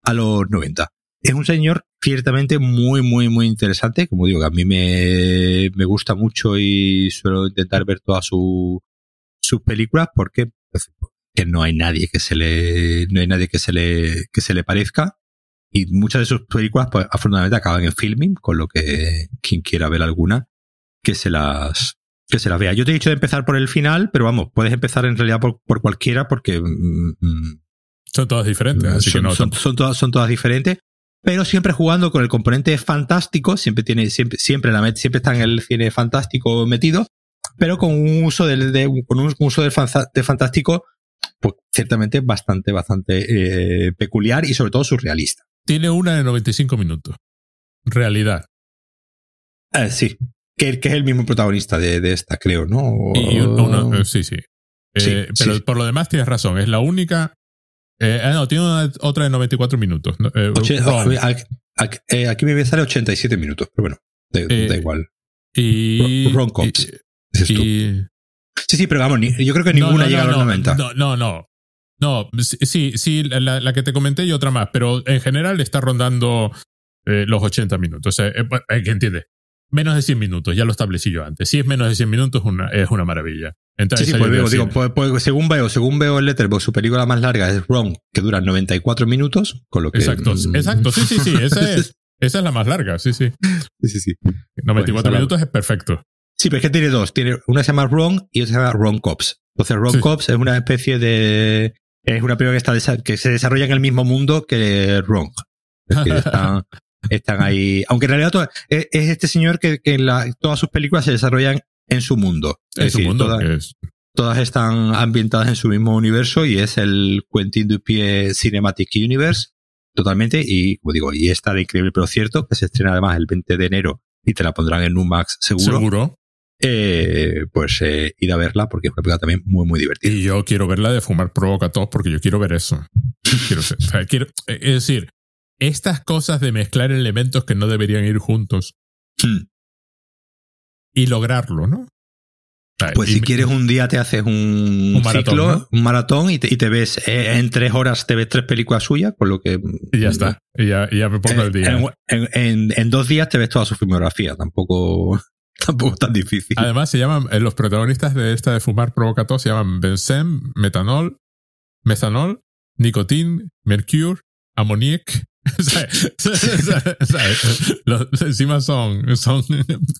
a los 90. Es un señor ciertamente muy, muy, muy interesante. Como digo, que a mí me, me gusta mucho y suelo intentar ver todas su- sus películas porque pues, que no hay nadie que se le no hay nadie que se le que se le parezca y muchas de sus películas pues afortunadamente acaban en filming con lo que quien quiera ver alguna que se las que se las vea yo te he dicho de empezar por el final pero vamos puedes empezar en realidad por, por cualquiera porque mm, mm, Son todas diferentes, así son, que no. son- son todas son todas diferentes pero siempre jugando con el componente fantástico siempre tiene siempre siempre la siempre está en el cine fantástico metido pero con un uso del de, con un uso del de fantástico pues ciertamente bastante bastante eh, peculiar y sobre todo surrealista Tiene una de 95 minutos. Realidad. Eh, sí que, que es el mismo protagonista de, de esta creo no Y un- uno- sí, sí. Eh, Sí, pero sí. por lo demás tienes razón. Es la única. Eh, ah, no, tiene una- otra de 94 minutos. no, eh, Oche- wrong. aquí, aquí- eh, me sale 87 minutos pero bueno da, Eh, da igual y, Wrong Cops, y- y- sí sí pero vamos yo creo que No, ninguna no, llega no, a los no, 90 No, no, no. No, sí, sí, la, la que te comenté y otra más, pero en general está rondando eh, los 80 minutos. Eh, eh, eh, que entiende. Menos de 100 minutos, ya lo establecí yo antes. Si es menos de 100 minutos, una, es una maravilla. Entonces, Sí, sí, pues digo, digo, pues- pues según veo, según veo el Letterboxd, su película más larga es Wrong, que dura 94 minutos, con lo que... Exacto, exacto. Sí, sí, sí. *laughs* Esa es, *laughs* esa es la más larga. Sí, sí. Sí, sí, sí. 94 Pues, minutos es perfecto. Sí, pero es que tiene dos. Tiene, una se llama Wrong y otra se llama Wrong Cops. Entonces, Wrong. Cops es una especie de... Es una película que, está que se desarrolla en el mismo mundo que Wrong. Es decir, están, *laughs* están ahí... Aunque en realidad todo- es, es este señor que, que la- todas sus películas se desarrollan en su mundo. Es un decir, mundo todas- que es. todas están ambientadas en su mismo universo y es el Quentin Dupié Cinematic Universe totalmente y como digo y esta de increíble pero cierto que se estrena además el 20 de enero y te la pondrán en Numax seguro, Seguro. Eh, pues eh, ir a verla porque es una película también muy muy divertida Y yo quiero ver la de fumar provoca tos porque yo quiero ver eso. Quiero ser- o sea, quiero- eh, es decir, estas cosas de mezclar elementos que no deberían ir juntos Hmm. Y lograrlo, ¿no? Pues y si quieres un día te haces un, Un maratón, ciclo ¿no? un maratón y te, y te ves eh, en tres horas te ves tres películas suyas con lo que Y ya está. Y ya, y ya me pongo el día. en, en- en- en dos días te ves toda su filmografía tampoco *laughs* tampoco es tan difícil Además, se llaman, eh, los protagonistas de esta de fumar provoca tos se llaman benzem, metanol, metanol, nicotín, mercure, ammoniac. *laughs* ¿Sabes? ¿Sabes? Los- encima son, son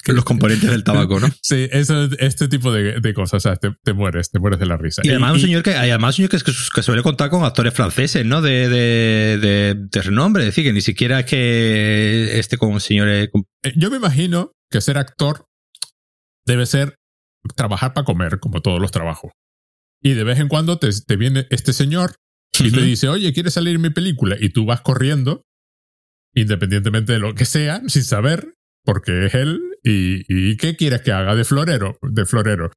los componentes del tabaco, ¿no? Sí, eso, este tipo de, de cosas, o sea, te, te mueres, te mueres de la risa. Y además un señor que, además un señor que, que, que suele contar con actores franceses, ¿no? De, de, de, de renombre, es decir, que ni siquiera es que esté con señores... con- Eh, Yo me imagino que ser actor debe ser trabajar para comer, como todos los trabajos. Y de vez en cuando te, te viene este señor y te Ujú. dice, oye, ¿quieres salir en mi película? Y tú vas corriendo, independientemente de lo que sea, sin saber, porque es él. ¿Y, y qué quieres que haga de florero? De florero.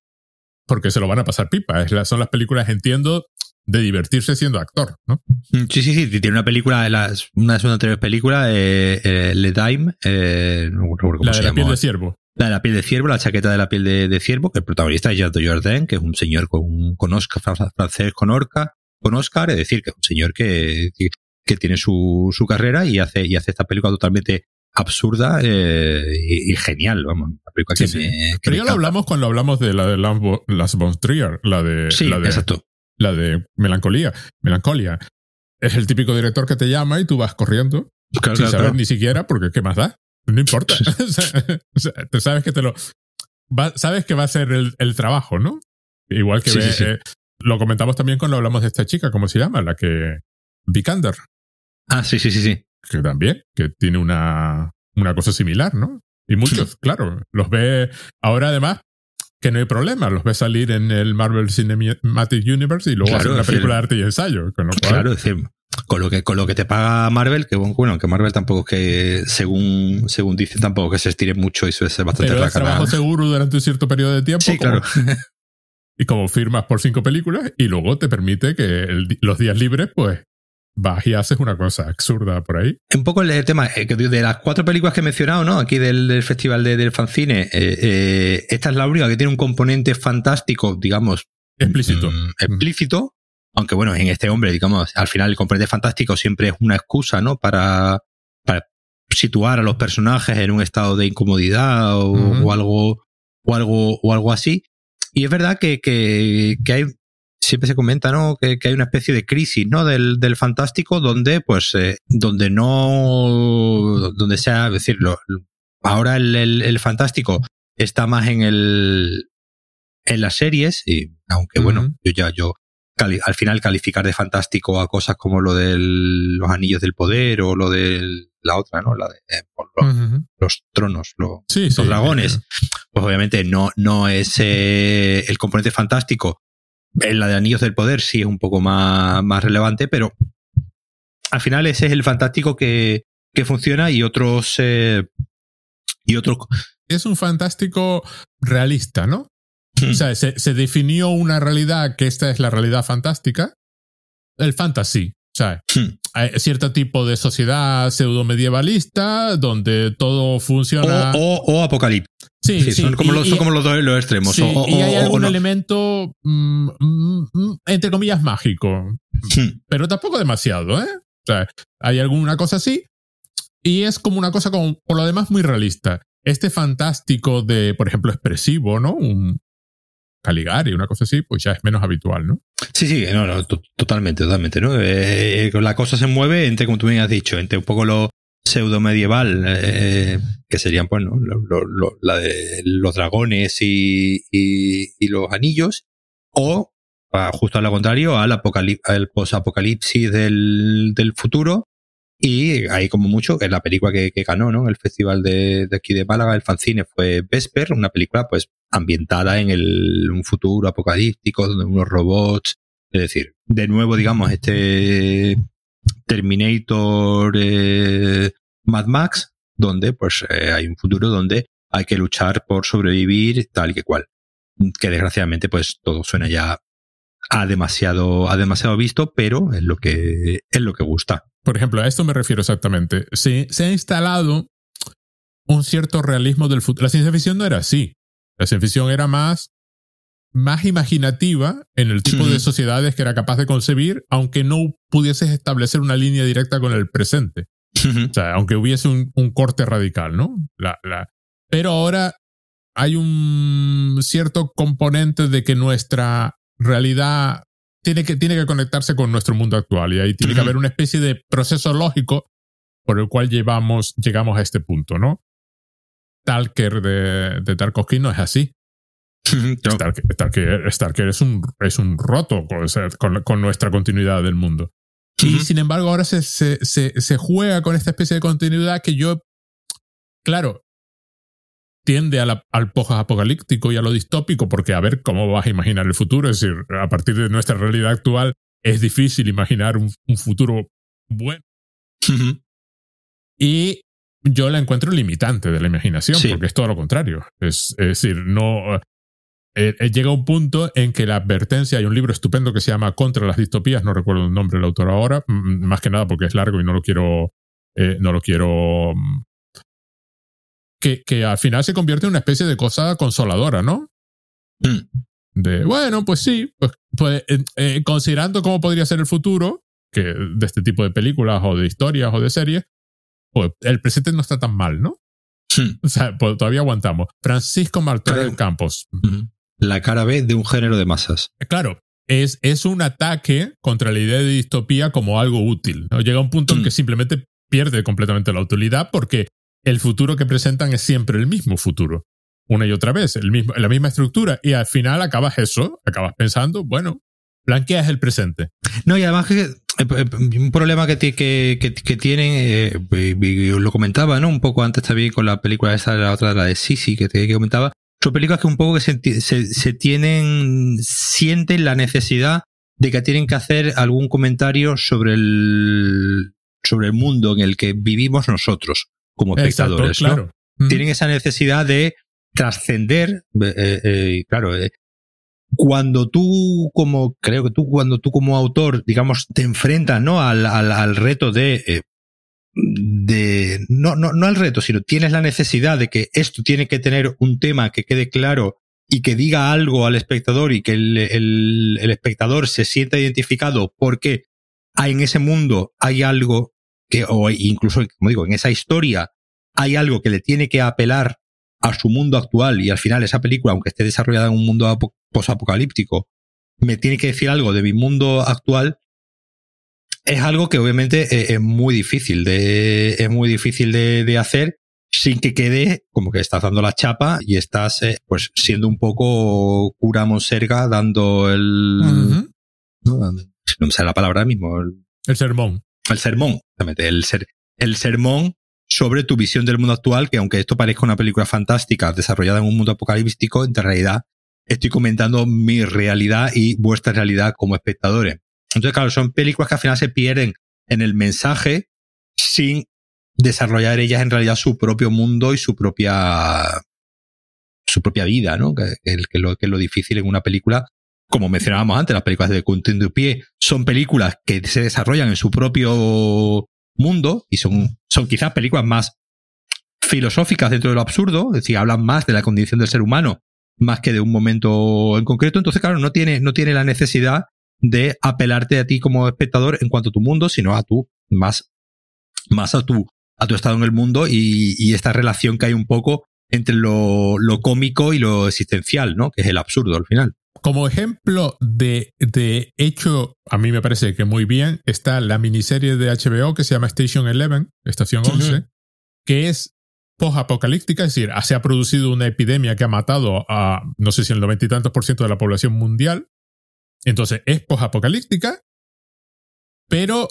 Porque se lo van a pasar pipa. Es la- son las películas, entiendo, de divertirse siendo actor, ¿no? Mm, sí, sí, sí. Tiene una película, las, una de sus anteriores películas, eh, eh, Le Dime, eh, no recuerdo cómo La se de la piel de ciervo. La de la piel de ciervo, la chaqueta de la piel de, de ciervo, que el protagonista es Jacques Jordan, que es un señor con, con Oscar, francés con Orca, con Oscar, es decir, que es un señor que, que tiene su, su carrera y hace, y hace esta película totalmente absurda eh, y, y genial, vamos. Una película Sí, que sí. me, que Pero ya lo hablamos cuando hablamos de la de Lars von Trier, la de, Sí, la de, exacto. la de melancolía. Melancolía. Es el típico director que te llama y tú vas corriendo Claro, sin claro, saber claro. ni siquiera, porque ¿qué más da? No importa. *laughs* *laughs* o sea, o sea, te sabes que te lo. va- sabes que va a ser el, el trabajo, ¿no? Igual que ve- eh, lo comentamos también cuando hablamos de esta chica, ¿cómo se llama? La que. Vikander, Ah, sí, sí, sí, sí. que también, que tiene una, una cosa similar, ¿no? Y muchos, claro, los ve ahora además que no hay problema, los ve salir en el Marvel Cinematic Universe y luego Claro, hacer una película de arte y ensayo, con lo cual Claro, es decir, con lo que, con lo que te paga Marvel, que bueno, bueno, que Marvel tampoco es que, según, según dicen, tampoco que se estire mucho y suele ser bastante pero es trabajo seguro durante un cierto periodo de tiempo. Sí, como- claro. *laughs* y como firmas por cinco películas y luego te permite que el los días libres, pues vas y haces una cosa absurda por ahí. Un poco el tema, eh, de las cuatro películas que he mencionado, ¿no? Aquí del, del festival de- del fanzine, eh, eh, esta es la única que tiene un componente fantástico, digamos, Explícito. mm, explícito. Aunque bueno, en este hombre, digamos, al final el componente fantástico siempre es una excusa, ¿no? Para, para situar a los personajes en un estado de incomodidad o algo, o algo, o algo así. Y es verdad que, que, que hay, siempre se comenta, ¿no? Que, que hay una especie de crisis, ¿no? Del, del fantástico donde, pues, eh, donde no, donde sea, es decir, lo- ahora el, el, el fantástico está más en el, en las series, y aunque bueno, yo ya, yo, cali- al final calificar de fantástico a cosas como lo de los anillos del poder o lo de la otra, ¿no? La de eh, los, tronos, Sí, los sí. dragones, pues obviamente no, no es eh, el componente fantástico. En la de Anillos del Poder sí es un poco más, más relevante, pero al final ese es el fantástico que, que funciona y otros eh, y otros Es un fantástico realista, ¿no? O sea, se, se definió una realidad que esta es la realidad fantástica. El fantasy. O sea, Hmm. hay cierto tipo de sociedad pseudo medievalista donde todo funciona. o, o apocalipsis. sí, Sí, sí, son, como y- los, y- son como los dos los extremos. sí, o, o- y hay algún no. elemento, mm, mm, entre comillas, mágico. Hmm. Pero tampoco demasiado, ¿eh? O sea, hay alguna cosa así. Y es como una cosa, como, por lo demás, muy realista. Este fantástico de, por ejemplo, expresivo, ¿no? Un Caligari, una cosa así, pues ya es menos habitual, ¿no? Sí, sí, no, no, to- totalmente, totalmente, ¿no? Eh, eh, la cosa se mueve entre, como tú bien has dicho, entre un poco lo pseudo medieval, eh, que serían, pues, ¿no? La de los dragones y, y, los anillos, o ah, justo a lo contrario, al, al posapocalipsis del, del futuro, y ahí como mucho, que es la película que, que ganó, ¿no? El festival de, de aquí de Málaga, el fanzine, fue Vesper, una película, pues, ambientada en el, un futuro apocalíptico, donde unos robots, es decir, de nuevo, digamos, este Terminator eh, Mad Max, donde pues eh, hay un futuro donde hay que luchar por sobrevivir tal que cual. Que desgraciadamente pues todo suena ya a demasiado, a demasiado visto, pero es lo que, es lo que gusta. Por ejemplo, a esto me refiero exactamente. Se, se ha instalado un cierto realismo del futuro. La ciencia ficción no era así. La ciencia ficción era más, más imaginativa en el tipo de sociedades que era capaz de concebir, aunque no pudieses establecer una línea directa con el presente. O sea, aunque hubiese un, un corte radical, ¿no? La, la- pero ahora hay un cierto componente de que nuestra realidad tiene que, tiene que conectarse con nuestro mundo actual y ahí tiene que haber una especie de proceso lógico por el cual llevamos, llegamos a este punto, ¿no? Talker de, de Tarkovsky no es así. *laughs* No, Starker, Starker- Starker es, un, es un roto con, con- con nuestra continuidad del mundo. Y Ujú. sin embargo, ahora se, se, se, se juega con esta especie de continuidad que yo, claro, tiende a la- al post-apocalíptico y a lo distópico, porque a ver cómo vas a imaginar el futuro. Es decir, a partir de nuestra realidad actual es difícil imaginar un, un futuro bueno. Y yo la encuentro limitante de la imaginación, Sí. porque es todo lo contrario. Es, es decir, no. eh, eh, llega un punto en que la advertencia, hay un libro estupendo que se llama Contra las distopías, no recuerdo el nombre del autor ahora, más que nada porque es largo y no lo quiero, eh, no lo quiero, mm, que, que, al final se convierte en una especie de cosa consoladora, ¿no? Mm. De, bueno, pues sí, pues, pues considerando cómo podría ser el futuro, que de este tipo de películas o de historias o de series, pues el presente no está tan mal, ¿no? Hmm. O sea, pues, todavía aguantamos. Francisco Martínez Campos. La cara B de un género de masas. Claro, es, es un ataque contra la idea de distopía como algo útil. ¿no? Llega un punto en que hmm. simplemente pierde completamente la utilidad porque el futuro que presentan es siempre el mismo futuro. Una y otra vez, el mismo, la misma estructura. Y al final acabas eso, acabas pensando, bueno, blanqueas el presente. No, y además que eh, eh, un problema que, que, que, tienen, eh, lo comentaba, ¿no? Un poco antes también con la película esa, la otra, la de Sisi, que te comentaba. Son películas que un poco que se, tienen, sienten la necesidad de que tienen que hacer algún comentario sobre el, sobre el mundo en el que vivimos nosotros como espectadores, claro. Tienen esa necesidad de trascender, eh, claro, cuando tú como, creo que tú, cuando tú como autor, digamos, te enfrentas, ¿no? Al, al, al reto de, eh, de, no, no, no al reto, sino tienes la necesidad de que esto tiene que tener un tema que quede claro y que diga algo al espectador y que el, el, el espectador se sienta identificado porque hay en ese mundo hay algo que, o incluso, como digo, en esa historia hay algo que le tiene que apelar a su mundo actual y al final esa película, aunque esté desarrollada en un mundo posapocalíptico, me tiene que decir algo de mi mundo actual, es algo que obviamente e-, es, muy difícil de, es muy difícil de, hacer sin que quede como que estás dando la chapa y estás eh, pues siendo un poco cura monserga dando el no, me sale la palabra mismo el, sermón el sermón el, ser, el sermón sobre tu visión del mundo actual, que aunque esto parezca una película fantástica desarrollada en un mundo apocalíptico, en realidad estoy comentando mi realidad y vuestra realidad como espectadores. Entonces, claro, son películas que al final se pierden en el mensaje sin desarrollar ellas en realidad su propio mundo y su propia su propia vida, ¿no? Que, lo, que es lo difícil en una película como mencionábamos antes, las películas de Quentin Dupié son películas que se desarrollan en su propio mundo y son, son quizás películas más filosóficas dentro de lo absurdo, es decir, hablan más de la condición del ser humano más que de un momento en concreto. Entonces, claro, no tiene, no tiene la necesidad de apelarte a ti como espectador en cuanto a tu mundo, sino a tu, más, más a tu, a tu estado en el mundo y, y esta relación que hay un poco entre lo, lo, cómico y lo existencial, ¿no? Que es el absurdo al final. Como ejemplo de, de hecho, a mí me parece que muy bien, está la miniserie de HBO que se llama Station 11, Estación 11, que es post-apocalíptica, es decir, se ha producido una epidemia que ha matado a, no sé si el noventa y tantos por ciento de la población mundial. Entonces, es post-apocalíptica, pero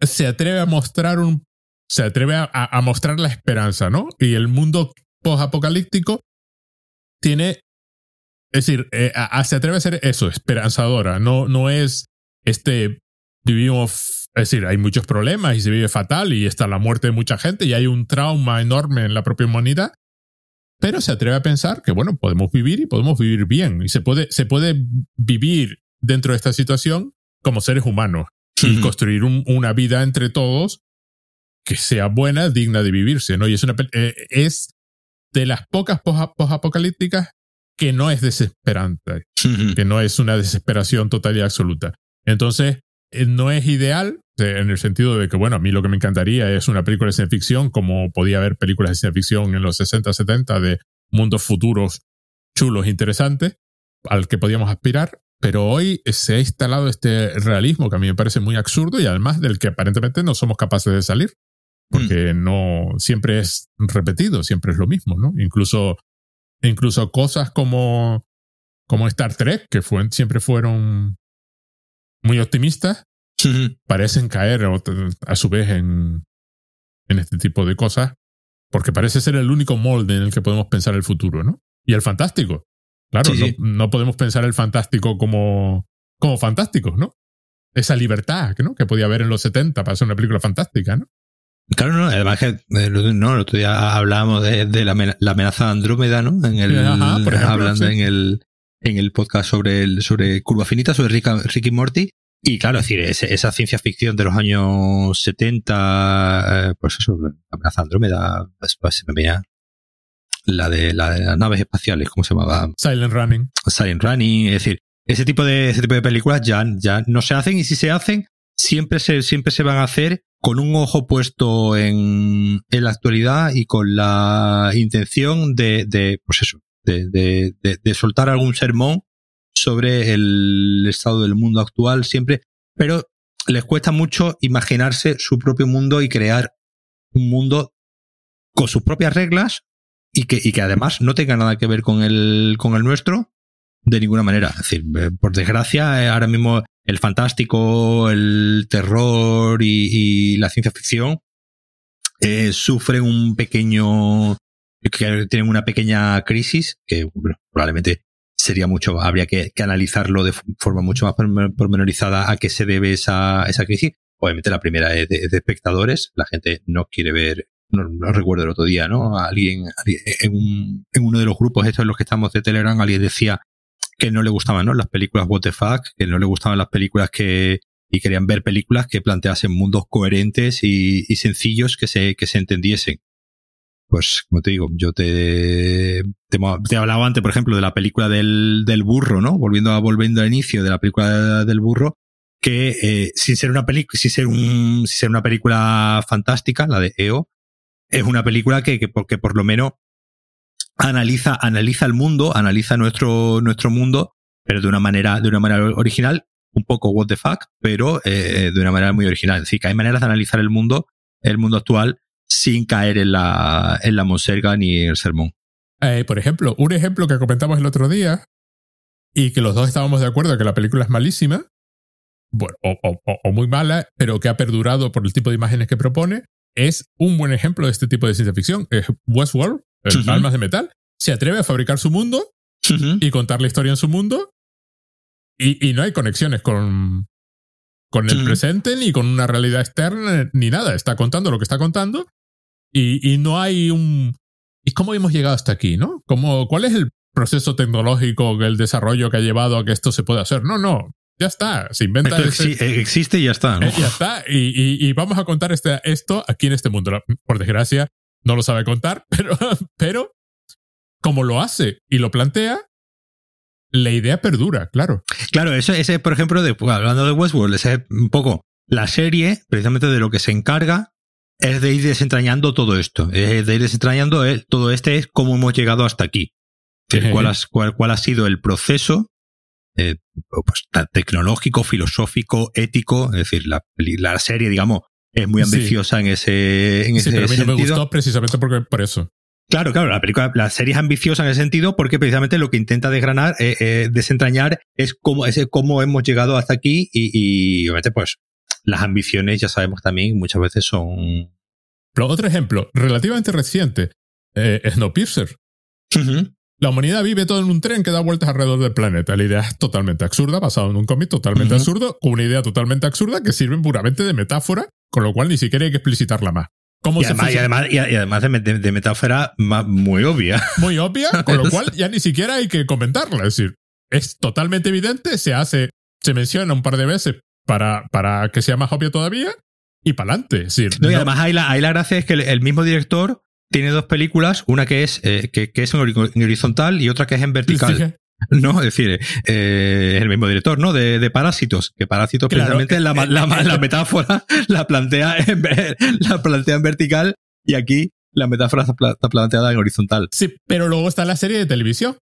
se atreve a mostrar un, se atreve a, a mostrar la esperanza, ¿no? Y el mundo post-apocalíptico tiene es decir, eh, se atreve a ser eso, esperanzadora. No, no es este. Vivimos. Es decir, hay muchos problemas y se vive fatal y está la muerte de mucha gente y hay un trauma enorme en la propia humanidad. Pero se atreve a pensar que, bueno, podemos vivir y podemos vivir bien. Y se puede, se puede vivir dentro de esta situación como seres humanos y construir una vida entre todos que sea buena, digna de vivirse, ¿no? Y es una eh, es de las pocas post-apocalípticas que no es desesperante, que no es una desesperación total y absoluta. Entonces, eh, no es ideal en el sentido de que, bueno, a mí lo que me encantaría es una película de ciencia ficción, como podía haber películas de ciencia ficción en los 60, 70 de mundos futuros chulos, interesantes, al que podíamos aspirar. Pero hoy se ha instalado este realismo que a mí me parece muy absurdo y además del que aparentemente no somos capaces de salir. Porque mm. no siempre es repetido, siempre es lo mismo, ¿no? Incluso Incluso cosas como, como Star Trek, que siempre fueron muy optimistas, parecen caer a su vez en, en este tipo de cosas, porque parece ser el único molde en el que podemos pensar el futuro, ¿no? Y el fantástico. Claro, No, podemos pensar el fantástico como, como fantástico, ¿no? Esa libertad ¿no? que podía haber en los 70 para hacer una película fantástica, ¿no? Claro, no, además que eh, no, el otro día hablábamos de, la, amenaza de Andrómeda, ¿no? En el, hablando en el en el podcast sobre, el, sobre Curva Finita, sobre Rick, y Morty. Y claro, es decir, esa ciencia ficción de los años 70, eh, pues eso, amenaza Andrómeda, después pues, se me veía la de, la de las naves espaciales, ¿cómo se llamaba? Silent Running. Silent Running, es decir, ese tipo de, ese tipo de películas ya, ya no se hacen y si se hacen, siempre se, siempre se van a hacer con un ojo puesto en, en la actualidad y con la intención de, de pues eso, de, de, de, soltar algún sermón sobre el estado del mundo actual siempre, pero les cuesta mucho imaginarse su propio mundo y crear un mundo con sus propias reglas y que, y que además no tenga nada que ver con el, con el nuestro de ninguna manera. Es decir, eh, por desgracia, eh, ahora mismo el fantástico, el terror y, la ciencia ficción eh, sufren un pequeño, que tienen una pequeña crisis que probablemente sería mucho, habría que, analizarlo de forma mucho más pormenorizada a qué se debe esa, esa crisis. Obviamente la primera es de, espectadores, la gente no quiere ver, no, recuerdo el otro día, ¿no? Alguien, en, en uno de los grupos estos en los que estamos de Telegram, alguien decía que no le gustaban, ¿no? Las películas what the fuck, que no le gustaban las películas que, y querían ver películas que planteasen mundos coherentes y, sencillos que se, que se entendiesen. Pues, como te digo, yo te, te, te, hablaba antes, por ejemplo, de la película del, del burro, ¿no? Volviendo a, volviendo al inicio de la película del burro, que eh, sin ser una película, sin ser un, sin ser una película fantástica, la de EO, es una película que, que, porque por lo menos analiza, analiza el mundo, analiza nuestro, nuestro mundo, pero de una manera, de una manera original, un poco what the fuck, pero eh, de una manera muy original. Es decir, que hay maneras de analizar el mundo, el mundo actual, sin caer en la, en la monserga ni en el sermón. Eh, por ejemplo, un ejemplo que comentamos el otro día, y que los dos estábamos de acuerdo que la película es malísima, bueno, o, o, o, muy mala, pero que ha perdurado por el tipo de imágenes que propone, es un buen ejemplo de este tipo de ciencia ficción. Es Westworld, Almas de Metal, se atreve a fabricar su mundo y contar la historia en su mundo y, y no hay conexiones con, con el presente ni con una realidad externa ni nada. Está contando lo que está contando y, y no hay un... ¿Y cómo hemos llegado hasta aquí, no? ¿Cómo, ¿Cuál es el proceso tecnológico, el desarrollo que ha llevado a que esto se pueda hacer? No, no. Ya está, se inventa. existe y ya está. ¿no? Eh, ya está, y, y, vamos a contar este, esto aquí en este mundo. Por desgracia, no lo sabe contar, *laughs* pero, pero como lo hace y lo plantea, la idea perdura, claro. Claro, eso, ese, por ejemplo, de, hablando de Westworld, ese es un poco la serie, precisamente de lo que se encarga, es de ir desentrañando todo esto. Es de ir desentrañando todo este es cómo hemos llegado hasta aquí. cuál, cuál, ha sido el proceso eh, pues, tecnológico, filosófico, ético. Es decir, la, la serie, digamos, es muy ambiciosa en ese, en ese pero a mí no me gustó precisamente porque, por eso. Claro, claro, la película, la serie es ambiciosa en ese sentido porque precisamente lo que intenta desgranar, eh, eh, desentrañar es cómo, es cómo hemos llegado hasta aquí y, y, obviamente pues las ambiciones ya sabemos también muchas veces son... Pero otro ejemplo, relativamente reciente, eh, Snowpiercer. La humanidad vive todo en un tren que da vueltas alrededor del planeta. La idea es totalmente absurda, basado en un cómic totalmente absurdo, con una idea totalmente absurda que sirve puramente de metáfora, con lo cual ni siquiera hay que explicitarla más. ¿Cómo y, además, y, además, y, además, de, metáfora muy obvia. *laughs* Muy obvia, con lo cual ya ni siquiera hay que comentarla. Es decir, es totalmente evidente, se hace, se menciona un par de veces para, para que sea más obvio todavía y para adelante. y además ahí la, la gracia es que el mismo director tiene dos películas, una que es, eh, que, que, es en horizontal y otra que es en vertical. *laughs* No, es decir, eh, el mismo director, ¿no? De, de Parásitos, que Parásitos precisamente la, la, la, metáfora *laughs* la plantea, en, la plantea en vertical y aquí la metáfora está planteada en horizontal. Sí, pero luego está la serie de televisión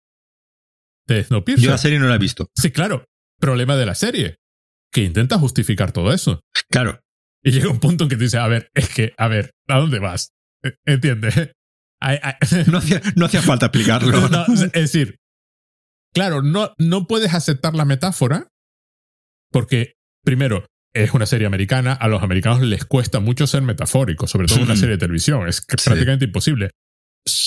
de Snowpiercer. Yo la serie no la he visto. Sí, claro. Problema de la serie, que intenta justificar todo eso. Claro. Y llega un punto en que te dice, a ver, es que, a ver, ¿a dónde vas? ¿Entiendes? *laughs* No hacía, no hacía falta explicarlo. es decir, claro, no, no puedes aceptar la metáfora porque, primero, es una serie americana, a los americanos les cuesta mucho ser metafóricos, sobre todo en una serie de televisión, es prácticamente imposible.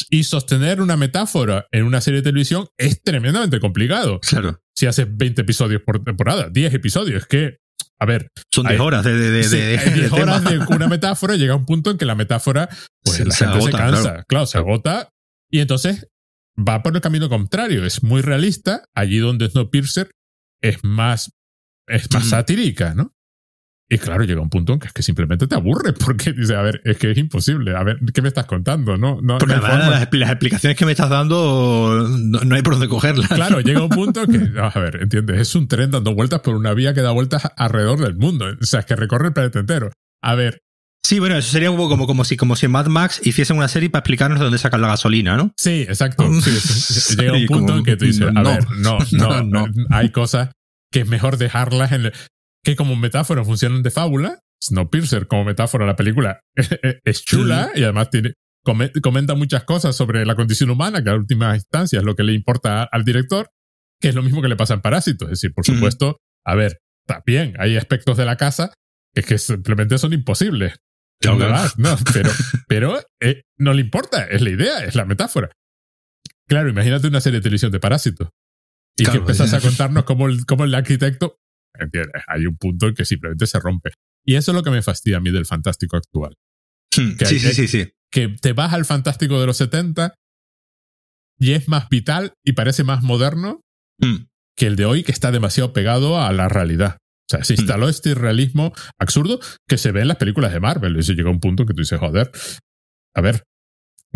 Y sostener una metáfora en una serie de televisión es tremendamente complicado. Claro. Si haces 20 episodios por temporada, 10 episodios, es que a ver. Son 10 horas de, de, de, *laughs* horas de una metáfora. Llega un punto en que la metáfora, pues se, la gente se cansa. Claro. se agota. Y entonces va por el camino contrario, es muy realista, allí donde Snowpiercer es más, es más satírica, ¿no? Y claro, llega un punto en que es que simplemente te aburre *laughs* porque dice, a ver, es que es imposible, a ver, ¿qué me estás contando? No, no, porque las, explicaciones que me estás dando no, hay por dónde cogerlas. Claro, llega un punto que, *laughs* a ver, entiendes, es un tren dando vueltas por una vía que da vueltas alrededor del mundo, o sea, es que recorre el planeta entero. A ver. Sí, bueno, eso sería como, como, como, si, como si Mad Max hiciesen una serie para explicarnos de dónde sacan la gasolina, ¿no? Sí, exacto. *laughs* llega un punto en que tú dices, a ver, no, no, no, hay cosas que es mejor dejarlas en, que como metáfora funcionan de fábula. Snowpiercer como metáfora la película *laughs* es chula y además tiene, comenta muchas cosas sobre la condición humana, que a última instancia es lo que le importa al director, que es lo mismo que le pasa en Parásitos. Es decir, por supuesto, a ver, bien, hay aspectos de la casa que, que simplemente son imposibles. no, pero, *laughs* pero eh, no le importa, es la idea, es la metáfora. Claro, imagínate una serie de televisión de Parásitos. Y que empiezas a contarnos cómo el, cómo el arquitecto ¿Entiendes? Hay un punto en que simplemente se rompe. Y eso es lo que me fastidia a mí del fantástico actual. Hmm, sí, sí, sí, sí. Que te vas al fantástico de los 70 y es más vital y parece más moderno hmm. que el de hoy, que está demasiado pegado a la realidad. O sea, se hmm. instaló este realismo absurdo que se ve en las películas de Marvel. Y eso llega a un punto que tú dices, joder, a ver,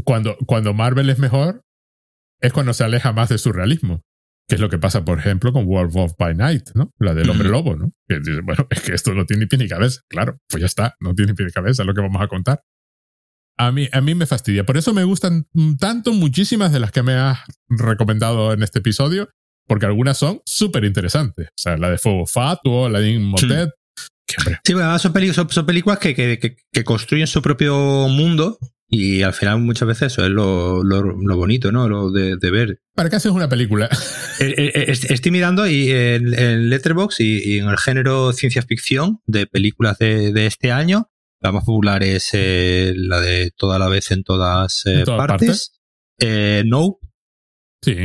cuando, cuando Marvel es mejor, es cuando se aleja más de su realismo que es lo que pasa, por ejemplo, con World of by Night, ¿no? La del hombre lobo, ¿no? Que dice, bueno, es que esto no tiene ni pie ni cabeza. Claro, pues ya está, no tiene ni pie ni cabeza, es lo que vamos a contar. A mí, a mí me fastidia. Por eso me gustan tanto muchísimas de las que me has recomendado en este episodio, porque algunas son súper interesantes. O sea, la de Fuego Fatuo, la de Inmotet. Sí, bueno, son, son, películas que, que, que, construyen su propio mundo y al final muchas veces eso es lo, lo, bonito, ¿no? Lo de, ver. ¿Para qué haces una película? Eh, eh, eh, estoy mirando y en, Letterboxd y, en el género ciencia ficción de películas de, este año, la más popular es la de Toda la vez en todas, partes. no. Sí.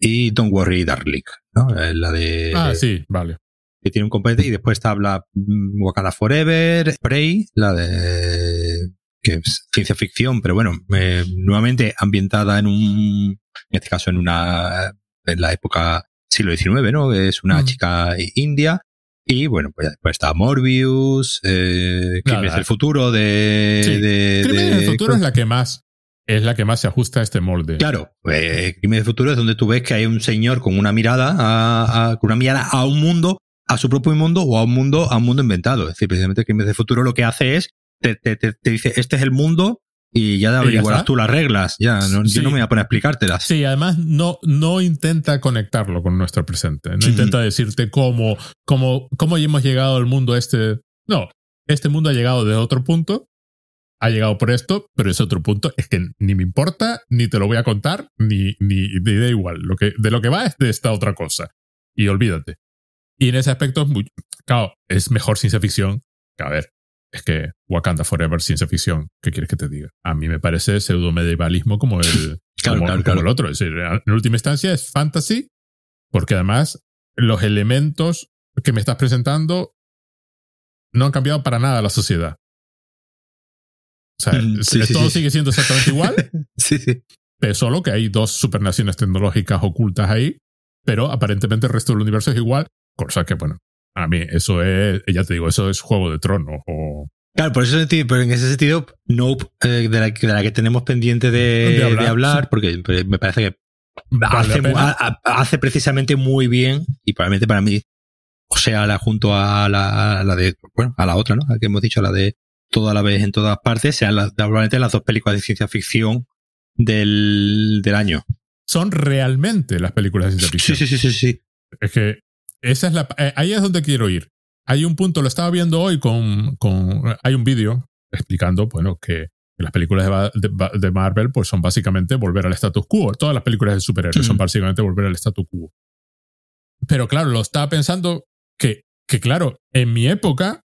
Y Don't Worry Darling, ¿no? La de... Ah, sí, vale. Que tiene un componente y después está la mm, Wakanda Forever, Prey, la de que es ciencia ficción, pero bueno, eh, nuevamente ambientada en un, en este caso en una, en la época siglo XIX, ¿no? Es una mm. chica india. Y bueno, pues después está Morbius, eh, Crímenes del Futuro de, de, Crímenes del Futuro es la que más es la que más se ajusta a este molde. Claro, eh, Crímenes del Futuro es donde tú ves que hay un señor con una mirada a, a, con una mirada a un mundo, a su propio mundo o a un mundo, a un mundo inventado. Es decir, precisamente Crímenes del Futuro lo que hace es te, dice, este es el mundo y ya averiguarás tú las reglas. Ya, no, yo no me voy a poner a explicártelas. Sí, además no, no intenta conectarlo con nuestro presente. No intenta decirte cómo, cómo, cómo hemos llegado al mundo este. No, este mundo ha llegado de otro punto. Ha llegado por esto, pero ese otro punto es que ni me importa, ni te lo voy a contar, ni, ni, ni da igual. Lo que, de lo que va es de esta otra cosa. Y olvídate. Y en ese aspecto claro, es mejor ciencia ficción. Que, a ver, es que Wakanda Forever ciencia ficción, ¿qué quieres que te diga? A mí me parece pseudo medievalismo como el, *laughs* como, el otro. Es decir, en última instancia es fantasy, porque además los elementos que me estás presentando no han cambiado para nada la sociedad. O sea, mm, todo sigue siendo exactamente igual. *laughs* sí, sí. Pero solo que hay dos supernaciones tecnológicas ocultas ahí, pero aparentemente el resto del universo es igual, cosa que, bueno, a mí eso es, ya te digo, eso es Juego de Tronos o... Claro, por eso pero en ese sentido, Nope, eh, de, la, de, la, que tenemos pendiente de, hablar, porque me parece que hace, precisamente muy bien, y probablemente para mí, o sea, la, junto a la, a la de, bueno, a la otra, ¿no? A la que hemos dicho, la de toda la vez en todas partes, sean las, probablemente las dos películas de ciencia ficción del, del año. Son realmente las películas de ciencia ficción. Sí, sí, sí, sí. sí. Es que esa es la, eh, ahí es donde quiero ir. Hay un punto, lo estaba viendo hoy con, con hay un vídeo explicando, bueno, que las películas de, Marvel pues son básicamente volver al status quo. Todas las películas de superhéroes son básicamente volver al status quo. Pero claro, lo estaba pensando que, que claro, en mi época,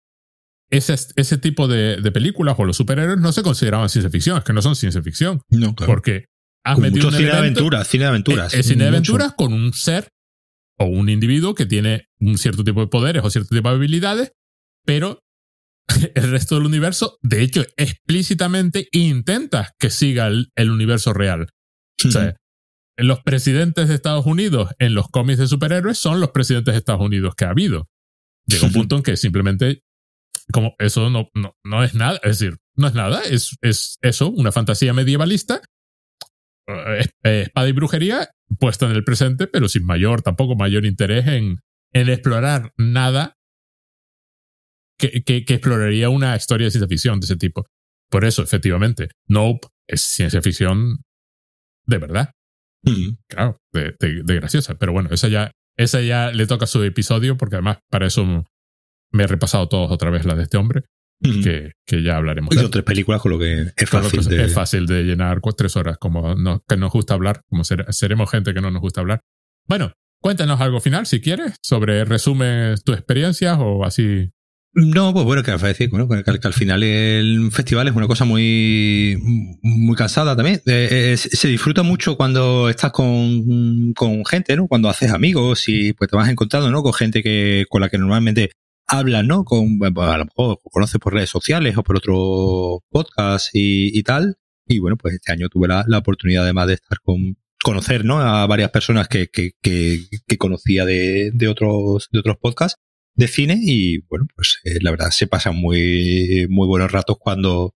ese, ese tipo de, de, películas o los superhéroes no se consideraban ciencia ficción, es que no son ciencia ficción. No, claro. Porque has metido cine de aventuras, cine de aventuras. Es, cine de aventuras con un ser o un individuo que tiene un cierto tipo de poderes o cierto tipo de habilidades, pero *laughs* el resto del universo, de hecho, explícitamente intenta que siga el, universo real. O sea, los presidentes de Estados Unidos en los cómics de superhéroes son los presidentes de Estados Unidos que ha habido. Llega un punto en que simplemente, como eso no, no, no es nada, es decir, no es nada, es, es eso, una fantasía medievalista, espada y brujería puesta en el presente, pero sin mayor, tampoco mayor interés en, en explorar nada que, que, que exploraría una historia de ciencia ficción de ese tipo. Por eso, efectivamente, Nope es ciencia ficción de verdad. Mm. Claro, de, de- de graciosa. Pero bueno, esa ya, esa ya le toca su episodio, porque además para eso me he repasado todos otra vez la de este hombre, Que, que ya hablaremos Y son tres películas, con lo que es fácil que de... Es fácil de llenar cu- tres horas, como no- que nos gusta hablar, como ser- seremos gente que no nos gusta hablar. Bueno, cuéntanos algo final, si quieres, sobre resume tus experiencias o así. No, pues bueno, que, al decir, bueno, que, que al final el festival es una cosa muy, muy cansada también. Eh, eh, se disfruta mucho cuando estás con, con gente, ¿no? Cuando haces amigos y pues te vas encontrando, ¿no? Con gente que, con la que normalmente hablas, ¿no? Con, a lo mejor conoces por redes sociales o por otros podcasts y, y tal. Y bueno, pues este año tuve la, la oportunidad además de estar con, conocer, ¿no? A varias personas que, que, que, que conocía de, de otros, de otros podcasts de cine y bueno, pues eh, la verdad se pasan muy, muy buenos ratos cuando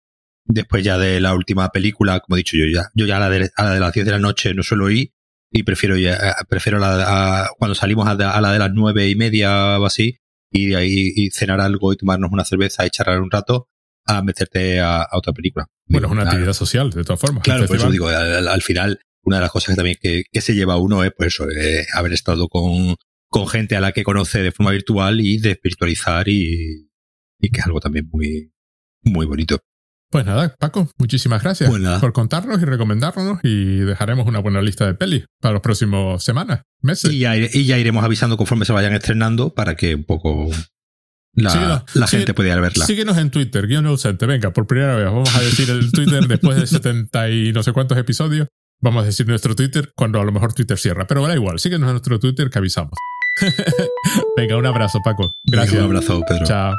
después ya de la última película, como he dicho yo ya, yo ya a la de, a la de las 10 de la noche no suelo ir y prefiero ya, prefiero la, a- cuando salimos a, a la de las nueve y media o así y ahí y cenar algo y tomarnos una cerveza y charlar un rato a meterte a, a otra película. Bueno, es una Claro. actividad social, de todas formas. Claro, por eso digo, al, al final, una de las cosas que también que, que se lleva uno es, pues eso, eh, haber estado con, con gente a la que conoce de forma virtual y de espiritualizar y, y que es algo también muy, muy bonito. Pues nada, Paco, muchísimas gracias Pues por contarnos y recomendarnos y dejaremos una buena lista de pelis para las próximas semanas, meses. Y, ya, y ya iremos avisando conforme se vayan estrenando para que un poco la, Síguenos, la sigue- gente pueda verla. Síguenos en Twitter, guion ausente. Venga, por primera vez vamos a decir el Twitter después de *laughs* 70 y no sé cuántos episodios. Vamos a decir nuestro Twitter cuando a lo mejor Twitter cierra. Pero da igual, síguenos en nuestro Twitter que avisamos. *laughs* Venga, un abrazo, Paco. Gracias. Un abrazo, Pedro. Chao.